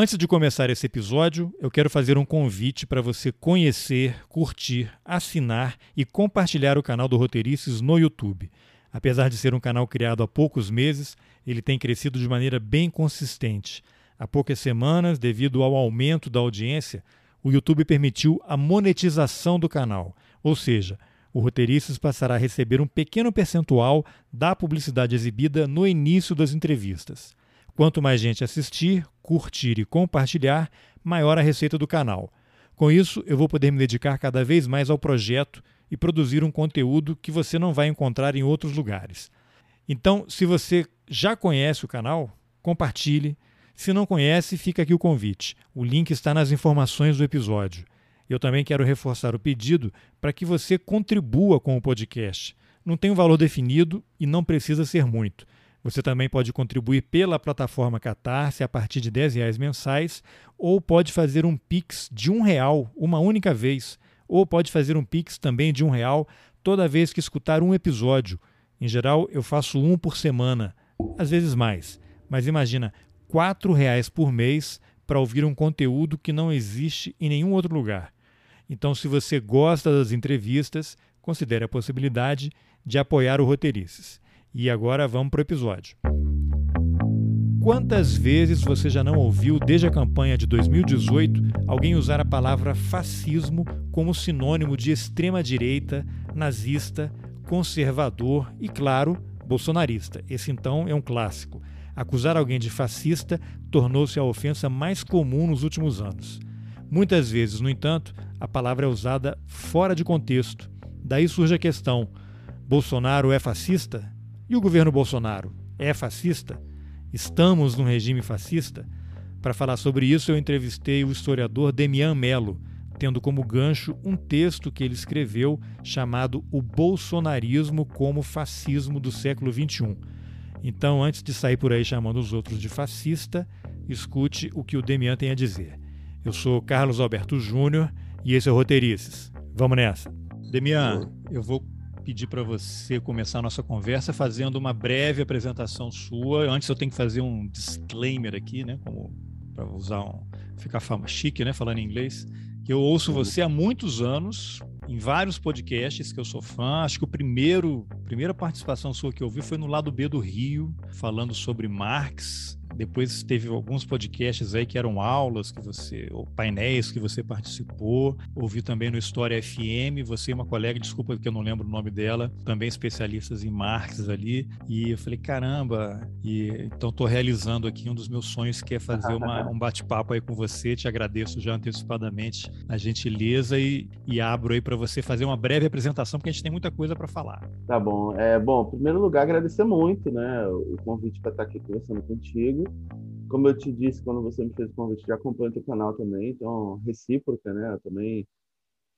Antes de começar esse episódio, eu quero fazer um convite para você conhecer, curtir, assinar e compartilhar o canal do Roteirices no YouTube. Apesar de ser um canal criado há poucos meses, ele tem crescido de maneira bem consistente. Há poucas semanas, devido ao aumento da audiência, o YouTube permitiu a monetização do canal, ou seja, o Roteirices passará a receber um pequeno percentual da publicidade exibida no início das entrevistas. Quanto mais gente assistir, curtir e compartilhar, maior a receita do canal. Com isso, eu vou poder me dedicar cada vez mais ao projeto e produzir um conteúdo que você não vai encontrar em outros lugares. Então, se você já conhece o canal, compartilhe. Se não conhece, fica aqui o convite. O link está nas informações do episódio. Eu também quero reforçar o pedido para que você contribua com o podcast. Não tem um valor definido e não precisa ser muito. Você também pode contribuir pela plataforma Catarse a partir de R$ reais mensais, ou pode fazer um Pix de um real uma única vez, ou pode fazer um Pix também de um real toda vez que escutar um episódio. Em geral, eu faço um por semana, às vezes mais. Mas imagina, R$ reais por mês para ouvir um conteúdo que não existe em nenhum outro lugar. Então, se você gosta das entrevistas, considere a possibilidade de apoiar o Roteirices. E agora vamos para o episódio. Quantas vezes você já não ouviu, desde a campanha de 2018, alguém usar a palavra fascismo como sinônimo de extrema-direita, nazista, conservador e, claro, bolsonarista? Esse então é um clássico. Acusar alguém de fascista tornou-se a ofensa mais comum nos últimos anos. Muitas vezes, no entanto, a palavra é usada fora de contexto. Daí surge a questão: Bolsonaro é fascista? E o governo Bolsonaro é fascista? Estamos num regime fascista? Para falar sobre isso, eu entrevistei o historiador Demian Mello, tendo como gancho um texto que ele escreveu chamado O Bolsonarismo como Fascismo do século XXI. Então, antes de sair por aí chamando os outros de fascista, escute o que o Demian tem a dizer. Eu sou Carlos Alberto Júnior e esse é o Roteirices. Vamos nessa. Demian, eu vou pedir para você começar a nossa conversa fazendo uma breve apresentação sua. Antes eu tenho que fazer um disclaimer aqui, né, como para usar um ficar fama chique, né, falando em inglês. Que eu ouço você há muitos anos em vários podcasts que eu sou fã. Acho que o primeiro, primeira participação sua que eu vi foi no lado B do Rio, falando sobre Marx depois teve alguns podcasts aí que eram aulas que você, ou painéis que você participou. Ouvi também no História FM, você e uma colega, desculpa que eu não lembro o nome dela, também especialistas em Marx ali. E eu falei, caramba, e então estou realizando aqui um dos meus sonhos, que é fazer uma, um bate-papo aí com você. Te agradeço já antecipadamente a gentileza e, e abro aí para você fazer uma breve apresentação, porque a gente tem muita coisa para falar. Tá bom. É, bom, em primeiro lugar, agradecer muito né, o convite para estar aqui conversando contigo. Como eu te disse quando você me fez o convite, já acompanho o teu canal também, então recíproca, né? Eu também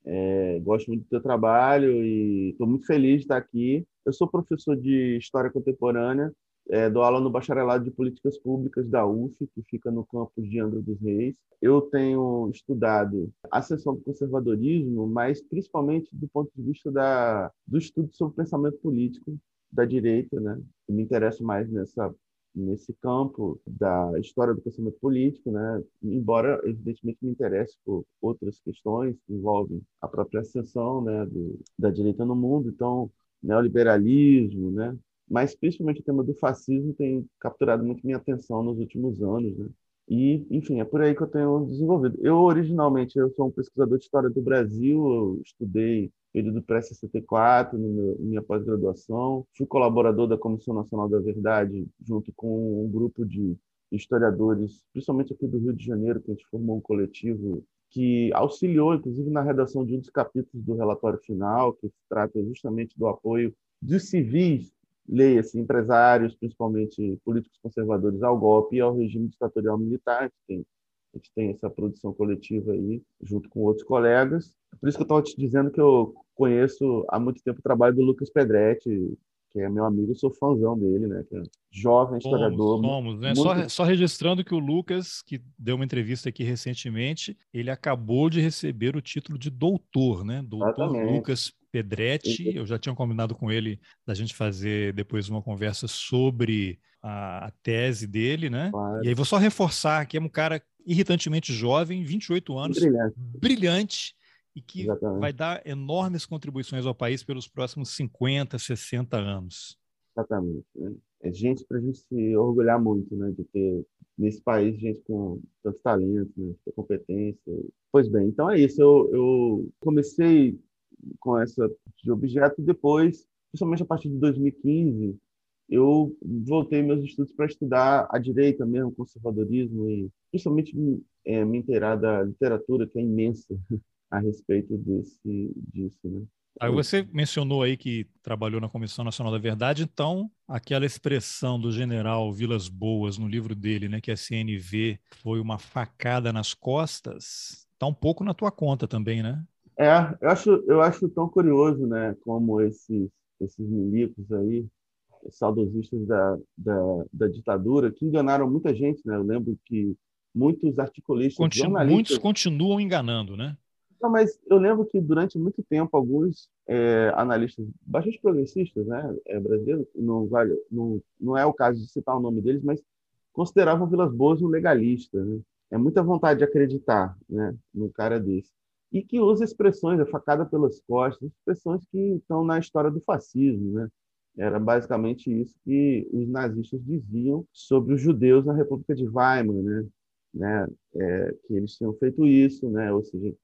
é, gosto muito do teu trabalho e estou muito feliz de estar aqui. Eu sou professor de História Contemporânea, é, dou aula no Bacharelado de Políticas Públicas da UF, que fica no campus de Angra dos Reis. Eu tenho estudado a do conservadorismo, mas principalmente do ponto de vista da, do estudo sobre pensamento político da direita, né? Eu me interesso mais nessa nesse campo da história do pensamento político, né? embora evidentemente me interesse por outras questões que envolvem a própria ascensão né, do, da direita no mundo, então neoliberalismo, né? mas principalmente o tema do fascismo tem capturado muito minha atenção nos últimos anos, né? E, enfim, é por aí que eu tenho desenvolvido. Eu, originalmente, eu sou um pesquisador de história do Brasil, eu estudei período pré-64, minha pós-graduação. Fui colaborador da Comissão Nacional da Verdade, junto com um grupo de historiadores, principalmente aqui do Rio de Janeiro, que a gente formou um coletivo que auxiliou, inclusive, na redação de um dos capítulos do relatório final, que trata justamente do apoio dos civis, leia-se empresários, principalmente políticos conservadores, ao golpe e ao regime ditatorial militar, que tem a gente tem essa produção coletiva aí, junto com outros colegas. Por isso que eu estava te dizendo que eu conheço há muito tempo o trabalho do Lucas Pedretti, que é meu amigo, eu sou fãzão dele, né? Que é jovem historiador. Somos né? Muito... Só, só, registrando que o Lucas, que deu uma entrevista aqui recentemente, ele acabou de receber o título de doutor, né? Doutor Exatamente. Lucas Pedretti. Eu já tinha combinado com ele da gente fazer depois uma conversa sobre a, a tese dele, né? Claro. E aí vou só reforçar que é um cara irritantemente jovem, 28 anos, Brilhante. brilhante e que Exatamente. vai dar enormes contribuições ao país pelos próximos 50, 60 anos. Exatamente. né? É gente para a gente se orgulhar muito, né? De ter nesse país gente com tanto talento, né? tanta competência. Pois bem, então é isso. Eu, eu comecei com essa de objeto depois, principalmente a partir de 2015, eu voltei meus estudos para estudar a direita mesmo, conservadorismo e principalmente é, me inteirar da literatura que é imensa a respeito desse disso, né? Aí você mencionou aí que trabalhou na Comissão Nacional da Verdade, então aquela expressão do general Vilas Boas no livro dele, né, que a CNV foi uma facada nas costas, está um pouco na tua conta também, né? É, eu acho, eu acho tão curioso, né, como esses, esses milicos aí, saudosistas da, da, da ditadura, que enganaram muita gente, né? Eu lembro que muitos articulistas, Continu jornalistas... Muitos continuam enganando, né? Não, mas eu lembro que durante muito tempo alguns é, analistas bastante progressistas, né, é, brasileiros, não vale, não, não é o caso de citar o nome deles, mas consideravam Vilas Boas um legalista, né? É muita vontade de acreditar, né, num cara desse. E que usa expressões, a facada pelas costas, expressões que estão na história do fascismo, né? Era basicamente isso que os nazistas diziam sobre os judeus na República de Weimar, né? né? É, que eles tinham feito isso, né? Ou seja,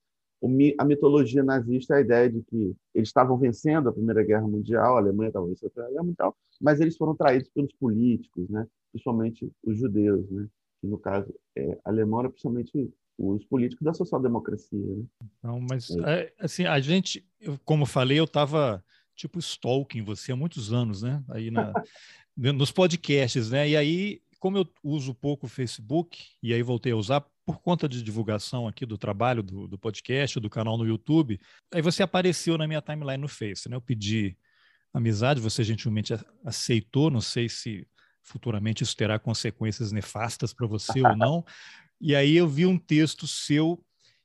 a mitologia nazista é a ideia de que eles estavam vencendo a Primeira Guerra Mundial, a Alemanha estava vencendo a Primeira Guerra Mundial, mas eles foram traídos pelos políticos, né? principalmente os judeus, né? que no caso é, alemão era principalmente os políticos da social-democracia. Né? Não, mas é. assim, a gente, como falei, eu estava tipo stalking você há muitos anos, né? Aí na, nos podcasts, né? E aí, como eu uso pouco o Facebook, e aí voltei a usar por conta de divulgação aqui do trabalho do, do podcast, do canal no YouTube, aí você apareceu na minha timeline no Face, né? Eu pedi amizade, você gentilmente aceitou, não sei se futuramente isso terá consequências nefastas para você ou não. E aí eu vi um texto seu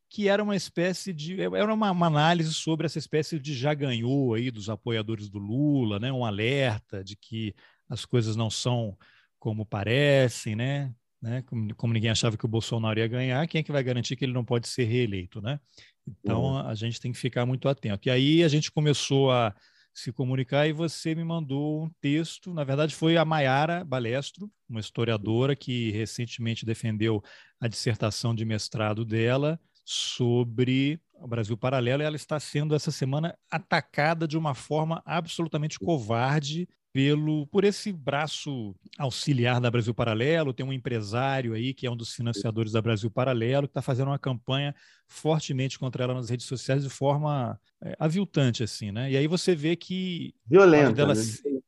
que era uma espécie de era uma, uma, análise sobre essa espécie de já ganhou aí dos apoiadores do Lula, né? Um alerta de que as coisas não são como parecem, né? Né? Como, como, ninguém achava que o Bolsonaro ia ganhar, quem é que vai garantir que ele não pode ser reeleito, né? Então uhum. a gente tem que ficar muito atento. E aí a gente começou a se comunicar e você me mandou um texto, na verdade foi a Maiara Balestro, uma historiadora que recentemente defendeu a dissertação de mestrado dela sobre o Brasil Paralelo, e ela está sendo essa semana atacada de uma forma absolutamente covarde pelo por esse braço auxiliar da Brasil Paralelo, tem um empresário aí que é um dos financiadores da Brasil Paralelo, que está fazendo uma campanha fortemente contra ela nas redes sociais de forma é, aviltante, assim, né? E aí você vê que violenta, dela, né?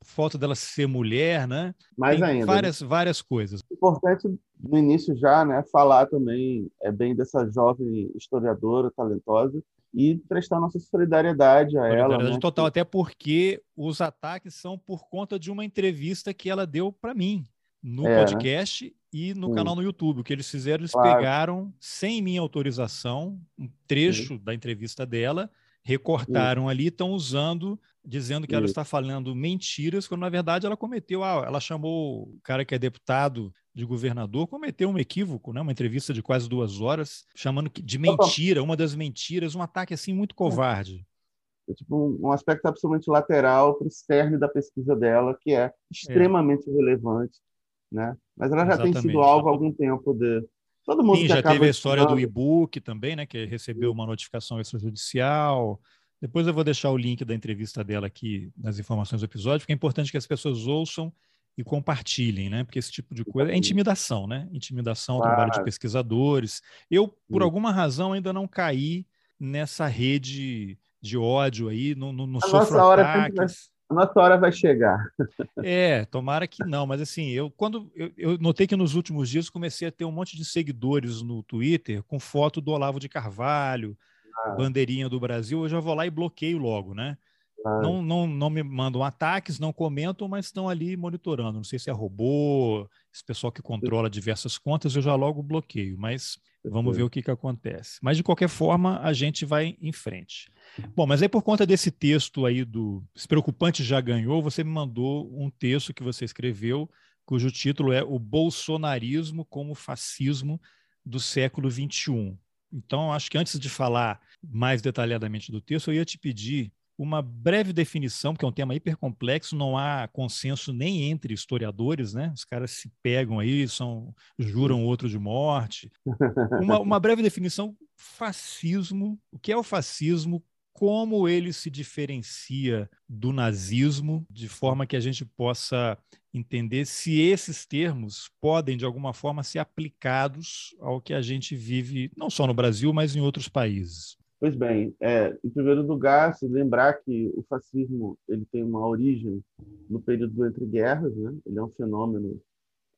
foto dela ser mulher, né? Mais tem ainda. Várias, né? várias coisas. Importante no início já, né? Falar também é bem dessa jovem historiadora talentosa e prestar nossa solidariedade a solidariedade ela. Né? total, até porque os ataques são por conta de uma entrevista que ela deu para mim no é, podcast né? e no Sim. canal no YouTube. O que eles fizeram, eles claro. pegaram, sem minha autorização, um trecho Sim. da entrevista dela, recortaram Sim. ali, estão usando, dizendo que ela está falando mentiras, quando na verdade ela cometeu, ah, ela chamou o cara que é deputado de governador cometeu um equívoco, né? uma entrevista de quase duas horas, chamando de mentira, uma das mentiras, um ataque assim muito covarde. É tipo um aspecto absolutamente lateral para o cerne da pesquisa dela, que é extremamente é. relevante, né? Mas ela já Exatamente. tem sido alvo há algum tempo de todo mundo Sim, já teve a história do e-book também, né? Que recebeu uma notificação extrajudicial. Depois eu vou deixar o link da entrevista dela aqui nas informações do episódio, porque é importante que as pessoas ouçam e compartilhem, né? Porque esse tipo de coisa é intimidação, né? Intimidação ao claro. trabalho de pesquisadores. Eu, por Sim. alguma razão, ainda não caí nessa rede de ódio aí, não, não, não a nossa hora a nossa hora vai chegar. É, tomara que não, mas assim, eu quando eu, eu, notei que nos últimos dias comecei a ter um monte de seguidores no Twitter com foto do Olavo de Carvalho, ah. bandeirinha do Brasil, eu já vou lá e bloqueio logo, né? Não, não, não me mandam ataques, não comentam, mas estão ali monitorando. Não sei se é robô, esse pessoal que controla diversas contas, eu já logo bloqueio, mas vamos ver o que, que acontece. Mas, de qualquer forma, a gente vai em frente. Bom, mas aí por conta desse texto aí do Esse Preocupante Já Ganhou, você me mandou um texto que você escreveu, cujo título é O Bolsonarismo como Fascismo do século XXI. Então, acho que antes de falar mais detalhadamente do texto, eu ia te pedir uma breve definição, porque é um tema hiper complexo, não há consenso nem entre historiadores, né? Os caras se pegam aí, são, juram outro de morte. Uma, uma breve definição: fascismo. O que é o fascismo? Como ele se diferencia do nazismo, de forma que a gente possa entender se esses termos podem, de alguma forma, ser aplicados ao que a gente vive, não só no Brasil, mas em outros países. Pois bem, é, em primeiro lugar, se lembrar que o fascismo ele tem uma origem no período entre guerras, né? ele é um fenômeno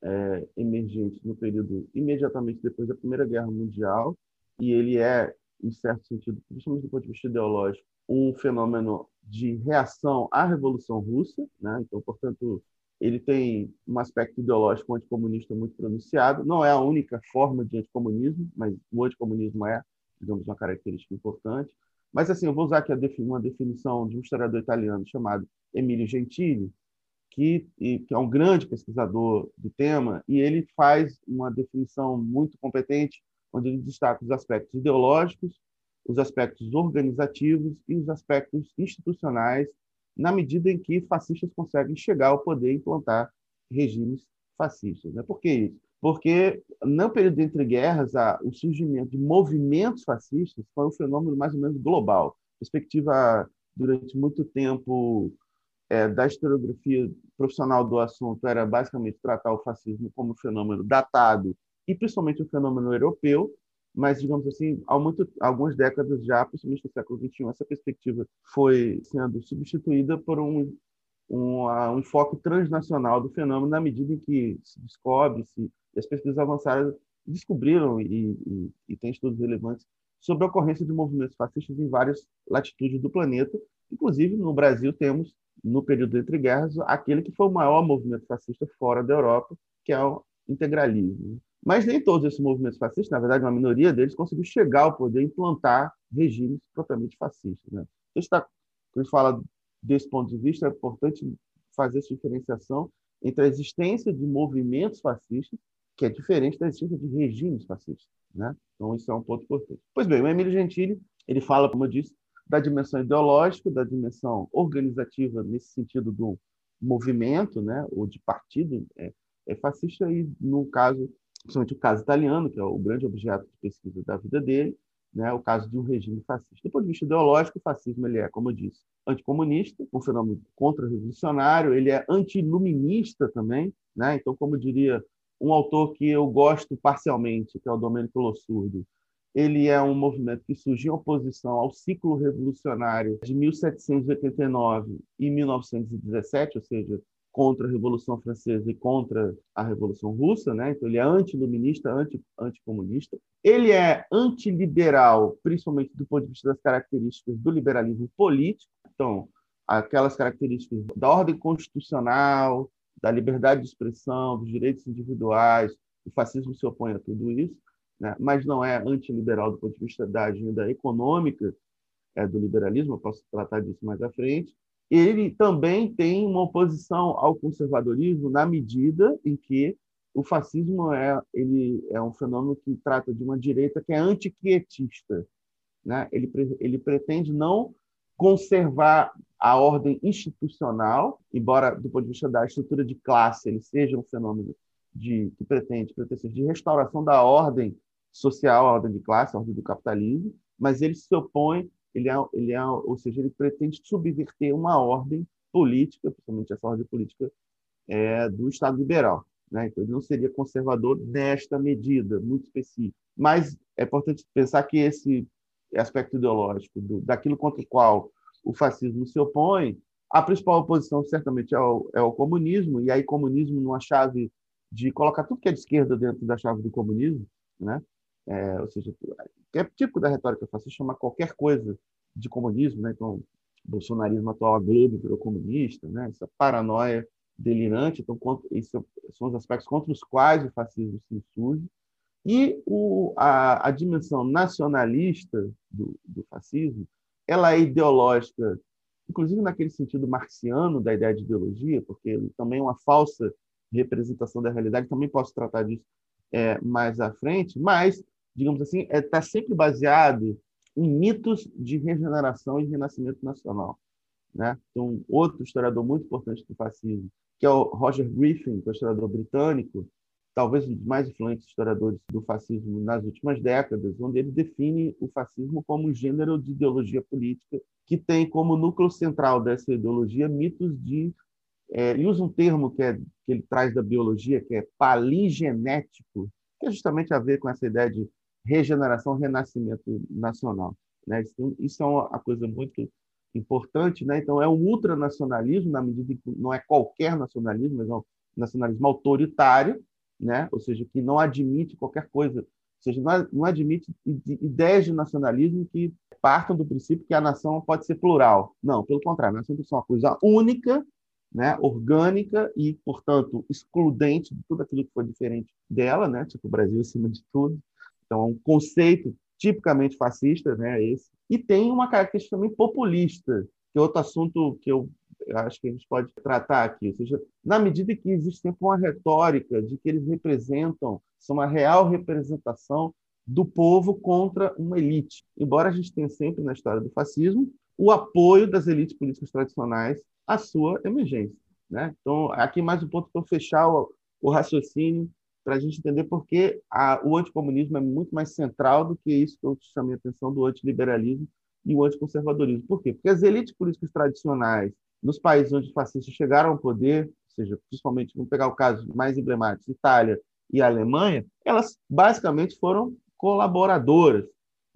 é, emergente no período imediatamente depois da Primeira Guerra Mundial, e ele é, em certo sentido, principalmente do ponto de vista ideológico, um fenômeno de reação à Revolução Russa, né? então, portanto, ele tem um aspecto ideológico anticomunista muito pronunciado. Não é a única forma de anticomunismo, mas o anticomunismo é digamos, uma característica importante. Mas, assim, eu vou usar aqui uma definição de um historiador italiano chamado Emilio Gentili, que, que é um grande pesquisador do tema, e ele faz uma definição muito competente, onde ele destaca os aspectos ideológicos, os aspectos organizativos e os aspectos institucionais, na medida em que fascistas conseguem chegar ao poder e implantar regimes fascistas. Né? Por que isso? porque no período entre guerras, o surgimento de movimentos fascistas foi um fenômeno mais ou menos global. Perspectiva, durante muito tempo, é, da historiografia profissional do assunto era basicamente tratar o fascismo como um fenômeno datado e principalmente um fenômeno europeu, mas, digamos assim, há muito, algumas décadas já, principalmente no século XXI, essa perspectiva foi sendo substituída por um, um, um enfoque transnacional do fenômeno na medida em que se descobre, se as pesquisas avançadas descobriram, e, e, e tem estudos relevantes, sobre a ocorrência de movimentos fascistas em várias latitudes do planeta. Inclusive, no Brasil, temos, no período entre guerras, aquele que foi o maior movimento fascista fora da Europa, que é o integralismo. Mas nem todos esses movimentos fascistas, na verdade, uma minoria deles, conseguiu chegar ao poder e implantar regimes propriamente fascistas. Né? Então, está, quando a gente fala desse ponto de vista, é importante fazer essa diferenciação entre a existência de movimentos fascistas que é diferente da existência de regimes fascistas. Né? Então, isso é um ponto importante. Pois bem, o Emílio Gentili ele fala, como eu disse, da dimensão ideológica, da dimensão organizativa, nesse sentido do movimento, né, ou de partido é, é fascista, e no caso, principalmente o caso italiano, que é o grande objeto de pesquisa da vida dele, né, o caso de um regime fascista. Do ponto de vista ideológico, o fascismo ele é, como eu disse, anticomunista, um fenômeno contra-revolucionário, ele é antiluminista também, né? então, como diria um autor que eu gosto parcialmente, que é o Domenico Lossurdo. Ele é um movimento que surgiu em oposição ao ciclo revolucionário de 1789 e 1917, ou seja, contra a Revolução Francesa e contra a Revolução Russa, né? Então ele é antiluminista, anti anticomunista. Ele é antiliberal, principalmente do ponto de vista das características do liberalismo político. Então, aquelas características da ordem constitucional, da liberdade de expressão, dos direitos individuais. O fascismo se opõe a tudo isso, né? mas não é antiliberal do ponto de vista da agenda econômica é, do liberalismo, eu posso tratar disso mais à frente. Ele também tem uma oposição ao conservadorismo na medida em que o fascismo é, ele é um fenômeno que trata de uma direita que é antiquietista. Né? Ele, ele pretende não conservar a ordem institucional, embora do ponto de vista da estrutura de classe ele seja um fenômeno de, que pretende, pretende de restauração da ordem social, a ordem de classe, a ordem do capitalismo, mas ele se opõe, ele é, ele é, ou seja, ele pretende subverter uma ordem política, principalmente essa ordem política é, do Estado liberal. Né? Então, ele não seria conservador nesta medida muito específica. Mas é importante pensar que esse aspecto ideológico do, daquilo contra o qual o fascismo se opõe, a principal oposição certamente é o, é o comunismo, e aí comunismo numa chave de colocar tudo que é de esquerda dentro da chave do comunismo, né? É, ou seja, é típico da retórica fascista chamar qualquer coisa de comunismo, né? Então, bolsonarismo atual, a Globo virou comunista, né? Essa paranoia delirante, então, esses são os aspectos contra os quais o fascismo se insurge. E o, a, a dimensão nacionalista do, do fascismo ela é ideológica, inclusive naquele sentido marxiano da ideia de ideologia, porque ele também é uma falsa representação da realidade, também posso tratar disso é, mais à frente, mas, digamos assim, está é, tá sempre baseado em mitos de regeneração e renascimento nacional. Né? Então, outro historiador muito importante do fascismo, que é o Roger Griffin, que é um historiador britânico, talvez um dos mais influentes historiadores do fascismo nas últimas décadas, onde ele define o fascismo como um gênero de ideologia política que tem como núcleo central dessa ideologia mitos de é, ele usa um termo que, é, que ele traz da biologia, que é paligenético, que é justamente a ver com essa ideia de regeneração, renascimento nacional. Né? Isso, isso é uma coisa muito importante. Né? Então, é um ultranacionalismo, na medida que não é qualquer nacionalismo, mas é um nacionalismo autoritário, né? ou seja, que não admite qualquer coisa, ou seja, não, não admite ideias de nacionalismo que partam do princípio que a nação pode ser plural. Não, pelo contrário, a nação tem que ser uma coisa única, né? orgânica e, portanto, excludente de tudo aquilo que foi diferente dela, né? tipo o Brasil acima de tudo. Então, é um conceito tipicamente fascista, né, esse. E tem uma característica também populista, que é outro assunto que eu acho que a gente pode tratar aqui. Ou seja, na medida que existe sempre uma retórica de que eles representam, são uma real representação do povo contra uma elite. Embora a gente tenha sempre na história do fascismo o apoio das elites políticas tradicionais à sua emergência. Né? Então, aqui mais um ponto para fechar o, o raciocínio para a gente entender por que a, o anticomunismo é muito mais central do que isso que eu chamei a atenção do antiliberalismo e o anticonservadorismo. Por quê? Porque as elites políticas tradicionais nos países onde os fascistas chegaram ao poder, ou seja, principalmente, vamos pegar o caso mais emblemático, Itália e Alemanha, elas basicamente foram colaboradoras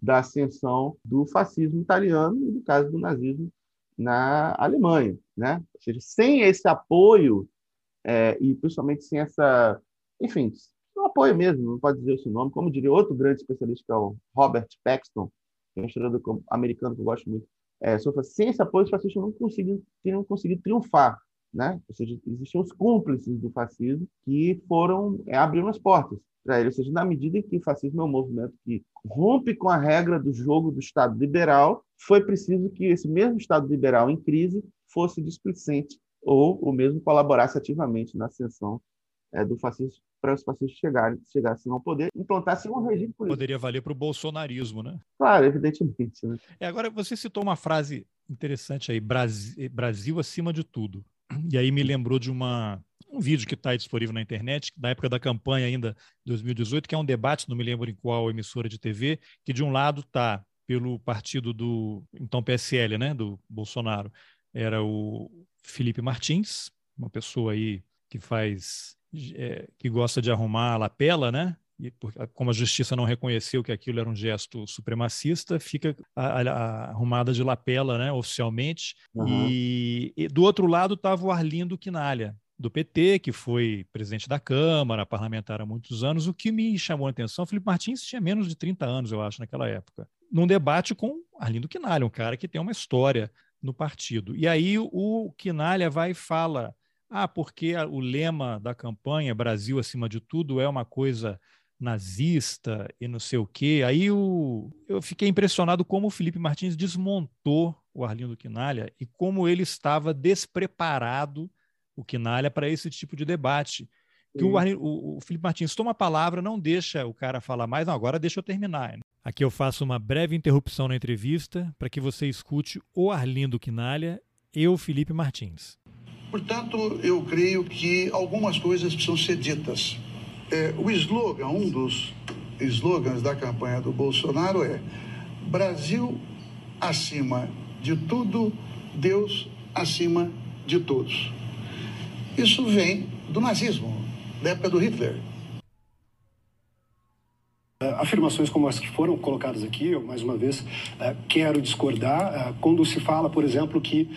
da ascensão do fascismo italiano e do caso do nazismo na Alemanha, né? Ou seja, sem esse apoio é, e principalmente sem essa enfim, um apoio mesmo, não pode dizer esse nome, como diria outro grande especialista, que é o Robert Paxton, que é um historiador americano que eu gosto muito, é, sobre sem esse apoio, os fascistas não conseguiram, teriam conseguido triunfar. Né? Ou seja, existiam os cúmplices do fascismo que foram é, abrindo as portas para ele. Ou seja, na medida em que o fascismo é um movimento que rompe com a regra do jogo do Estado liberal, foi preciso que esse mesmo Estado liberal em crise fosse displicente ou o mesmo colaborasse ativamente na ascensão é, do fascismo para os fascistas chegarem, chegassem ao poder, implantassem um regime político. Poderia valer para o bolsonarismo, né? Claro, evidentemente. Né? É, agora, você citou uma frase interessante aí, Brasil, Brasil acima de tudo. E aí me lembrou de uma, um vídeo que está disponível na internet, da época da campanha ainda, 2018, que é um debate, não me lembro em qual emissora de TV, que de um lado está pelo partido do, então PSL, né, do Bolsonaro, era o Felipe Martins, uma pessoa aí que faz é, que gosta de arrumar a lapela, né? E por, como a justiça não reconheceu que aquilo era um gesto supremacista, fica a, a, a arrumada de lapela, né, oficialmente. Uhum. E, e, do outro lado estava o Arlindo Quinalha, do PT, que foi presidente da Câmara, parlamentar há muitos anos. O que me chamou a atenção, Felipe Martins tinha menos de 30 anos, eu acho, naquela época, num debate com Arlindo Quinalha, um cara que tem uma história no partido. E aí o Quinalha vai e fala ah, porque o lema da campanha Brasil acima de tudo é uma coisa nazista e não sei o quê. Aí o, eu fiquei impressionado como o Felipe Martins desmontou o Arlindo Quinalha e como ele estava despreparado, o Quinalha, para esse tipo de debate. Que o, o, o, Felipe Martins toma a palavra, não deixa o cara falar mais, não, agora deixa eu terminar. Aqui eu faço uma breve interrupção na entrevista para que você escute o Arlindo Quinalha e o Felipe Martins. Portanto, eu creio que algumas coisas precisam ser ditas. É, o slogan, um dos slogans da campanha do Bolsonaro é Brasil acima de tudo, Deus acima de todos. Isso vem do nazismo, da época do Hitler. Uh, afirmações como as que foram colocadas aqui, eu mais uma vez uh, quero discordar. Uh, quando se fala, por exemplo, que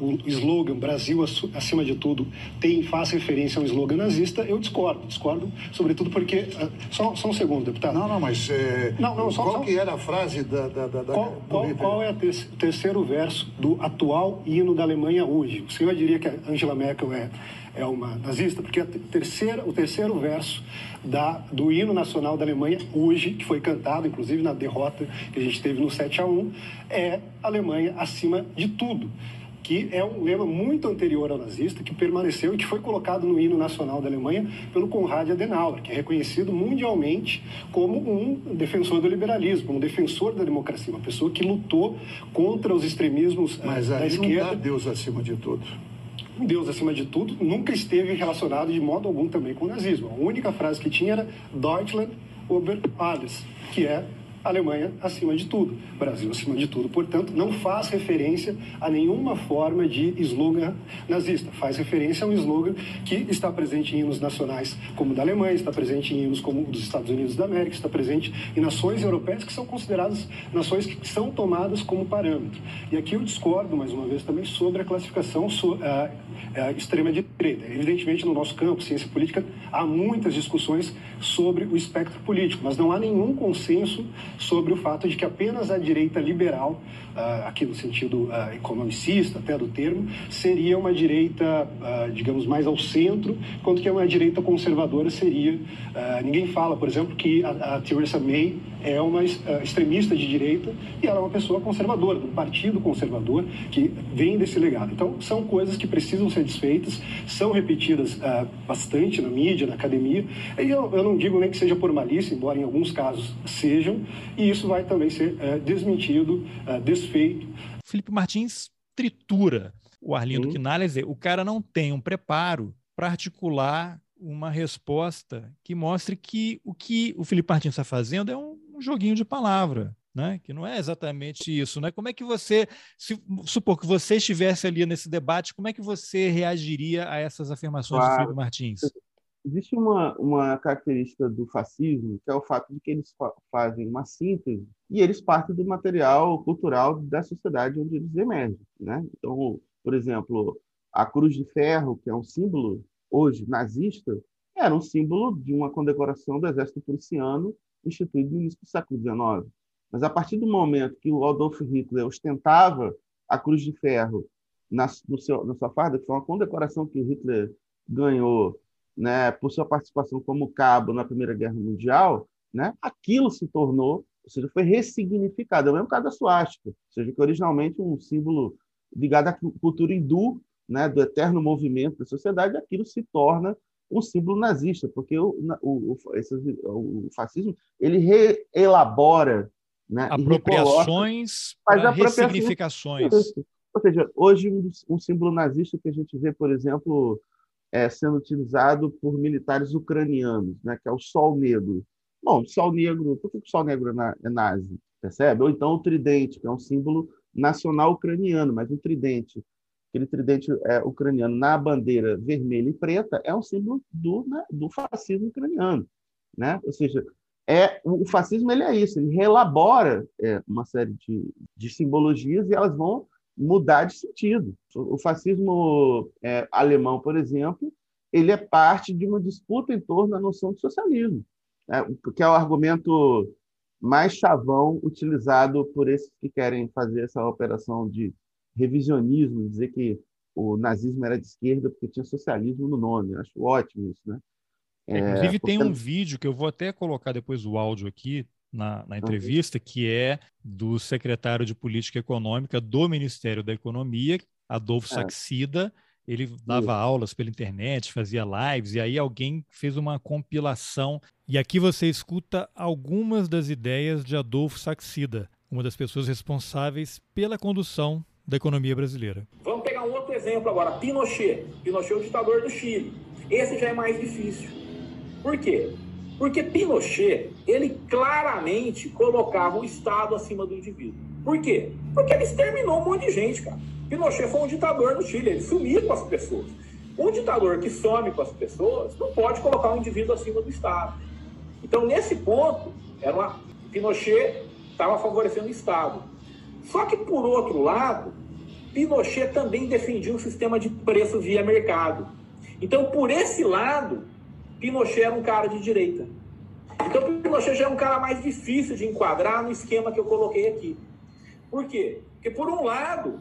o slogan Brasil acima de tudo tem faz referência a um slogan nazista, eu discordo. Discordo, sobretudo porque. Só, só, um segundo, deputado. Não, não, mas. É... Não, não, só, qual só... que era a frase da. da, da qual, qual, qual, é o terceiro verso do atual hino da Alemanha hoje? O senhor diria que a Angela Merkel é é uma nazista, porque a terceira, o terceiro verso da, do hino nacional da Alemanha, hoje, que foi cantado, inclusive na derrota que a gente teve no 7 a 1 é Alemanha acima de tudo. que é um lema muito anterior ao nazista, que permaneceu e que foi colocado no hino nacional da Alemanha pelo Konrad Adenauer, que é reconhecido mundialmente como um defensor do liberalismo, um defensor da democracia, uma pessoa que lutou contra os extremismos eh, Mas da esquerda. Não dá Deus acima de tudo. Deus acima de tudo, nunca esteve relacionado de modo algum também com o nazismo. A única frase que tinha era Deutschland über alles, que é Alemanha acima de tudo, Brasil acima de tudo. Portanto, não faz referência a nenhuma forma de slogan nazista. Faz referência a um slogan que está presente em hinos nacionais como o da Alemanha, está presente em hinos como o dos Estados Unidos da América, está presente em nações europeias que são consideradas nações que são tomadas como parâmetro. E aqui eu discordo, mais uma vez, também sobre a classificação uh, uh, extrema-direita. Evidentemente, no nosso campo, ciência política, há muitas discussões sobre o espectro político, mas não há nenhum consenso sobre o fato de que apenas a direita liberal, uh, aqui no sentido uh, economicista até do termo, seria uma direita, uh, digamos, mais ao centro, enquanto que uma direita conservadora seria. ninguém fala, por exemplo, que a, a Theresa May é uma extremista de direita e ela é uma pessoa conservadora, do partido conservador que vem desse legado. Então, são coisas que precisam ser desfeitas, são repetidas bastante na mídia, na academia. E eu, eu não digo nem que seja por malícia, embora em alguns casos sejam, e isso vai também ser é, desmentido, é, desfeito. Felipe Martins tritura o Arlindo Quinales, o cara não tem um preparo para articular uma resposta que mostre que o que o Felipe Martins está fazendo é um, um joguinho de palavra. Né? Que não é exatamente isso, né? Como é que você, se supor que você estivesse ali nesse debate, como é que você reagiria a essas afirmações claro. do Felipe Martins? Existe uma, uma característica do fascismo, que é o fato de que eles fa fazem uma síntese e eles partem do material cultural da sociedade onde eles emergem. Né? Então, por exemplo, a Cruz de Ferro, que é um símbolo hoje nazista, era um símbolo de uma condecoração do exército prussiano instituído no início do século XIX. Mas a partir do momento que o Adolf Hitler ostentava a Cruz de Ferro na, seu, na sua farda, que foi uma condecoração que o Hitler ganhou né, por sua participação como cabo na Primeira Guerra Mundial, né, aquilo se tornou, ou seja, foi ressignificado. É o mesmo caso da suástica, ou seja, que originalmente um símbolo ligado à cultura hindu, né, do eterno movimento da sociedade, aquilo se torna um símbolo nazista, porque o, o, o, esse, o fascismo ele reelabora né, apropriações para ressignificações. Ou seja, hoje um, um símbolo nazista que a gente vê, por exemplo, é, sendo utilizado por militares ucranianos, né, que é o Sol Negro. Bom, Sol Negro, por que o Sol Negro é, é nazi? Percebe? Ou então o tridente, que é um símbolo nacional ucraniano, mas um tridente, aquele tridente é, ucraniano na bandeira vermelha e preta, é um símbolo do, né, do fascismo ucraniano. Né? Ou seja, é, o fascismo ele é isso, ele relabora é, uma série de, de simbologias e elas vão mudar de sentido. O fascismo é, alemão, por exemplo, ele é parte de uma disputa em torno da noção de socialismo, né? que é o argumento mais chavão utilizado por esses que querem fazer essa operação de revisionismo, dizer que o nazismo era de esquerda porque tinha socialismo no nome. Eu acho ótimo isso, né? É, Inclusive tem um vídeo que eu vou até colocar depois o áudio aqui na, na entrevista, que é do secretário de Política Econômica do Ministério da Economia, Adolfo é. Saxida. Ele dava aulas pela internet, fazia lives, e aí alguém fez uma compilação. E aqui você escuta algumas das ideias de Adolfo Saxida, uma das pessoas responsáveis pela condução da economia brasileira. Vamos pegar um outro exemplo agora, Pinochet. Pinochet é o ditador do Chile. Esse já é mais difícil. Por quê? Porque Pinochet, ele claramente colocava o Estado acima do indivíduo. Por quê? Porque ele exterminou um monte de gente, cara. Pinochet foi um ditador no Chile, ele sumia com as pessoas. Um ditador que some com as pessoas não pode colocar o um indivíduo acima do Estado. Então, nesse ponto, era uma... Pinochet estava favorecendo o Estado. Só que, por outro lado, Pinochet também defendia um sistema de preço via mercado. Então, por esse lado, Pinochet era um cara de direita. Então, Pinochet já é um cara mais difícil de enquadrar no esquema que eu coloquei aqui. Por quê? Porque, por um lado,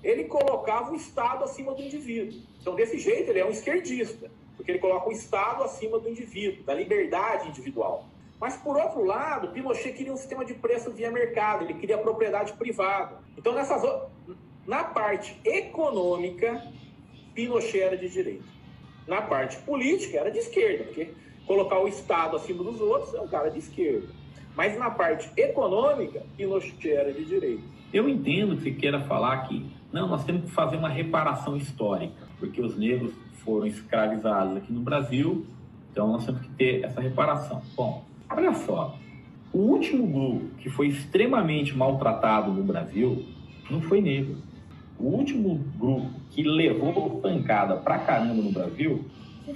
ele colocava o Estado acima do indivíduo. Então, desse jeito, ele é um esquerdista, porque ele coloca o Estado acima do indivíduo, da liberdade individual. Mas, por outro lado, Pinochet queria um sistema de preço via mercado, ele queria propriedade privada. Então, nessas, Na parte econômica, Pinochet era de direita. Na parte política, era de esquerda, porque colocar o Estado acima dos outros é um cara de esquerda. Mas na parte econômica, Pinochet era de direita. Eu entendo que você queira falar que não, nós temos que fazer uma reparação histórica, porque os negros foram escravizados aqui no Brasil, então nós temos que ter essa reparação. Bom, olha só, o último grupo que foi extremamente maltratado no Brasil não foi negro. O último grupo que levou pancada pra caramba no Brasil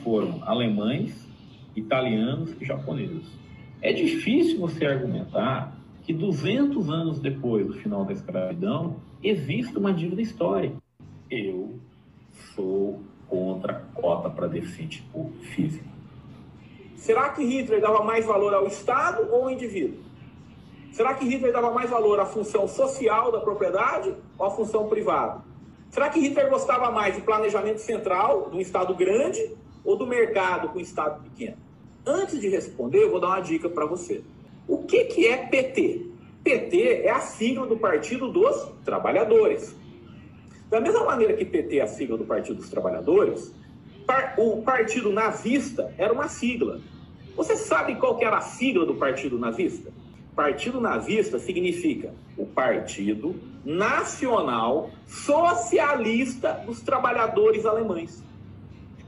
foram alemães, italianos e japoneses. É difícil você argumentar que 200 anos depois do final da escravidão existe uma dívida histórica. Eu sou contra a cota para deficiente físico. Será que Hitler dava mais valor ao Estado ou ao indivíduo? Será que Hitler dava mais valor à função social da propriedade ou à função privada? Será que Hitler gostava mais do planejamento central, do Estado grande, ou do mercado com o Estado pequeno? Antes de responder, eu vou dar uma dica para você. O que, que é PT? PT é a sigla do Partido dos Trabalhadores. Da mesma maneira que PT é a sigla do Partido dos Trabalhadores, o Partido Nazista era uma sigla. Você sabe qual que era a sigla do Partido Nazista? Partido Nazista significa o Partido Nacional Socialista dos Trabalhadores Alemães.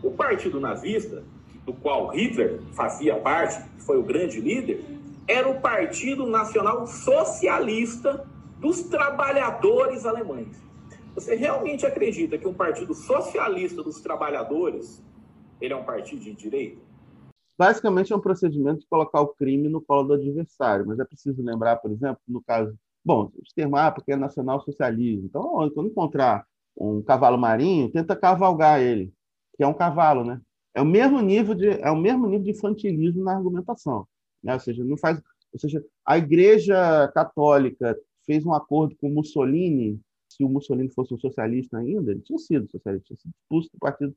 O Partido Nazista, do qual Hitler fazia parte, foi o grande líder, era o Partido Nacional Socialista dos Trabalhadores Alemães. Você realmente acredita que um partido socialista dos trabalhadores ele é um partido de direita? Basicamente é um procedimento de colocar o crime no colo do adversário, mas é preciso lembrar, por exemplo, no caso, bom, os termos, ah, porque é nacional socialismo. Então, quando encontrar um cavalo marinho, tenta cavalgar ele, que é um cavalo, né? É o mesmo nível de é o mesmo nível de infantilismo na argumentação, né? Ou seja, não faz, ou seja, a Igreja Católica fez um acordo com Mussolini se o Mussolini fosse um socialista ainda, ele tinha sido socialista, tinha sido expulso do Partido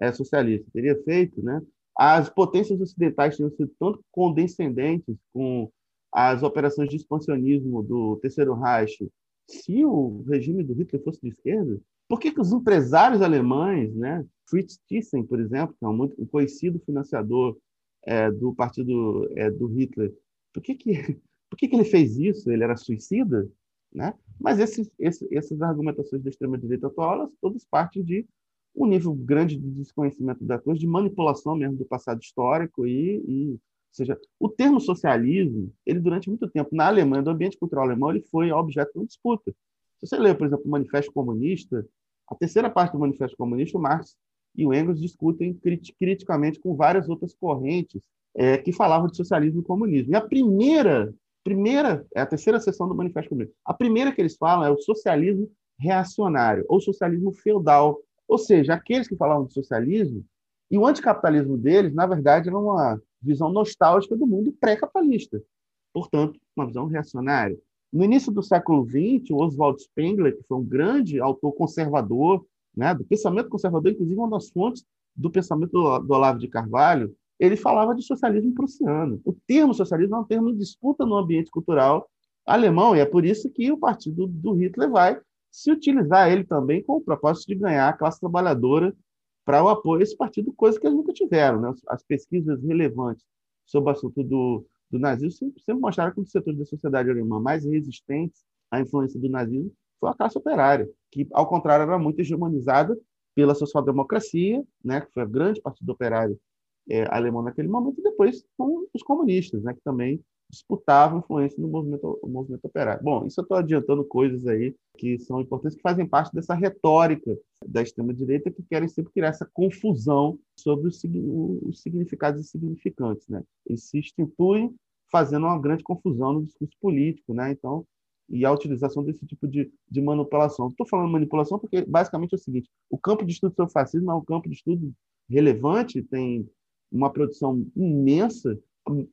é, Socialista. Teria feito, né? As potências ocidentais tinham sido tanto condescendentes com as operações de expansionismo do Terceiro Reich. Se o regime do Hitler fosse de esquerda, por que, que os empresários alemães, né? Fritz Thyssen, por exemplo, que é um, muito, conhecido financiador é, do partido é, do Hitler, por que, que, por que, que ele fez isso? Ele era suicida? Né? Mas esses, esses, essas argumentações da extrema-direita atual, elas todas partem de um nível grande de desconhecimento da coisa, de manipulação mesmo do passado histórico e, e ou seja, o termo socialismo, ele durante muito tempo na Alemanha, do ambiente cultural alemão, ele foi objeto de uma disputa. Se você lê, por exemplo, o Manifesto Comunista, a terceira parte do Manifesto Comunista, o Marx e o Engels discutem criticamente com várias outras correntes é, que falavam de socialismo e comunismo. E a primeira primeira, é a terceira seção do Manifesto Comunista. A primeira que eles falam é o socialismo reacionário, ou socialismo feudal. Ou seja, aqueles que falavam de socialismo, e o anticapitalismo deles, na verdade, era uma visão nostálgica do mundo pré-capitalista. Portanto, uma visão reacionária. No início do século XX, o Oswald Spengler, que foi um grande autor conservador, né, do pensamento conservador, inclusive uma das fontes do pensamento do, do Olavo de Carvalho, ele falava de socialismo prussiano. O termo socialismo é um termo em disputa no ambiente cultural alemão, e é por isso que o partido do Hitler vai se utilizar ele também com o propósito de ganhar a classe trabalhadora para o apoio a esse partido, coisa que eles nunca tiveram. Né? As pesquisas relevantes sobre o assunto do, do nazismo sempre, sempre mostraram que um dos setores da sociedade alemã mais resistentes à influência do nazismo foi a classe operária, que, ao contrário, era muito hegemonizada pela social-democracia, né, que foi a grande partido operário é, alemão naquele momento, e depois com os comunistas, né, que também disputavam influência no movimento, movimento operário. Bom, isso eu estou adiantando coisas aí que são importantes, que fazem parte dessa retórica da extrema-direita, que querem sempre criar essa confusão sobre os, os significados insignificantes. Né? Eles se instituem fazendo uma grande confusão no discurso político. Né? Então, e a utilização desse tipo de, de manipulação. Estou falando manipulação porque, basicamente, é o seguinte: o campo de estudo sobre fascismo é um campo de estudo relevante, tem uma produção imensa.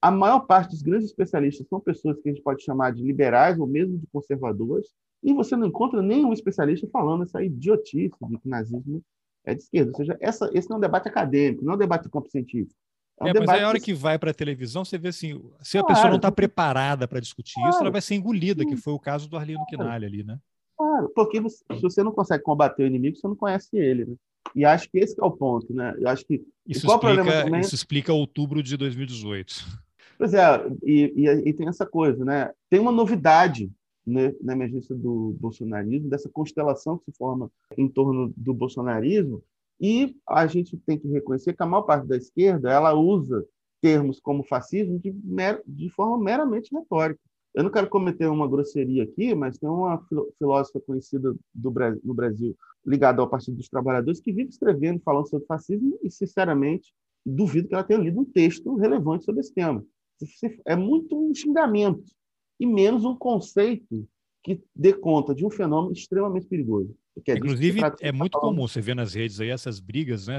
A maior parte dos grandes especialistas são pessoas que a gente pode chamar de liberais ou mesmo de conservadores, e você não encontra nenhum especialista falando essa idiotice de que nazismo é de esquerda. Ou seja, essa, esse não é um debate acadêmico, não é um debate do campo científico. É, um é mas aí a hora que vai para a televisão, você vê assim, se a pessoa não está preparada para discutir claro. isso, ela vai ser engolida, que foi o caso do Arlindo Quinalha ali, né? Claro, porque você, se você não consegue combater o inimigo, você não conhece ele, né? E acho que esse é o ponto, né? Eu acho que isso explica, também... isso explica outubro de 2018. Pois é, e, e, e, tem essa coisa, né? Tem uma novidade né, na emergência do bolsonarismo, dessa constelação que se forma em torno do bolsonarismo, e a gente tem que reconhecer que a maior parte da esquerda ela usa termos como fascismo de, mer de forma meramente retórica. Eu não quero cometer uma grosseria aqui, mas tem uma filósofa conhecida do, no Brasil, ligada ao Partido dos Trabalhadores, que vive escrevendo, falando sobre fascismo, e, sinceramente, duvido que ela tenha lido um texto relevante sobre esse tema. É muito um xingamento, e menos um conceito que dê conta de um fenômeno extremamente perigoso. É Inclusive, é muito comum você ver nas redes aí essas brigas, né?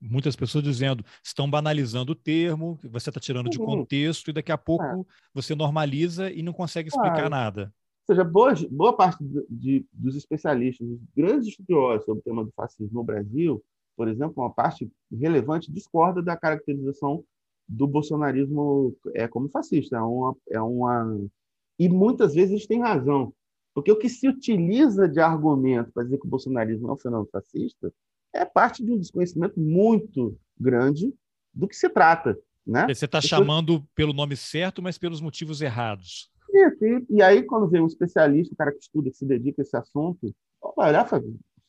Muitas pessoas dizendo estão banalizando o termo, você está tirando uhum. de contexto e daqui a pouco é. você normaliza e não consegue explicar nada. Ou seja, boa, boa parte de, de, dos especialistas, dos grandes estudiosos sobre o tema do fascismo no Brasil, por exemplo, uma parte relevante discorda da caracterização do bolsonarismo é, como fascista. É uma, é uma... E muitas vezes eles têm razão. Porque o que se utiliza de argumento para dizer que o bolsonarismo é um fenômeno fascista é parte de um desconhecimento muito grande do que se trata. Né? Você está chamando pelo nome certo, mas pelos motivos errados. E, e, aí, quando vem um especialista, um cara que estuda, que se dedica a esse assunto, vai olhar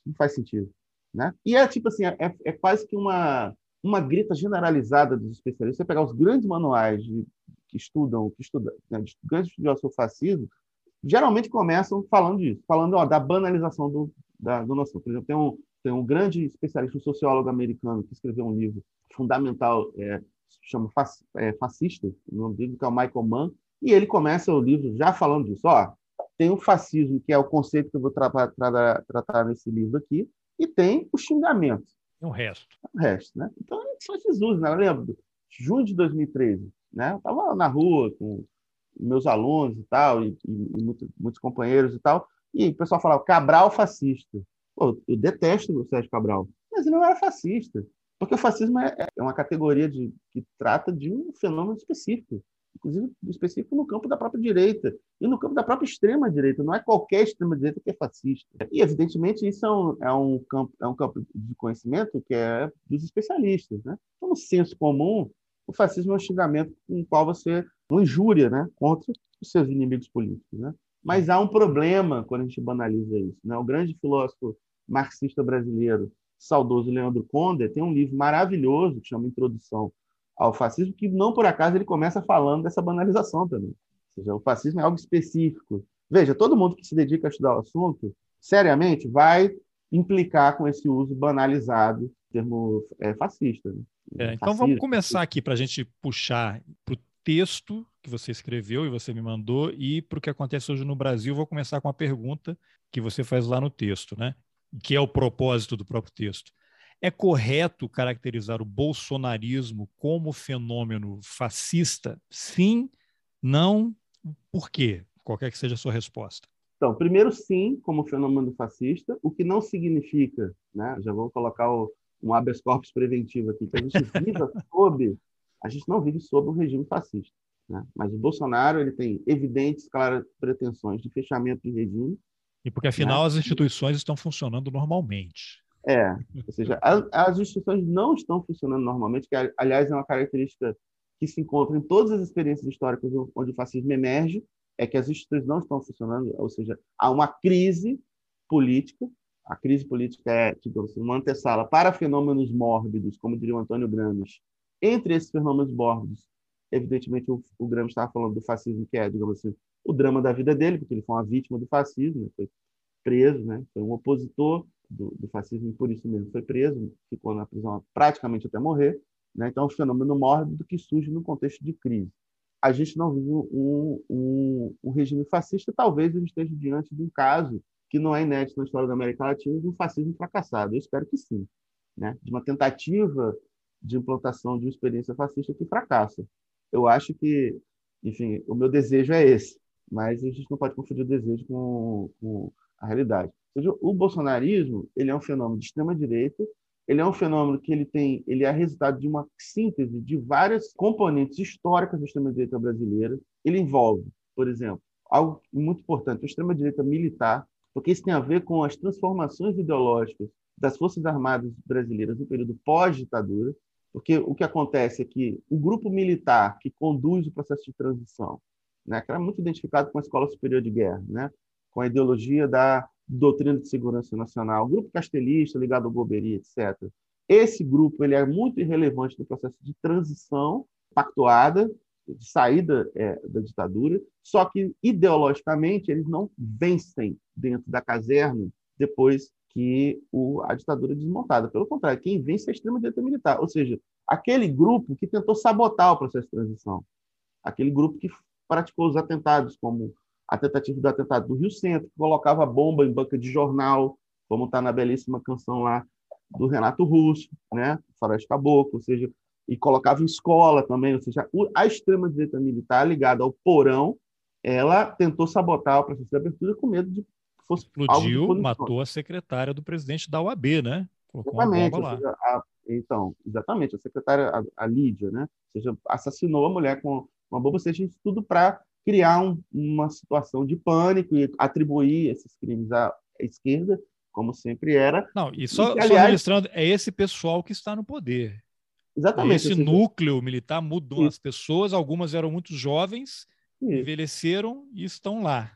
não faz sentido. Né? E é tipo assim, é, é quase que uma, uma grita generalizada dos especialistas. Você pegar os grandes manuais de, que estudam, que estudam, né, de grandes estudiosos sobre fascismo, geralmente começam falando disso, falando ó, da banalização do, da, do nosso. Por exemplo, tem um, tem um grande especialista, um sociólogo americano, que escreveu um livro fundamental, é, chama é, Fascista, o nome dele, que é o Michael Mann, e ele começa o livro já falando disso. Ó, tem o fascismo, que é o conceito que eu vou tra tra tratar nesse livro aqui, e tem o xingamento. E o resto. O resto, né? Então, só Jesus, né? Eu lembro, junho de 2013, né? Eu estava na rua com meus alunos e tal, e, e, e muitos, muitos, companheiros e tal, e o pessoal falava Cabral fascista. Pô, eu detesto o Sérgio Cabral, mas ele não era fascista, porque o fascismo é, é uma categoria de, que trata de um fenômeno específico, inclusive específico no campo da própria direita e no campo da própria extrema direita. Não é qualquer extrema direita que é fascista. E evidentemente isso é um, é um campo é um campo de conhecimento que é dos especialistas, né? Então, no senso comum, o fascismo é um xingamento com o qual você uma injúria né, contra os seus inimigos políticos. Né? Mas há um problema quando a gente banaliza isso. Né? O grande filósofo marxista brasileiro, saudoso Leandro Conde, tem um livro maravilhoso que chama Introdução ao Fascismo, que não por acaso ele começa falando dessa banalização também. Ou seja, o fascismo é algo específico. Veja, todo mundo que se dedica a estudar o assunto, seriamente, vai implicar com esse uso banalizado do termo é, fascista. Né? É, então vamos começar aqui para a gente puxar para o texto que você escreveu e você me mandou e para o que acontece hoje no Brasil. Vou começar com a pergunta que você faz lá no texto, né? que é o propósito do próprio texto. É correto caracterizar o bolsonarismo como fenômeno fascista? Sim, não, por quê? Qualquer que seja a sua resposta. Então, primeiro, sim, como fenômeno fascista, o que não significa, né? já vou colocar o, um habeas corpus preventivo aqui, que a gente viva sob a gente não vive sob um regime fascista. Né? Mas o Bolsonaro ele tem evidentes, claras pretensões de fechamento de regime. E porque, afinal, né? as instituições estão funcionando normalmente. É, ou seja, as, as instituições não estão funcionando normalmente, que, aliás, é uma característica que se encontra em todas as experiências históricas onde o fascismo emerge, é que as instituições não estão funcionando, ou seja, há uma crise política. A crise política é, digamos assim, uma antessala para fenômenos mórbidos, como diria o Antônio Gramsci, entre esses fenômenos mórbidos, evidentemente, o, o Gramsci estava falando do fascismo, que é, digamos assim, o drama da vida dele, porque ele foi uma vítima do fascismo, né? foi preso, né? foi um opositor do, do, fascismo e por isso mesmo foi preso, ficou na prisão praticamente até morrer. Né? Então, é um fenômeno mórbido que surge no contexto de crise. A gente não vive um, um, um regime fascista, talvez a gente esteja diante de um caso que não é inédito na história da América Latina, de um fascismo fracassado. Eu espero que sim. Né? De uma tentativa de implantação de uma experiência fascista que fracassa. Eu acho que, enfim, o meu desejo é esse, mas a gente não pode confundir o desejo com, com a realidade. Seja, o bolsonarismo ele é um fenômeno de extrema direita, ele é um fenômeno que ele tem, ele é resultado de uma síntese de várias componentes históricas da extrema direita brasileira. Ele envolve, por exemplo, algo muito importante, a extrema direita militar, porque isso tem a ver com as transformações ideológicas das Forças Armadas brasileiras no período pós-ditadura, porque o que acontece é que o grupo militar que conduz o processo de transição, né, que era muito identificado com a Escola Superior de Guerra, né, com a ideologia da doutrina de segurança nacional, grupo castelista ligado ao Goberi, etc. Esse grupo ele é muito irrelevante no processo de transição pactuada, de saída é, da ditadura, só que ideologicamente eles não vencem dentro da caserna depois que o, a ditadura é desmontada. Pelo contrário, quem vence é a extrema-direita militar, ou seja, aquele grupo que tentou sabotar o processo de transição, aquele grupo que praticou os atentados, como a tentativa do atentado do Rio Centro, que colocava bomba em banca de jornal, como está na belíssima canção lá do Renato Russo, né? Faroeste Caboclo, ou seja, e colocava em escola também, ou seja, a extrema-direita militar ligada ao porão, ela tentou sabotar o processo de abertura com medo de que fosse Explodiu, matou a secretária do presidente da UAB, né? Colocou exatamente, seja, a, então, exatamente, a secretária, a, a, Lídia, né? Ou seja, assassinou a mulher com uma bomba, ou seja, isso tudo para criar um, uma situação de pânico e atribuir esses crimes à esquerda, como sempre era. Não, e só, e aliás, só registrando, é esse pessoal que está no poder. Exatamente. Esse núcleo militar mudou isso. as pessoas, algumas eram muito jovens, isso. envelheceram e estão lá.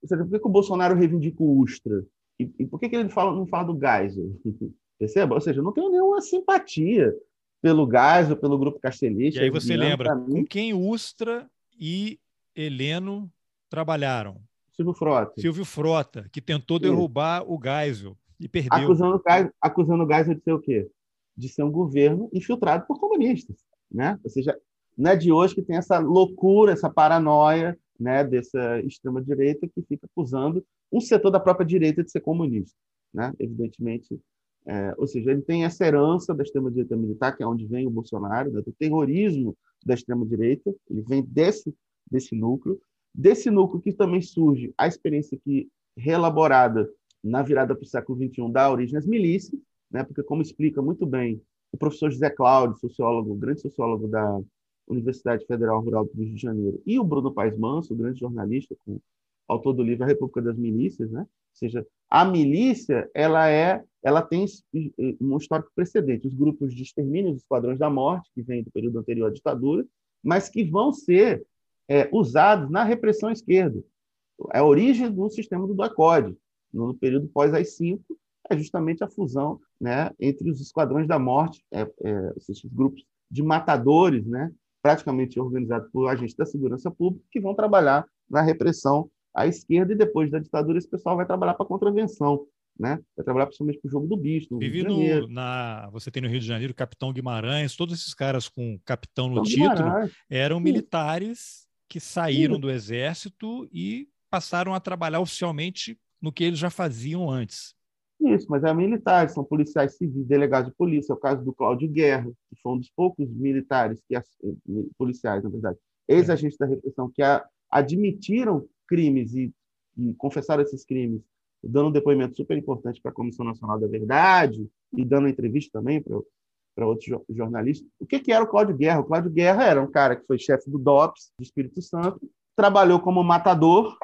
Ou seja, por que, que o Bolsonaro reivindica o Ustra? E, e por que, que ele fala, não fala do Geisel? Perceba? Ou seja, eu não tenho nenhuma simpatia pelo Geisel, pelo grupo castelista. E aí você lembra com quem Ustra e Heleno trabalharam? Silvio Frota. Silvio Frota, que tentou derrubar Sim. o Geisel e perdeu. Acusando, acusando o Geisel de ser o quê? De ser um governo infiltrado por comunistas. Né? Ou seja, não é de hoje que tem essa loucura, essa paranoia né, dessa extrema-direita que fica acusando um setor da própria direita de ser comunista. Né? Evidentemente, é, ou seja, ele tem essa herança da extrema-direita militar, que é onde vem o Bolsonaro, né, do terrorismo da extrema-direita, ele vem desse, desse núcleo. Desse núcleo que também surge a experiência que reelaborada na virada para o século XXI da origem das milícias, né, porque, como explica muito bem o professor José Cláudio, sociólogo, grande sociólogo da Universidade Federal Rural do Rio de Janeiro, e o Bruno Paes Manso, grande jornalista, com, autor do livro A República das Milícias, né? Ou seja, a milícia ela é, ela tem um histórico precedente, os grupos de extermínio, os esquadrões da morte, que vêm do período anterior à ditadura, mas que vão ser é, usados na repressão esquerda. É a origem do sistema do DOCOD, no período pós-AI-5, é justamente a fusão né, entre os esquadrões da morte, é, é, esses grupos de matadores, né, praticamente organizados por agentes da segurança pública, que vão trabalhar na repressão à esquerda e depois da ditadura esse pessoal vai trabalhar para a contravenção. Né? Vai trabalhar principalmente para o jogo do bicho. No Vive no, na, você tem no Rio de Janeiro Capitão Guimarães, todos esses caras com capitão no título Guimarães. eram militares que saíram Sim. do exército e passaram a trabalhar oficialmente no que eles já faziam antes. Isso, mas é militares, são policiais civis, delegados de polícia. É o caso do Cláudio Guerra, que foi um dos poucos militares, que policiais, na verdade, ex-agentes da repressão, que admitiram crimes e, e confessaram esses crimes, dando um depoimento super importante para a Comissão Nacional da Verdade e dando entrevista também para outros jornalistas. O que, que era o Cláudio Guerra? O Cláudio Guerra era um cara que foi chefe do DOPS, do Espírito Santo, trabalhou como matador,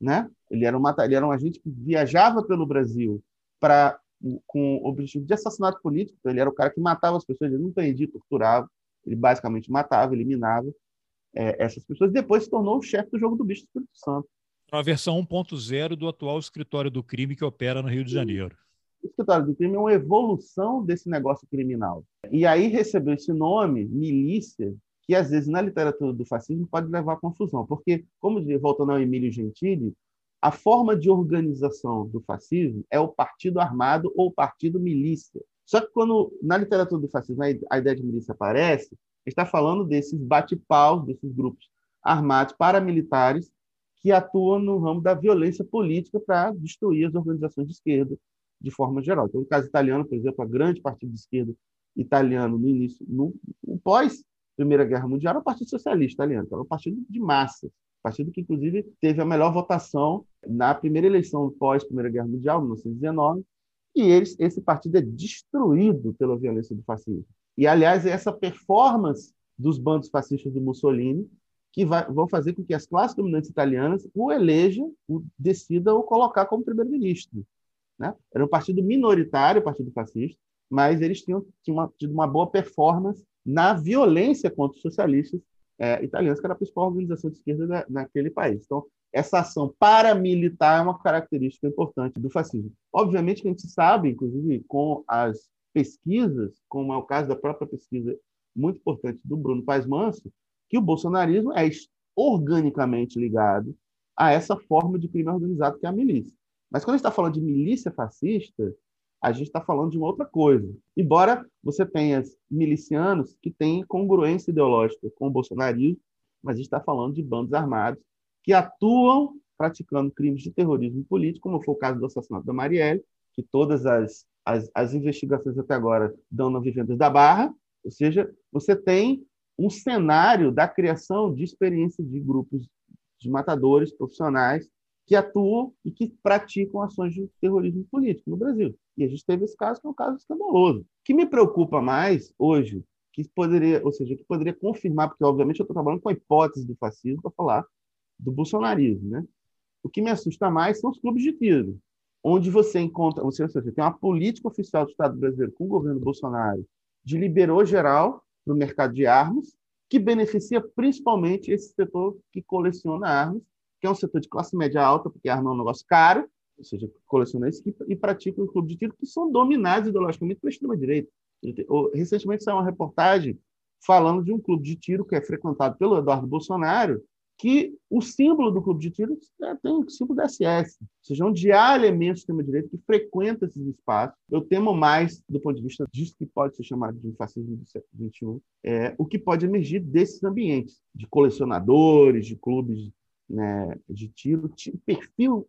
né? Ele era um, ele era um agente que viajava pelo Brasil para com o objetivo de assassinato político. Então, ele era o cara que matava as pessoas, ele não prendia, torturava, ele basicamente matava, eliminava é, essas pessoas. Depois se tornou o chefe do jogo do bicho do Espírito Santo. A versão 1.0 do atual escritório do crime que opera no Rio de Janeiro. O escritório do crime é uma evolução desse negócio criminal. E aí recebeu esse nome, milícia, que às vezes na literatura do fascismo pode levar a confusão, porque, como voltando ao Emílio Gentili, a forma de organização do fascismo é o partido armado ou o partido milícia. Só que quando na literatura do fascismo a ideia de milícia aparece, está falando desses bate-paus, desses grupos armados paramilitares que atuam no ramo da violência política para destruir as organizações de esquerda de forma geral. Então, no caso italiano, por exemplo, a grande partido de esquerda italiano no início, no, no pós Primeira Guerra Mundial, era o Partido Socialista Italiano, que era um partido de massa, partido que inclusive teve a melhor votação na primeira eleição pós Primeira Guerra Mundial, 1919, e eles, esse partido é destruído pela violência do fascismo. E aliás, essa performance dos bandos fascistas do Mussolini que vai, vão fazer com que as classes dominantes italianas o elejam, o decidam o colocar como primeiro-ministro. Né? Era um partido minoritário, Partido Fascista, mas eles tinham, tinham tido uma boa performance na violência contra os socialistas é, italianos, que era a principal organização de esquerda da, naquele país. Então, essa ação paramilitar é uma característica importante do fascismo. Obviamente que a gente sabe, inclusive com as pesquisas, como é o caso da própria pesquisa muito importante do Bruno Paes Manso, que o bolsonarismo é organicamente ligado a essa forma de crime organizado que é a milícia. Mas quando a gente está falando de milícia fascista, a gente está falando de uma outra coisa. Embora você tenha milicianos que têm congruência ideológica com o bolsonarismo, mas a gente está falando de bandos armados que atuam praticando crimes de terrorismo político, como foi o caso do assassinato da Marielle, que todas as, as, as investigações até agora dão na Vivendas da Barra, ou seja, você tem um cenário da criação de experiência de grupos de matadores profissionais que atuam e que praticam ações de terrorismo político no Brasil. E a gente teve esse caso, que é um caso escandaloso. O que me preocupa mais hoje, que poderia, ou seja, que poderia confirmar, porque obviamente eu estou trabalhando com a hipótese do fascismo para falar do bolsonarismo, né? O que me assusta mais são os clubes de tiro, onde você encontra, ou seja, tem uma política oficial do Estado brasileiro com o governo Bolsonaro de liberou geral para o mercado de armas, que beneficia principalmente esse setor que coleciona armas, que é um setor de classe média alta, porque arma é um negócio caro, ou seja, colecionadores que e praticam o clube de tiro que são dominados ideologicamente pela extrema-direita. Recentemente saiu uma reportagem falando de um clube de tiro que é frequentado pelo Eduardo Bolsonaro, que o símbolo do clube de tiro é, tem o símbolo da SS, ou seja, onde há elementos de extrema-direita que frequentam esses espaços. Eu temo mais, do ponto de vista disso que pode ser chamado de fascismo do século XXI, é, o que pode emergir desses ambientes, de colecionadores, de clubes né, de tiro, perfil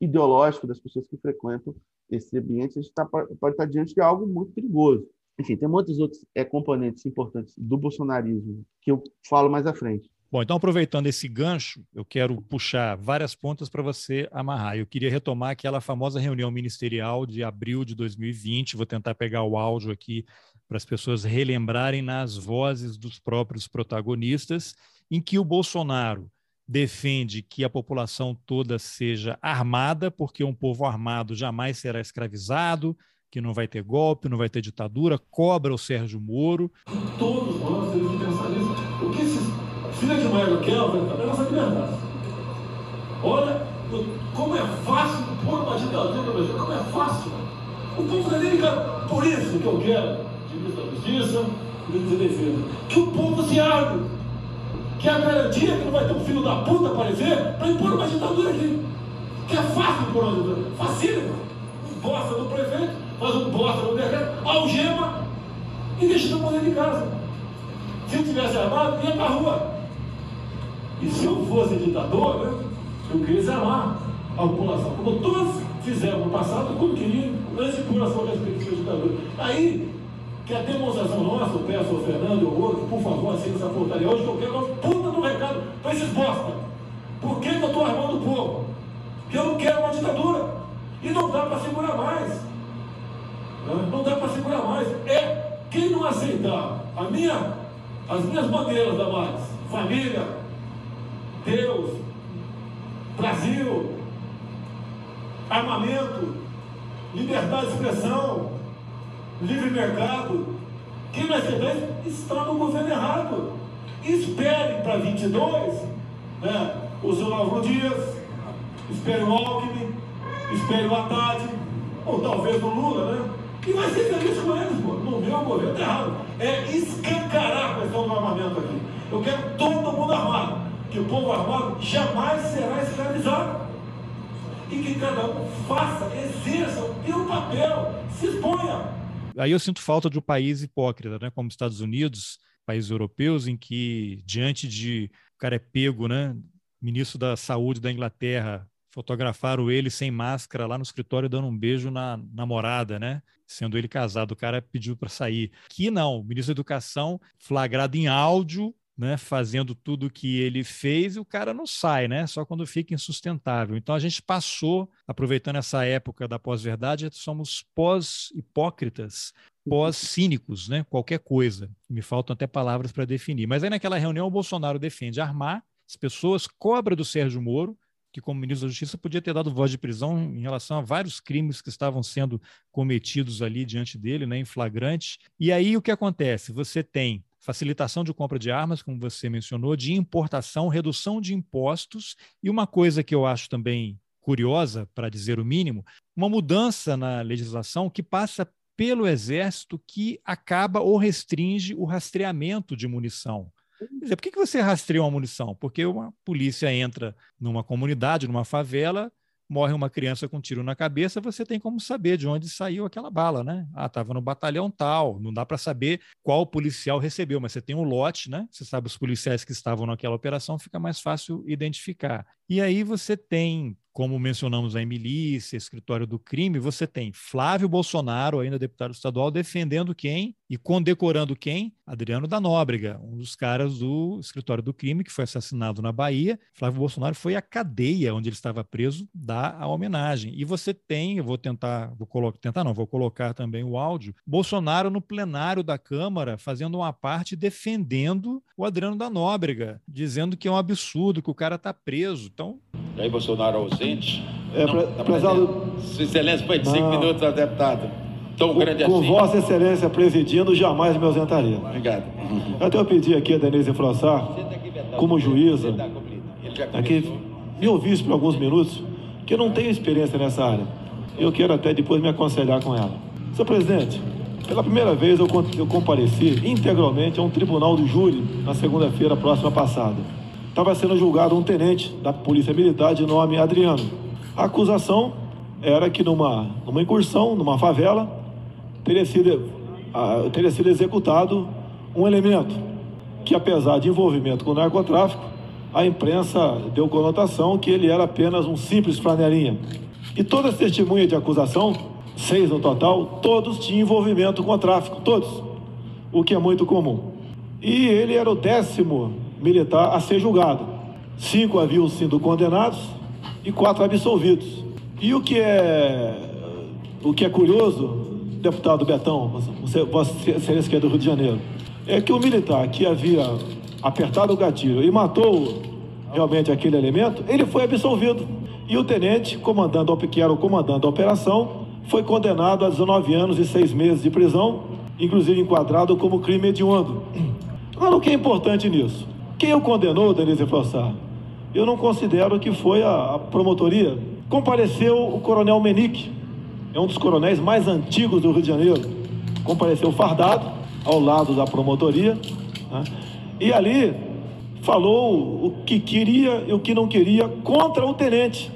ideológico das pessoas que frequentam esses ambientes, a gente tá, pode estar diante de algo muito perigoso. Enfim, tem muitos outros é, componentes importantes do bolsonarismo que eu falo mais à frente. Bom, então aproveitando esse gancho, eu quero puxar várias pontas para você amarrar. Eu queria retomar aquela famosa reunião ministerial de abril de 2020. Vou tentar pegar o áudio aqui para as pessoas relembrarem nas vozes dos próprios protagonistas, em que o Bolsonaro defende que a população toda seja armada, porque um povo armado jamais será escravizado, que não vai ter golpe, não vai ter ditadura, cobra o Sérgio Moro. Todos nós temos que pensar nisso. O que esses filhos de Maia Kelvin é nossa liberdade. Olha como é fácil pôr uma ditadura no Brasil, como é fácil. O povo da liga, por isso que eu quero, de da Justiça, ministro da Defesa, que o povo se arme que é a garantia que não vai ter um filho da puta aparecer para impor uma ditadura aqui. Que é fácil impor uma ditadura. Facílimo. Bosta do prefeito, faz um bosta no decreto, algema e deixa todo mundo de casa. Se eu tivesse armado, ia para a rua. E se eu fosse ditador, né, eu queria desarmar a população. Como todos fizeram no passado, quando queriam, antes de sua respectiva ditadura. Aí que a demonstração nossa, eu peço ao Fernando ao outro, por favor, aceita essa portaria hoje, que eu quero uma puta do recado para esses bosta. Por que, que eu estou armando o povo? Porque eu não quero uma ditadura. E não dá para segurar mais. Não dá para segurar mais. É quem não aceitar a minha, as minhas bandeiras da mais, família, Deus, Brasil, armamento, liberdade de expressão, livre mercado. Quem bem está no governo errado. Espere para 22 né, o Zonalvo Dias, espere o Alckmin, espere o Haddad, ou talvez o Lula, né? E vai ser feliz com eles, pô. No meu governo tá errado. É escancarar a questão do armamento aqui. Eu quero todo mundo armado. Que o povo armado jamais será escravizado. E que cada um faça, exerça o seu papel, se exponha aí eu sinto falta de um país hipócrita, né, como Estados Unidos, países europeus, em que, diante de. O cara é pego, né? Ministro da Saúde da Inglaterra, fotografaram ele sem máscara lá no escritório dando um beijo na namorada, né? Sendo ele casado, o cara pediu para sair. Aqui não, o ministro da Educação, flagrado em áudio, né, fazendo tudo o que ele fez e o cara não sai, né? Só quando fica insustentável. Então a gente passou, aproveitando essa época da pós-verdade, somos pós-hipócritas, pós-cínicos, né? Qualquer coisa. Me faltam até palavras para definir. Mas aí naquela reunião o Bolsonaro defende armar as pessoas, cobra do Sérgio Moro, que como ministro da Justiça podia ter dado voz de prisão em relação a vários crimes que estavam sendo cometidos ali diante dele, né, em flagrante. E aí o que acontece? Você tem facilitação de compra de armas, como você mencionou, de importação, redução de impostos e uma coisa que eu acho também curiosa, para dizer o mínimo, uma mudança na legislação que passa pelo Exército que acaba ou restringe o rastreamento de munição. Quer dizer, por que você rastreia uma munição? Porque uma polícia entra numa comunidade, numa favela, morre uma criança com um tiro na cabeça, você tem como saber de onde saiu aquela bala, né? Ah, estava no batalhão tal. Não dá para saber qual policial recebeu, mas você tem um lote, né? Você sabe os policiais que estavam naquela operação, fica mais fácil identificar. E aí você tem como mencionamos a milícia, escritório do crime, você tem Flávio Bolsonaro, ainda deputado estadual, defendendo quem e condecorando quem? Adriano da Nóbrega, um dos caras do escritório do crime que foi assassinado na Bahia. Flávio Bolsonaro foi à cadeia onde ele estava preso dar a homenagem. E você tem, eu vou tentar, vou colocar, tentar não, vou colocar também o áudio, Bolsonaro no plenário da Câmara fazendo uma parte defendendo o Adriano da Nóbrega, dizendo que é um absurdo que o cara está preso. Então, e aí, Bolsonaro? É, não, tá prezado... Sua Excelência, foi de cinco minutos ao deputado. Tão com, grande com assim. Vossa Excelência presidindo, jamais me ausentaria. Obrigado. Até eu pedi aqui a Denise Frossar, como juíza, aqui, me ouvisse por alguns minutos, que eu não tenho experiência nessa área. Eu quero até depois me aconselhar com ela. Senhor presidente, pela primeira vez eu, eu compareci integralmente a um tribunal do júri na segunda-feira próxima passada estava sendo julgado um tenente da Polícia Militar de nome Adriano. A acusação era que numa, numa incursão, numa favela, teria sido, uh, teria sido executado um elemento que, apesar de envolvimento com o narcotráfico, a imprensa deu conotação que ele era apenas um simples flanelinha. E todas as testemunhas de acusação, seis no total, todos tinham envolvimento com o tráfico, todos, o que é muito comum. E ele era o décimo militar a ser julgado. Cinco haviam sido condenados e quatro absolvidos. E o que é, o que é curioso, deputado Betão, você, você, você é do Rio de Janeiro, é que o militar que havia apertado o gatilho e matou realmente aquele elemento, ele foi absolvido. E o tenente, comandando, que era o comandante da operação, foi condenado a 19 anos e 6 meses de prisão, inclusive enquadrado como crime hediondo. Agora, o que é importante nisso? Quem o condenou, Denise Frossar? Eu não considero que foi a, a promotoria. Compareceu o coronel Menique, é um dos coronéis mais antigos do Rio de Janeiro. Compareceu fardado, ao lado da promotoria, né? e ali falou o que queria e o que não queria contra o tenente.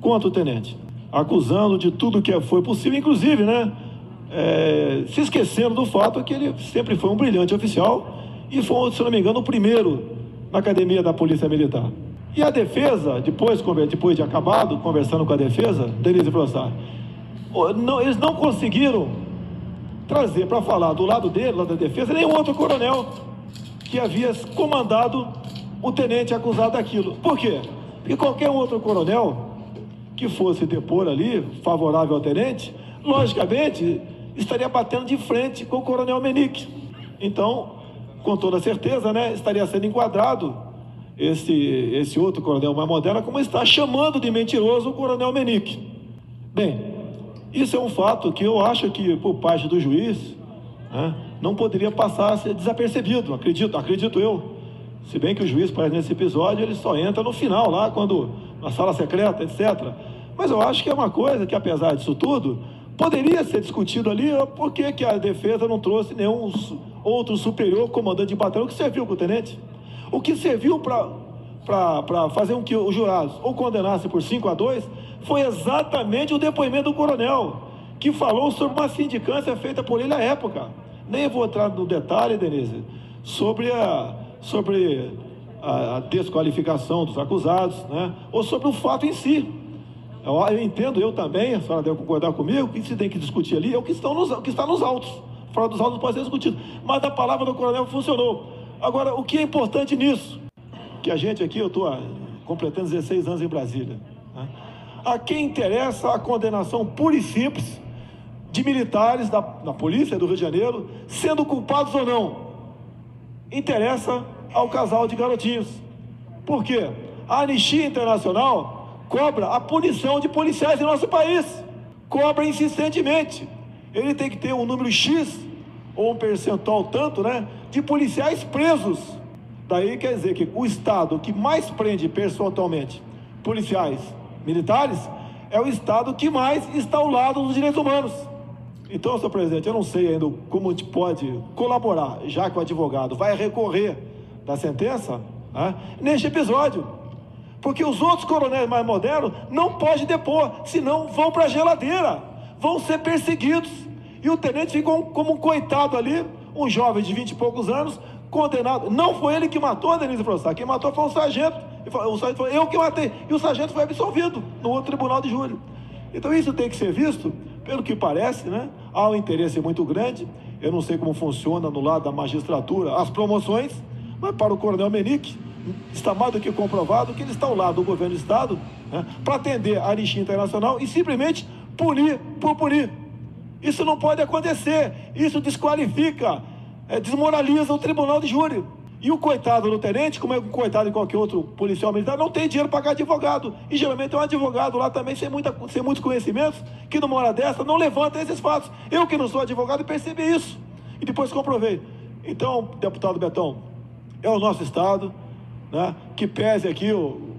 Contra o tenente. Acusando de tudo que foi possível, inclusive, né? É, se esquecendo do fato que ele sempre foi um brilhante oficial e foi, se não me engano, o primeiro na academia da Polícia Militar. E a defesa, depois, depois de acabado, conversando com a defesa, Denise Frossar, não, eles não conseguiram trazer para falar do lado dele, lá da defesa, nenhum outro coronel que havia comandado o tenente acusado daquilo. Por quê? Porque qualquer outro coronel que fosse depor ali, favorável ao tenente, logicamente estaria batendo de frente com o coronel Menique. Então, com toda certeza, né, estaria sendo enquadrado esse, esse outro coronel mais moderno, como está chamando de mentiroso o coronel Menique. Bem, isso é um fato que eu acho que, por parte do juiz, né, não poderia passar a ser desapercebido, acredito, acredito eu. Se bem que o juiz, parece nesse episódio, ele só entra no final, lá, quando na sala secreta, etc. Mas eu acho que é uma coisa que, apesar disso tudo, poderia ser discutido ali por que, que a defesa não trouxe nenhum outro superior comandante de batalhão que serviu para o tenente. O que serviu para fazer com que os jurados ou condenassem por 5 a 2 foi exatamente o depoimento do coronel, que falou sobre uma sindicância feita por ele à época. Nem vou entrar no detalhe, Denise, sobre a, sobre a, a desqualificação dos acusados, né? ou sobre o fato em si. Eu, eu entendo, eu também, a senhora deve concordar comigo, o que se tem que discutir ali é o que, estão nos, o que está nos autos fora dos autos pode ser discutido. Mas a palavra do coronel funcionou. Agora, o que é importante nisso? Que a gente aqui, eu estou completando 16 anos em Brasília. Né? A quem interessa a condenação pura e simples de militares da, da polícia do Rio de Janeiro, sendo culpados ou não. Interessa ao casal de garotinhos. Por quê? A Anistia Internacional cobra a punição de policiais em nosso país. Cobra insistentemente. Ele tem que ter um número X, ou um percentual tanto, né, de policiais presos. Daí quer dizer que o Estado que mais prende percentualmente policiais militares é o Estado que mais está ao lado dos direitos humanos. Então, senhor presidente, eu não sei ainda como a gente pode colaborar, já que o advogado vai recorrer da sentença, né, neste episódio. Porque os outros coronéis mais modernos não podem depor, senão vão para a geladeira, vão ser perseguidos. E o tenente ficou como um coitado ali, um jovem de vinte e poucos anos, condenado. Não foi ele que matou a Denise Frossá, quem matou foi o sargento. O sargento falou, eu que matei. E o sargento foi absolvido no outro tribunal de júri. Então isso tem que ser visto, pelo que parece, né? Há um interesse muito grande. Eu não sei como funciona no lado da magistratura as promoções, mas para o coronel Menique, está mais do que comprovado que ele está ao lado do governo do Estado né, para atender a anistia internacional e simplesmente punir por punir. Isso não pode acontecer. Isso desqualifica, é, desmoraliza o tribunal de júri. E o coitado do tenente, como é o coitado de qualquer outro policial militar, não tem dinheiro para pagar advogado. E geralmente é um advogado lá também sem, muita, sem muitos conhecimentos, que numa hora dessa não levanta esses fatos. Eu que não sou advogado percebi isso. E depois comprovei. Então, deputado Betão, é o nosso Estado, né, que pese aqui o,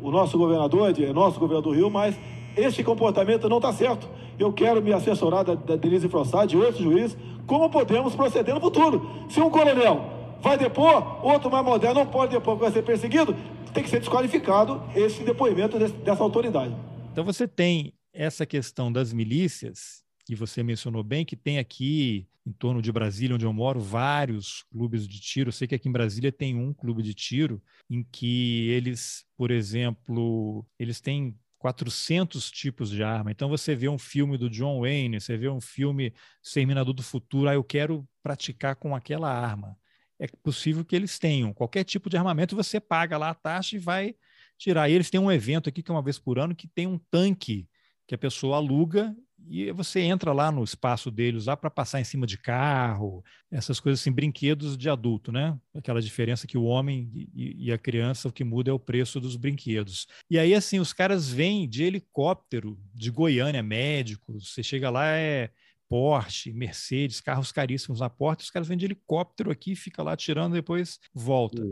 o nosso governador, é nosso governador do Rio, mas esse comportamento não está certo. Eu quero me assessorar da, da Denise Frossá, de outros juízes, como podemos proceder no futuro. Se um coronel vai depor, outro mais moderno não pode depor porque vai ser perseguido, tem que ser desqualificado esse depoimento desse, dessa autoridade. Então você tem essa questão das milícias, e você mencionou bem que tem aqui, em torno de Brasília, onde eu moro, vários clubes de tiro. Eu sei que aqui em Brasília tem um clube de tiro em que eles, por exemplo, eles têm 400 tipos de arma. Então você vê um filme do John Wayne, você vê um filme Exterminador do Futuro, ah, eu quero praticar com aquela arma é possível que eles tenham. Qualquer tipo de armamento, você paga lá a taxa e vai tirar. E eles têm um evento aqui que é uma vez por ano que tem um tanque que a pessoa aluga e você entra lá no espaço deles lá para passar em cima de carro, essas coisas assim, brinquedos de adulto, né? Aquela diferença que o homem e, e, a criança, o que muda é o preço dos brinquedos. E aí, assim, os caras vêm de helicóptero de Goiânia, médicos, você chega lá, é Porsche, Mercedes, carros caríssimos na porta, os caras vêm de helicóptero aqui, fica lá tirando, depois volta.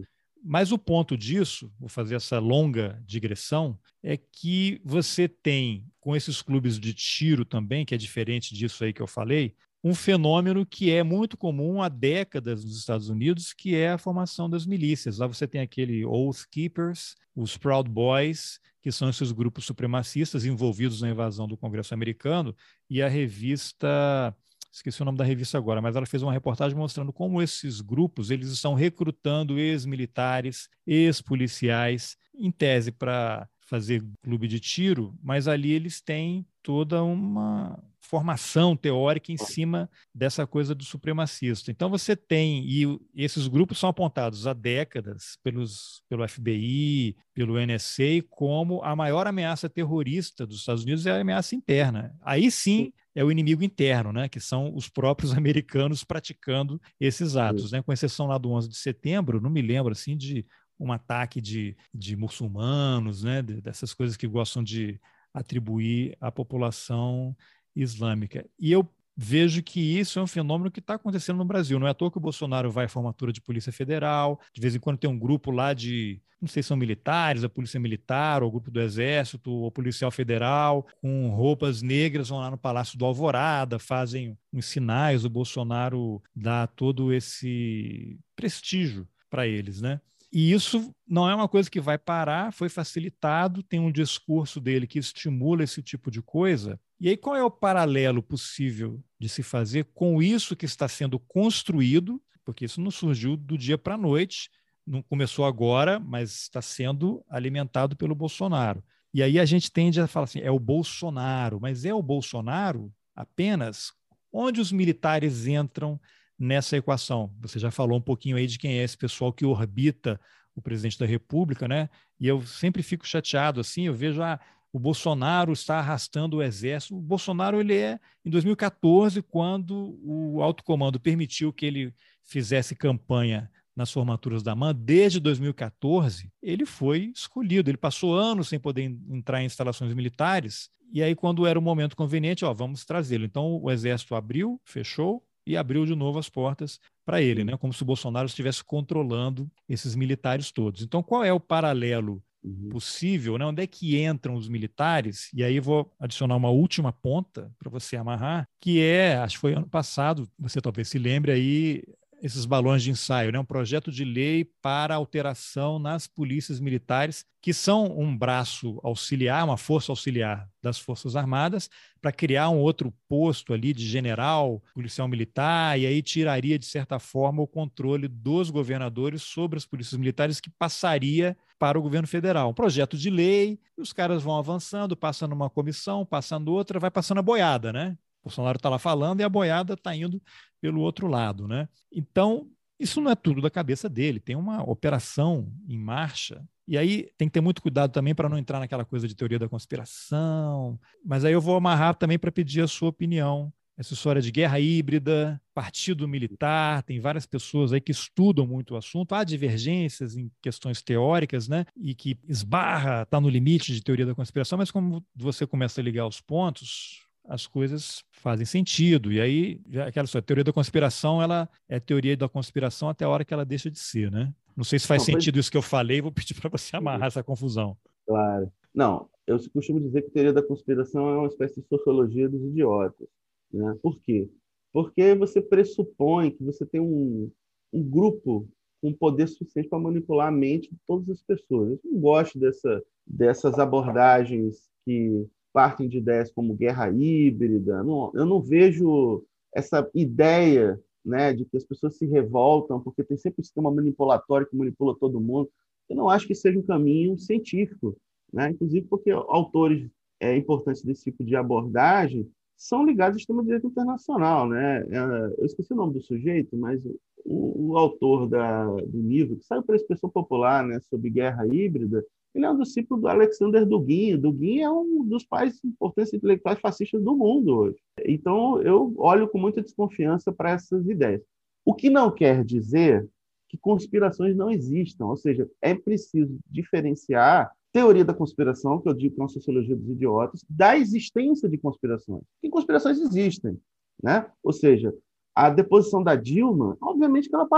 Mas o ponto disso, vou fazer essa longa digressão, é que você tem, com esses clubes de tiro também, que é diferente disso aí que eu falei, um fenômeno que é muito comum há décadas nos Estados Unidos, que é a formação das milícias. Lá você tem aquele Oath Keepers, os Proud Boys, que são esses grupos supremacistas envolvidos na invasão do Congresso americano, e a revista, esqueci o nome da revista agora, mas ela fez uma reportagem mostrando como esses grupos eles estão recrutando ex-militares, ex-policiais, em tese para fazer clube de tiro, mas ali eles têm toda uma formação teórica em cima dessa coisa do supremacista. Então você tem, e esses grupos são apontados há décadas pelos, pelo FBI, pelo NSA, como a maior ameaça terrorista dos Estados Unidos é a ameaça interna. Aí sim é o inimigo interno, né, que são os próprios americanos praticando esses atos, né, com exceção lá do 11 de setembro, não me lembro assim de um ataque de, de muçulmanos, né, dessas coisas que gostam de atribuir à população islâmica. E eu vejo que isso é um fenômeno que está acontecendo no Brasil. Não é à toa que o Bolsonaro vai à formatura de Polícia Federal, de vez em quando tem um grupo lá de, não sei se são militares, a Polícia Militar, ou o grupo do Exército, ou Policial Federal, com roupas negras, vão lá no Palácio do Alvorada, fazem uns sinais, o Bolsonaro dá todo esse prestígio para eles, né? E isso não é uma coisa que vai parar, foi facilitado, tem um discurso dele que estimula esse tipo de coisa. E aí, qual é o paralelo possível de se fazer com isso que está sendo construído? Porque isso não surgiu do dia para a noite, não começou agora, mas está sendo alimentado pelo Bolsonaro. E aí a gente tende a falar assim: é o Bolsonaro, mas é o Bolsonaro apenas onde os militares entram nessa equação. Você já falou um pouquinho aí de quem é esse pessoal que orbita o presidente da República, né? E eu sempre fico chateado assim, eu vejo ah, o Bolsonaro está arrastando o exército. O Bolsonaro ele é em 2014 quando o alto comando permitiu que ele fizesse campanha nas formaturas da MAN, desde 2014, ele foi escolhido. Ele passou anos sem poder entrar em instalações militares, e aí, quando era o momento conveniente, ó, vamos trazê-lo. Então, o Exército abriu, fechou e abriu de novo as portas para ele, né? como se o Bolsonaro estivesse controlando esses militares todos. Então, qual é o paralelo uhum. possível? Né? Onde é que entram os militares? E aí vou adicionar uma última ponta para você amarrar, que é, acho que foi ano passado, você talvez se lembre aí, esses balões de ensaio, né? um projeto de lei para alteração nas polícias militares, que são um braço auxiliar, uma força auxiliar das Forças Armadas, para criar um outro posto ali de general, policial militar, e aí tiraria, de certa forma, o controle dos governadores sobre as polícias militares, que passaria para o governo federal. Um projeto de lei, os caras vão avançando, passando uma comissão, passando outra, vai passando a boiada, né? Bolsonaro está lá falando e a boiada está indo pelo outro lado, né? Então, isso não é tudo da cabeça dele, tem uma operação em marcha. E aí tem que ter muito cuidado também para não entrar naquela coisa de teoria da conspiração. Mas aí eu vou amarrar também para pedir a sua opinião. Essa história de guerra híbrida, partido militar, tem várias pessoas aí que estudam muito o assunto. Há divergências em questões teóricas, né? E que esbarra, está no limite de teoria da conspiração, mas como você começa a ligar os pontos, as coisas fazem sentido. E aí, aquela sua teoria da conspiração, ela é teoria da conspiração até a hora que ela deixa de ser, né? Não sei se faz Não, sentido isso que eu falei, vou pedir para você amarrar essa confusão. Claro. Não, eu costumo dizer que teoria da conspiração é uma espécie de sociologia dos idiotas. Né? Por quê? Porque você pressupõe que você tem um, um grupo com poder suficiente para manipular a mente de todas as pessoas. Eu não gosto dessa, dessas abordagens que partem de ideias como guerra híbrida. Não, eu não vejo essa ideia né, de que as pessoas se revoltam porque tem sempre um sistema manipulatório que manipula todo mundo. Eu não acho que seja um caminho científico, né? inclusive porque autores é, importantes desse tipo de abordagem são ligados ao sistema de direito internacional. Né? É, eu esqueci o nome do sujeito, mas o, o autor da, do livro, que saiu para a expressão popular né, sobre guerra híbrida, ele é um discípulo do Alexander Dugin. Dugin é um dos pais importantes intelectuais fascistas do mundo hoje. Então, eu olho com muita desconfiança para essas ideias. O que não quer dizer que conspirações não existam, ou seja, é preciso diferenciar teoria da conspiração, que eu digo que é uma sociologia dos idiotas, da existência de conspirações. Que conspirações existem, né? Ou seja, a deposição da Dilma, obviamente que ela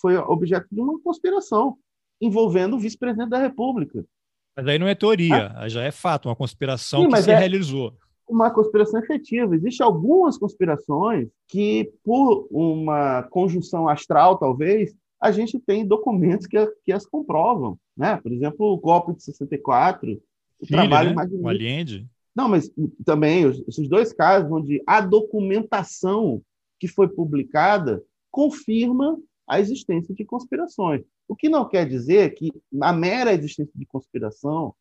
foi objeto de uma conspiração envolvendo o vice-presidente da República. Mas aí não é teoria, ah? já é fato, uma conspiração Sim, que se é realizou. Uma conspiração efetiva. Existem algumas conspirações que, por uma conjunção astral, talvez, a gente tem documentos que, que as comprovam. Né? Por exemplo, o golpe de 64, o Chile, trabalho né? magnífico. O Allende. Não, mas também esses dois casos onde a documentação que foi publicada confirma a existência de conspirações. O que não quer dizer que a mera existência de conspiração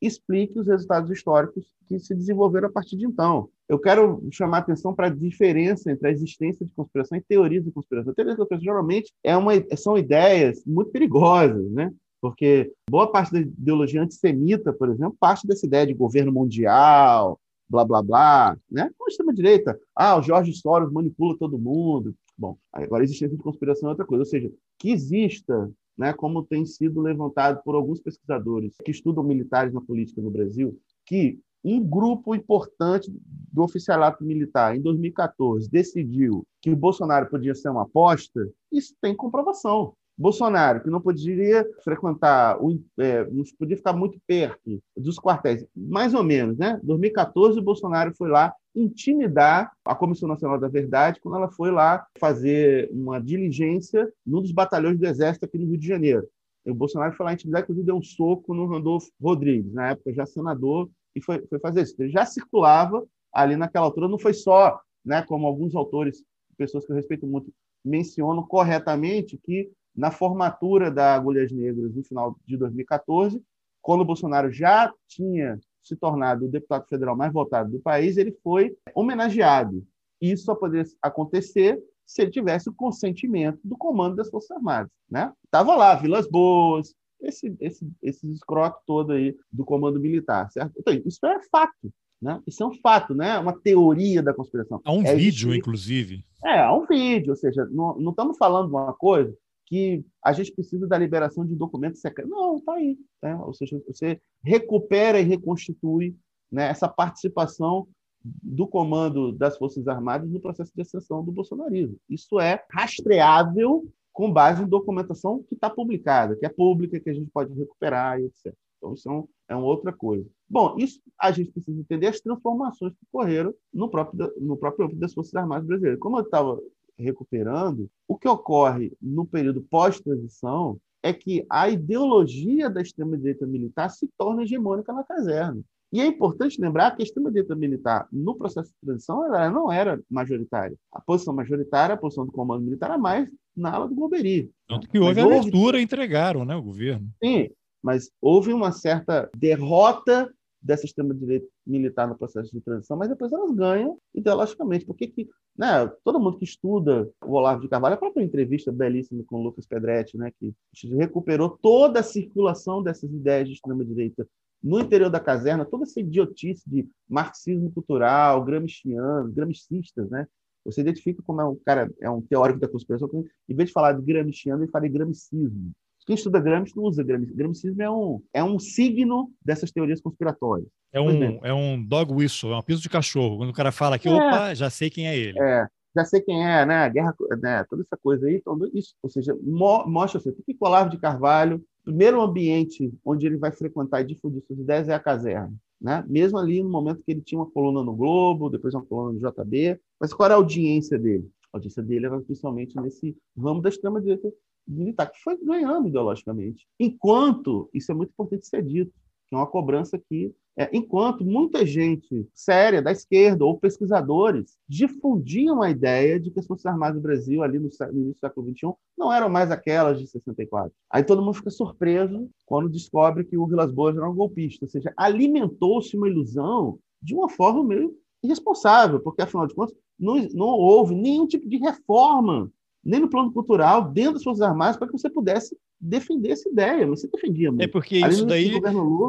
explique os resultados históricos que se desenvolveram a partir de então. Eu quero chamar atenção para a diferença entre a existência de conspiração e teorias de conspiração. Teorias de conspiração geralmente é uma, são ideias muito perigosas, né? porque boa parte da ideologia antissemita, por exemplo, parte dessa ideia de governo mundial, blá, blá, blá, né? Com a extrema-direita, ah, o Jorge Soros manipula todo mundo. Bom, agora existência de conspiração é outra coisa, ou seja, que exista né, como tem sido levantado por alguns pesquisadores que estudam militares na política no Brasil, que um grupo importante do oficialato militar, em 2014, decidiu que o Bolsonaro podia ser uma aposta, isso tem comprovação. Bolsonaro, que não poderia frequentar, é, não podia ficar muito perto dos quartéis, mais ou menos, né? Em 2014, o Bolsonaro foi lá intimidar a Comissão Nacional da Verdade quando ela foi lá fazer uma diligência num dos batalhões do Exército aqui no Rio de Janeiro. E o Bolsonaro foi lá intimidar, inclusive deu um soco no Randolfo Rodrigues, na época já senador, e foi, foi fazer isso. Ele já circulava ali naquela altura, não foi só, né, como alguns autores, pessoas que eu respeito muito, mencionam corretamente, que na formatura da Agulhas Negras no final de 2014, quando o Bolsonaro já tinha se tornado o deputado federal mais votado do país, ele foi homenageado. Isso só poderia acontecer se ele tivesse o consentimento do comando das Forças Armadas. Né? Tava lá, Vilas Boas, esse, esse, esses escrotos todo aí do comando militar, certo? Então, isso é fato. Né? Isso é um fato, né? uma teoria da conspiração. Há um é vídeo, inclusive. É, há um vídeo, ou seja, não, não estamos falando de uma coisa que a gente precisa da liberação de documentos secretos. Não, está aí. Né? Ou seja, você recupera e reconstitui né, essa participação do comando das Forças Armadas no processo de ascensão do bolsonarismo. Isso é rastreável com base em documentação que está publicada, que é pública, que a gente pode recuperar e etc. Então, isso é, um, é uma outra coisa. Bom, isso a gente precisa entender as transformações que ocorreram no próprio, no próprio das Forças Armadas brasileiras. Como eu estava recuperando, o que ocorre no período pós-transição é que a ideologia da extrema-direita militar se torna hegemônica na caserna. E é importante lembrar que a extrema-direita militar, no processo de transição, ela não era majoritária. A posição majoritária, a posição do comando militar, era mais na ala do Goberi. Tanto que houve mas a abertura houve... entregaram né, o governo. Sim, mas houve uma certa derrota dessa extrema-direita militar no processo de transição, mas depois elas ganham ideologicamente. Porque que, né, todo mundo que estuda o Olavo de Carvalho, a própria entrevista belíssima com o Lucas Pedretti, né, que recuperou toda a circulação dessas ideias de extrema-direita no interior da caserna, toda essa idiotice de marxismo cultural, gramsciano, gramscistas, né? Você identifica como é um cara, é um teórico da conspiração, em vez de falar de gramsciano, ele fala de gramscismo. Quem estuda Gramsci não usa Gramsci. Gramscismo é um, é um signo dessas teorias conspiratórias. É um, é um dog whistle, é um piso de cachorro. Quando o cara fala aqui, é. opa, já sei quem é ele. É, já sei quem é, né? Guerra, né? Toda essa coisa aí. Então, isso, ou seja, mo mostra assim, o que o Olavo de Carvalho primeiro ambiente onde ele vai frequentar e difundir suas ideias é a caserna. Né? Mesmo ali no momento que ele tinha uma coluna no Globo, depois uma coluna no JB, mas qual era a audiência dele? A audiência dele era principalmente nesse ramo da extrema-direita militar, que foi ganhando ideologicamente. Enquanto, isso é muito importante ser dito, que é uma cobrança que é, enquanto muita gente séria da esquerda ou pesquisadores difundiam a ideia de que as Forças Armadas do Brasil, ali no, no início do século XXI, não eram mais aquelas de 64. Aí todo mundo fica surpreso quando descobre que o Vilas Boas era um golpista. Ou seja, alimentou-se uma ilusão de uma forma meio irresponsável, porque, afinal de contas, não, não houve nenhum tipo de reforma, nem no plano cultural, dentro das Forças Armadas, para que você pudesse defender essa ideia. Você defendia muito. É porque isso daí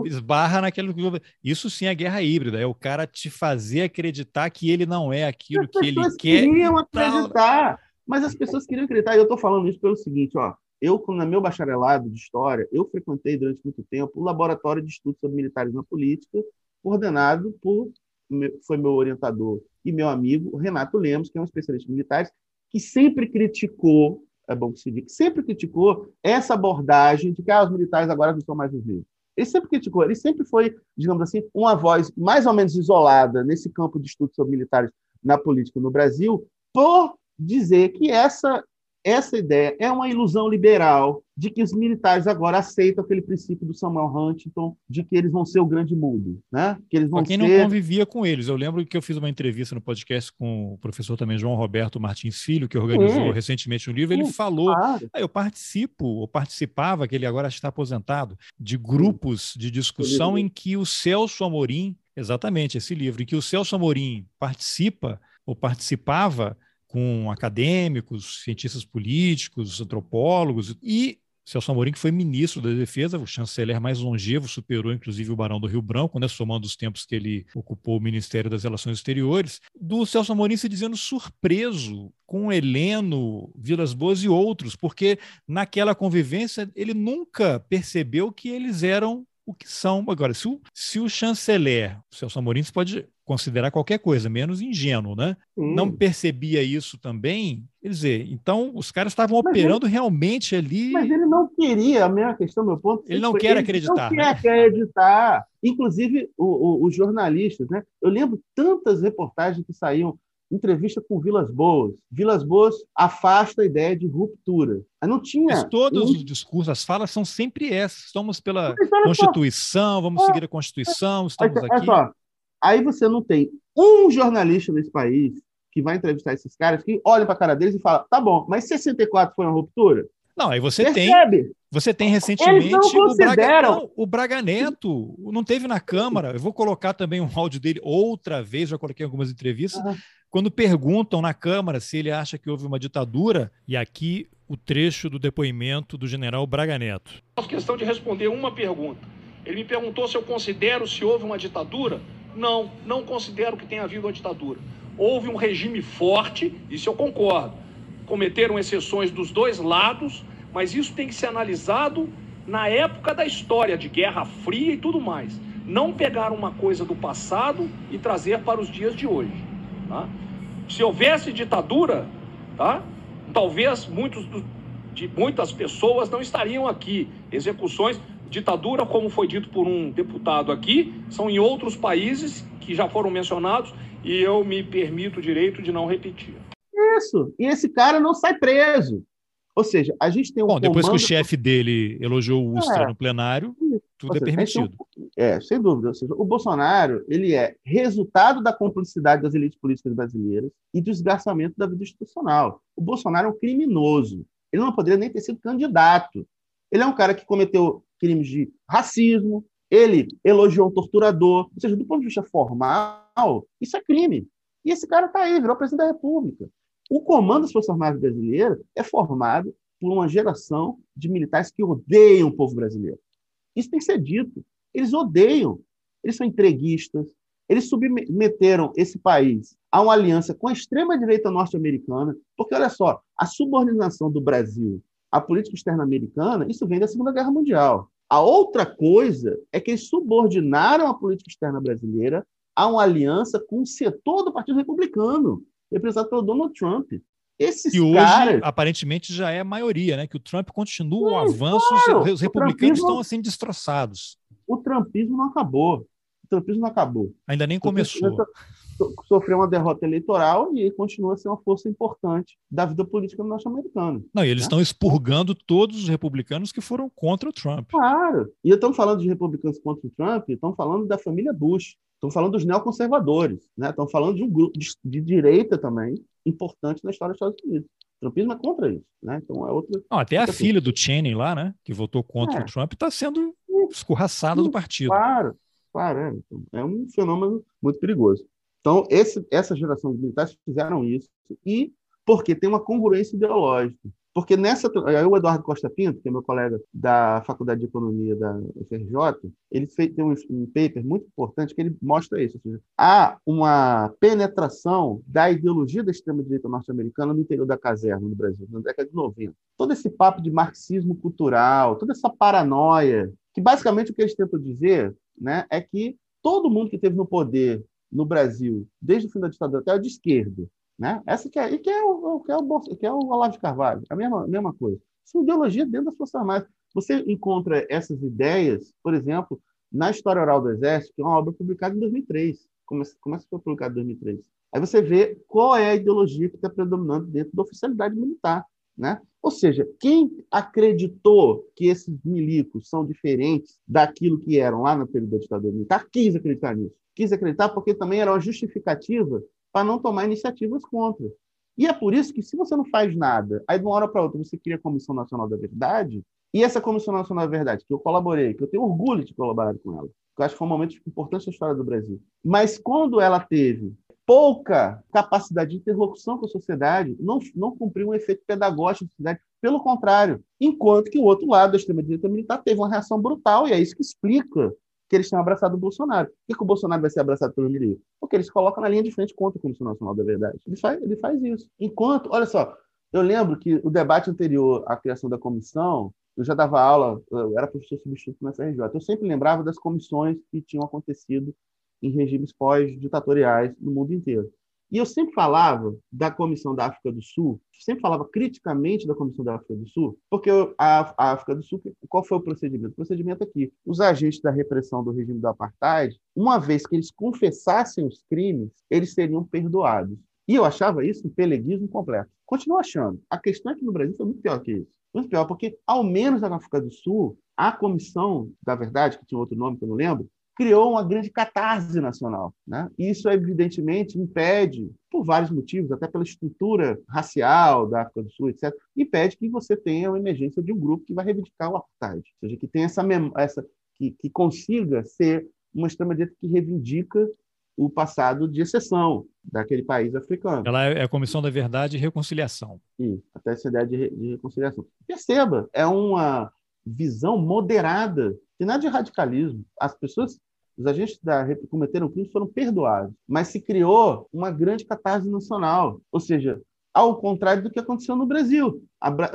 esbarra naquele. Isso sim é guerra híbrida. É o cara te fazer acreditar que ele não é aquilo que ele quer. queriam acreditar. Mas as pessoas queriam acreditar. E eu estou falando isso pelo seguinte: ó, eu, no meu bacharelado de História, eu frequentei durante muito tempo o Laboratório de Estudos sobre Militares na Política, coordenado por. Foi meu orientador e meu amigo, Renato Lemos, que é um especialista em militares, que sempre criticou é bom que se diga, sempre criticou essa abordagem de que ah, os militares agora não são mais os vivos. Ele sempre criticou, ele sempre foi, digamos assim, uma voz mais ou menos isolada nesse campo de estudos sobre militares na política no Brasil, por dizer que essa essa ideia é uma ilusão liberal de que os militares agora aceitam aquele princípio do Samuel Huntington de que eles vão ser o grande mundo, né? Que eles vão quem ser... não convivia com eles. Eu lembro que eu fiz uma entrevista no podcast com o professor também João Roberto Martins Filho, que organizou é. recentemente um livro. Ele é, falou: claro. ah, eu participo, ou participava, que ele agora está aposentado, de grupos de discussão em que o Celso Amorim, exatamente esse livro, em que o Celso Amorim participa ou participava com acadêmicos, cientistas políticos, antropólogos e Celso Amorim, que foi ministro da Defesa, o chanceler mais longevo, superou inclusive o Barão do Rio Branco, né, somando os tempos que ele ocupou o Ministério das Relações Exteriores, do Celso Amorim se dizendo surpreso com Heleno, Vilas Boas e outros, porque naquela convivência ele nunca percebeu que eles eram o que são. Agora, se o, se o chanceler, o Celso Amorim, pode considerar qualquer coisa, menos ingênuo, né? Hum. Não percebia isso também. Quer dizer, então os caras estavam mas operando ele, realmente ali. Mas ele não queria, a minha questão, meu ponto. Ele não quer ele acreditar. Não né? quer acreditar. Inclusive, o, o, os jornalistas, né? Eu lembro tantas reportagens que saíam entrevista com Vilas Boas. Vilas Boas afasta a ideia de ruptura. Não tinha. Mas todos um... os discursos, as falas são sempre essas. Estamos pela Constituição, vamos seguir a Constituição, estamos aqui. Só, Aí você não tem um jornalista nesse país que vai entrevistar esses caras que olha para a cara deles e fala: tá bom, mas 64 foi uma ruptura? Não, aí você Percebe? tem. Você tem recentemente o Braga, não, o Braga Neto, não teve na Câmara. Eu vou colocar também um áudio dele outra vez, já coloquei algumas entrevistas. Uhum. quando perguntam na Câmara se ele acha que houve uma ditadura, e aqui o trecho do depoimento do general Braga Neto. Faço questão de responder uma pergunta. Ele me perguntou se eu considero se houve uma ditadura. Não, não considero que tenha havido uma ditadura. Houve um regime forte, isso eu concordo. Cometeram exceções dos dois lados, mas isso tem que ser analisado na época da história, de Guerra Fria e tudo mais. Não pegar uma coisa do passado e trazer para os dias de hoje. Tá? Se houvesse ditadura, tá? talvez muitos de muitas pessoas não estariam aqui. Execuções, ditadura, como foi dito por um deputado aqui, são em outros países que já foram mencionados e eu me permito o direito de não repetir. Isso. E esse cara não sai preso. Ou seja, a gente tem um. Bom, depois que o chefe dele elogiou o Ustra é, no plenário, tudo é seja, é permitido. Um... é, sem dúvida. Ou seja, o Bolsonaro ele é resultado da cumplicidade das elites políticas brasileiras e do esgarçamento da vida institucional. O Bolsonaro é um criminoso. Ele não poderia nem ter sido candidato. Ele é um cara que cometeu crimes de racismo, ele elogiou um torturador. Ou seja, do ponto de vista formal, isso é crime. E esse cara está aí, virou presidente da República. O Comando das Forças Armadas Brasileiras é formado por uma geração de militares que odeiam o povo brasileiro. Isso tem que ser dito. Eles odeiam. Eles são entreguistas. Eles submeteram esse país a uma aliança com a extrema-direita norte-americana, porque, olha só, a subordinação do Brasil à política externa americana, isso vem da Segunda Guerra Mundial. A outra coisa é que eles subordinaram a política externa brasileira a uma aliança com o setor do Partido Republicano representado pelo Donald Trump. Esses e hoje, caras... aparentemente, já é maioria, né? Que o Trump continua o avanço, claro, os republicanos estão assim destroçados. O trumpismo não acabou. Trumpismo não acabou. Ainda nem começou. Sofreu uma derrota eleitoral e continua a ser uma força importante da vida política norte-americana. Não, e eles né? estão expurgando todos os republicanos que foram contra o Trump. Claro. E estão falando de republicanos contra o Trump, estão falando da família Bush. Estão falando dos neoconservadores, né? Estão falando de um grupo de, de, direita também importante na história dos Estados Unidos. O trumpismo é contra isso, né? Então é outra. Não, até a filha do Channing lá, né? Que votou contra é. o Trump, está sendo escorraçada do partido. Claro, claro, é. Então, é um fenômeno muito perigoso. Então, esse, essa geração de militares fizeram isso e porque tem uma congruência ideológica. Porque nessa. O Eduardo Costa Pinto, que é meu colega da Faculdade de Economia da UFRJ, ele fez, tem um, um paper muito importante que ele mostra isso. Seja, há uma penetração da ideologia da extrema-direita norte-americana no interior da caserna no Brasil, na década de 90. Todo esse papo de marxismo cultural, toda essa paranoia, que basicamente o que eles tentam dizer né, é que todo mundo que esteve no poder no Brasil, desde o fim da ditadura até o de esquerda, né? Essa que é, e que é o, que é o, que é o Olavo de Carvalho, a mesma, a mesma coisa. São ideologia dentro das Forças Armadas. Você encontra essas ideias, por exemplo, na História Oral do Exército, que é uma obra publicada em 2003. Começa, começa ser publicada em 2003. Aí você vê qual é a ideologia que está predominando dentro da oficialidade militar. Né? Ou seja, quem acreditou que esses milicos são diferentes daquilo que eram lá no período da ditadura militar, quis acreditar nisso. Quis acreditar porque também era uma justificativa para não tomar iniciativas contra. E é por isso que, se você não faz nada, aí de uma hora para outra você cria a Comissão Nacional da Verdade, e essa Comissão Nacional da Verdade, que eu colaborei, que eu tenho orgulho de colaborar com ela, que eu acho que foi um momento importante na história do Brasil. Mas quando ela teve pouca capacidade de interlocução com a sociedade, não, não cumpriu um efeito pedagógico na sociedade. Pelo contrário, enquanto que o outro lado da extrema-direita militar teve uma reação brutal, e é isso que explica que eles tenham abraçado o Bolsonaro. Por que, que o Bolsonaro vai ser abraçado pelo milico? Porque eles colocam na linha de frente contra a Comissão Nacional da Verdade. Ele faz, ele faz isso. Enquanto, olha só, eu lembro que o debate anterior à criação da comissão, eu já dava aula, eu era professor substituto na FRJ, eu sempre lembrava das comissões que tinham acontecido em regimes pós-ditatoriais no mundo inteiro. E eu sempre falava da Comissão da África do Sul, sempre falava criticamente da Comissão da África do Sul, porque a, a África do Sul, qual foi o procedimento? O procedimento aqui, os agentes da repressão do regime do apartheid, uma vez que eles confessassem os crimes, eles seriam perdoados. E eu achava isso um peleguismo completo. Continuo achando. A questão é que no Brasil foi muito pior que isso. Muito pior, porque, ao menos na África do Sul, a Comissão da Verdade, que tinha outro nome que eu não lembro, criou uma grande catarse nacional. Né? Isso, evidentemente, impede, por vários motivos, até pela estrutura racial da África do Sul, etc., impede que você tenha uma emergência de um grupo que vai reivindicar o apartheid. Ou seja, que tenha essa, essa que, que consiga ser uma extrema-direita que reivindica o passado de exceção daquele país africano. Ela é a Comissão da Verdade e Reconciliação. Sim, até essa ideia de, de reconciliação. Perceba, é uma visão moderada, e nada de radicalismo. As pessoas, os agentes da que cometeram crimes foram perdoados, mas se criou uma grande catarse nacional, ou seja, ao contrário do que aconteceu no Brasil.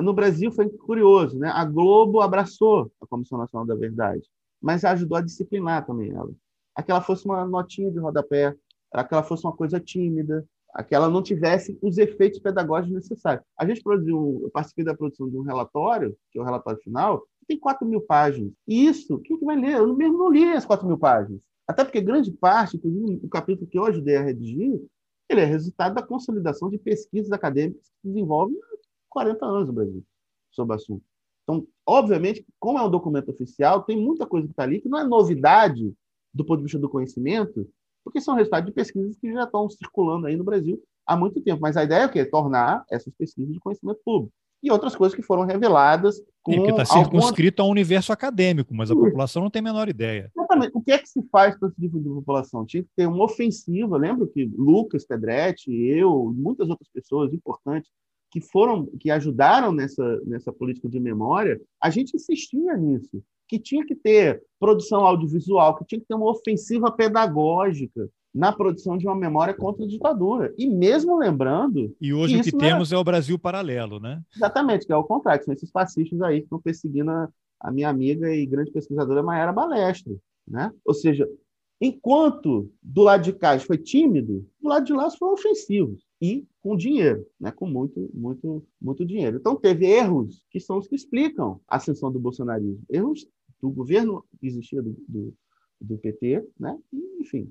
No Brasil foi curioso, né? A Globo abraçou a Comissão Nacional da Verdade, mas ajudou a disciplinar também ela. Aquela fosse uma notinha de rodapé, aquela fosse uma coisa tímida, aquela não tivesse os efeitos pedagógicos necessários. A gente produziu, eu participei da produção de um relatório, que é o relatório final, tem 4 mil páginas. E isso, quem que vai ler? Eu mesmo não li as 4 mil páginas. Até porque grande parte, inclusive o capítulo que eu ajudei a redigir, ele é resultado da consolidação de pesquisas acadêmicas que desenvolvem há 40 anos no Brasil sobre o assunto. Então, obviamente, como é um documento oficial, tem muita coisa que está ali que não é novidade do ponto de vista do conhecimento, porque são resultados de pesquisas que já estão circulando aí no Brasil há muito tempo. Mas a ideia é o quê? Tornar essas pesquisas de conhecimento público. E outras coisas que foram reveladas. Com Sim, porque está circunscrito alguma... ao universo acadêmico, mas a população não tem a menor ideia. Exatamente. O que é que se faz para esse tipo de população? Tinha que ter uma ofensiva. Lembro que Lucas Pedretti, eu, muitas outras pessoas importantes que foram, que ajudaram nessa, nessa política de memória, a gente insistia nisso que tinha que ter produção audiovisual, que tinha que ter uma ofensiva pedagógica na produção de uma memória contra a ditadura. E mesmo lembrando. E hoje que o que temos é... é o Brasil paralelo, né? Exatamente, que é o contrário, são esses fascistas aí que estão perseguindo a, a minha amiga e grande pesquisadora Maera Balestre. Né? Ou seja, enquanto do lado de cá foi tímido, do lado de lá foram ofensivos e com dinheiro, né? com muito, muito, muito dinheiro. Então, teve erros que são os que explicam a ascensão do bolsonarismo. Erros do governo que existia do, do, do PT, né? E, enfim,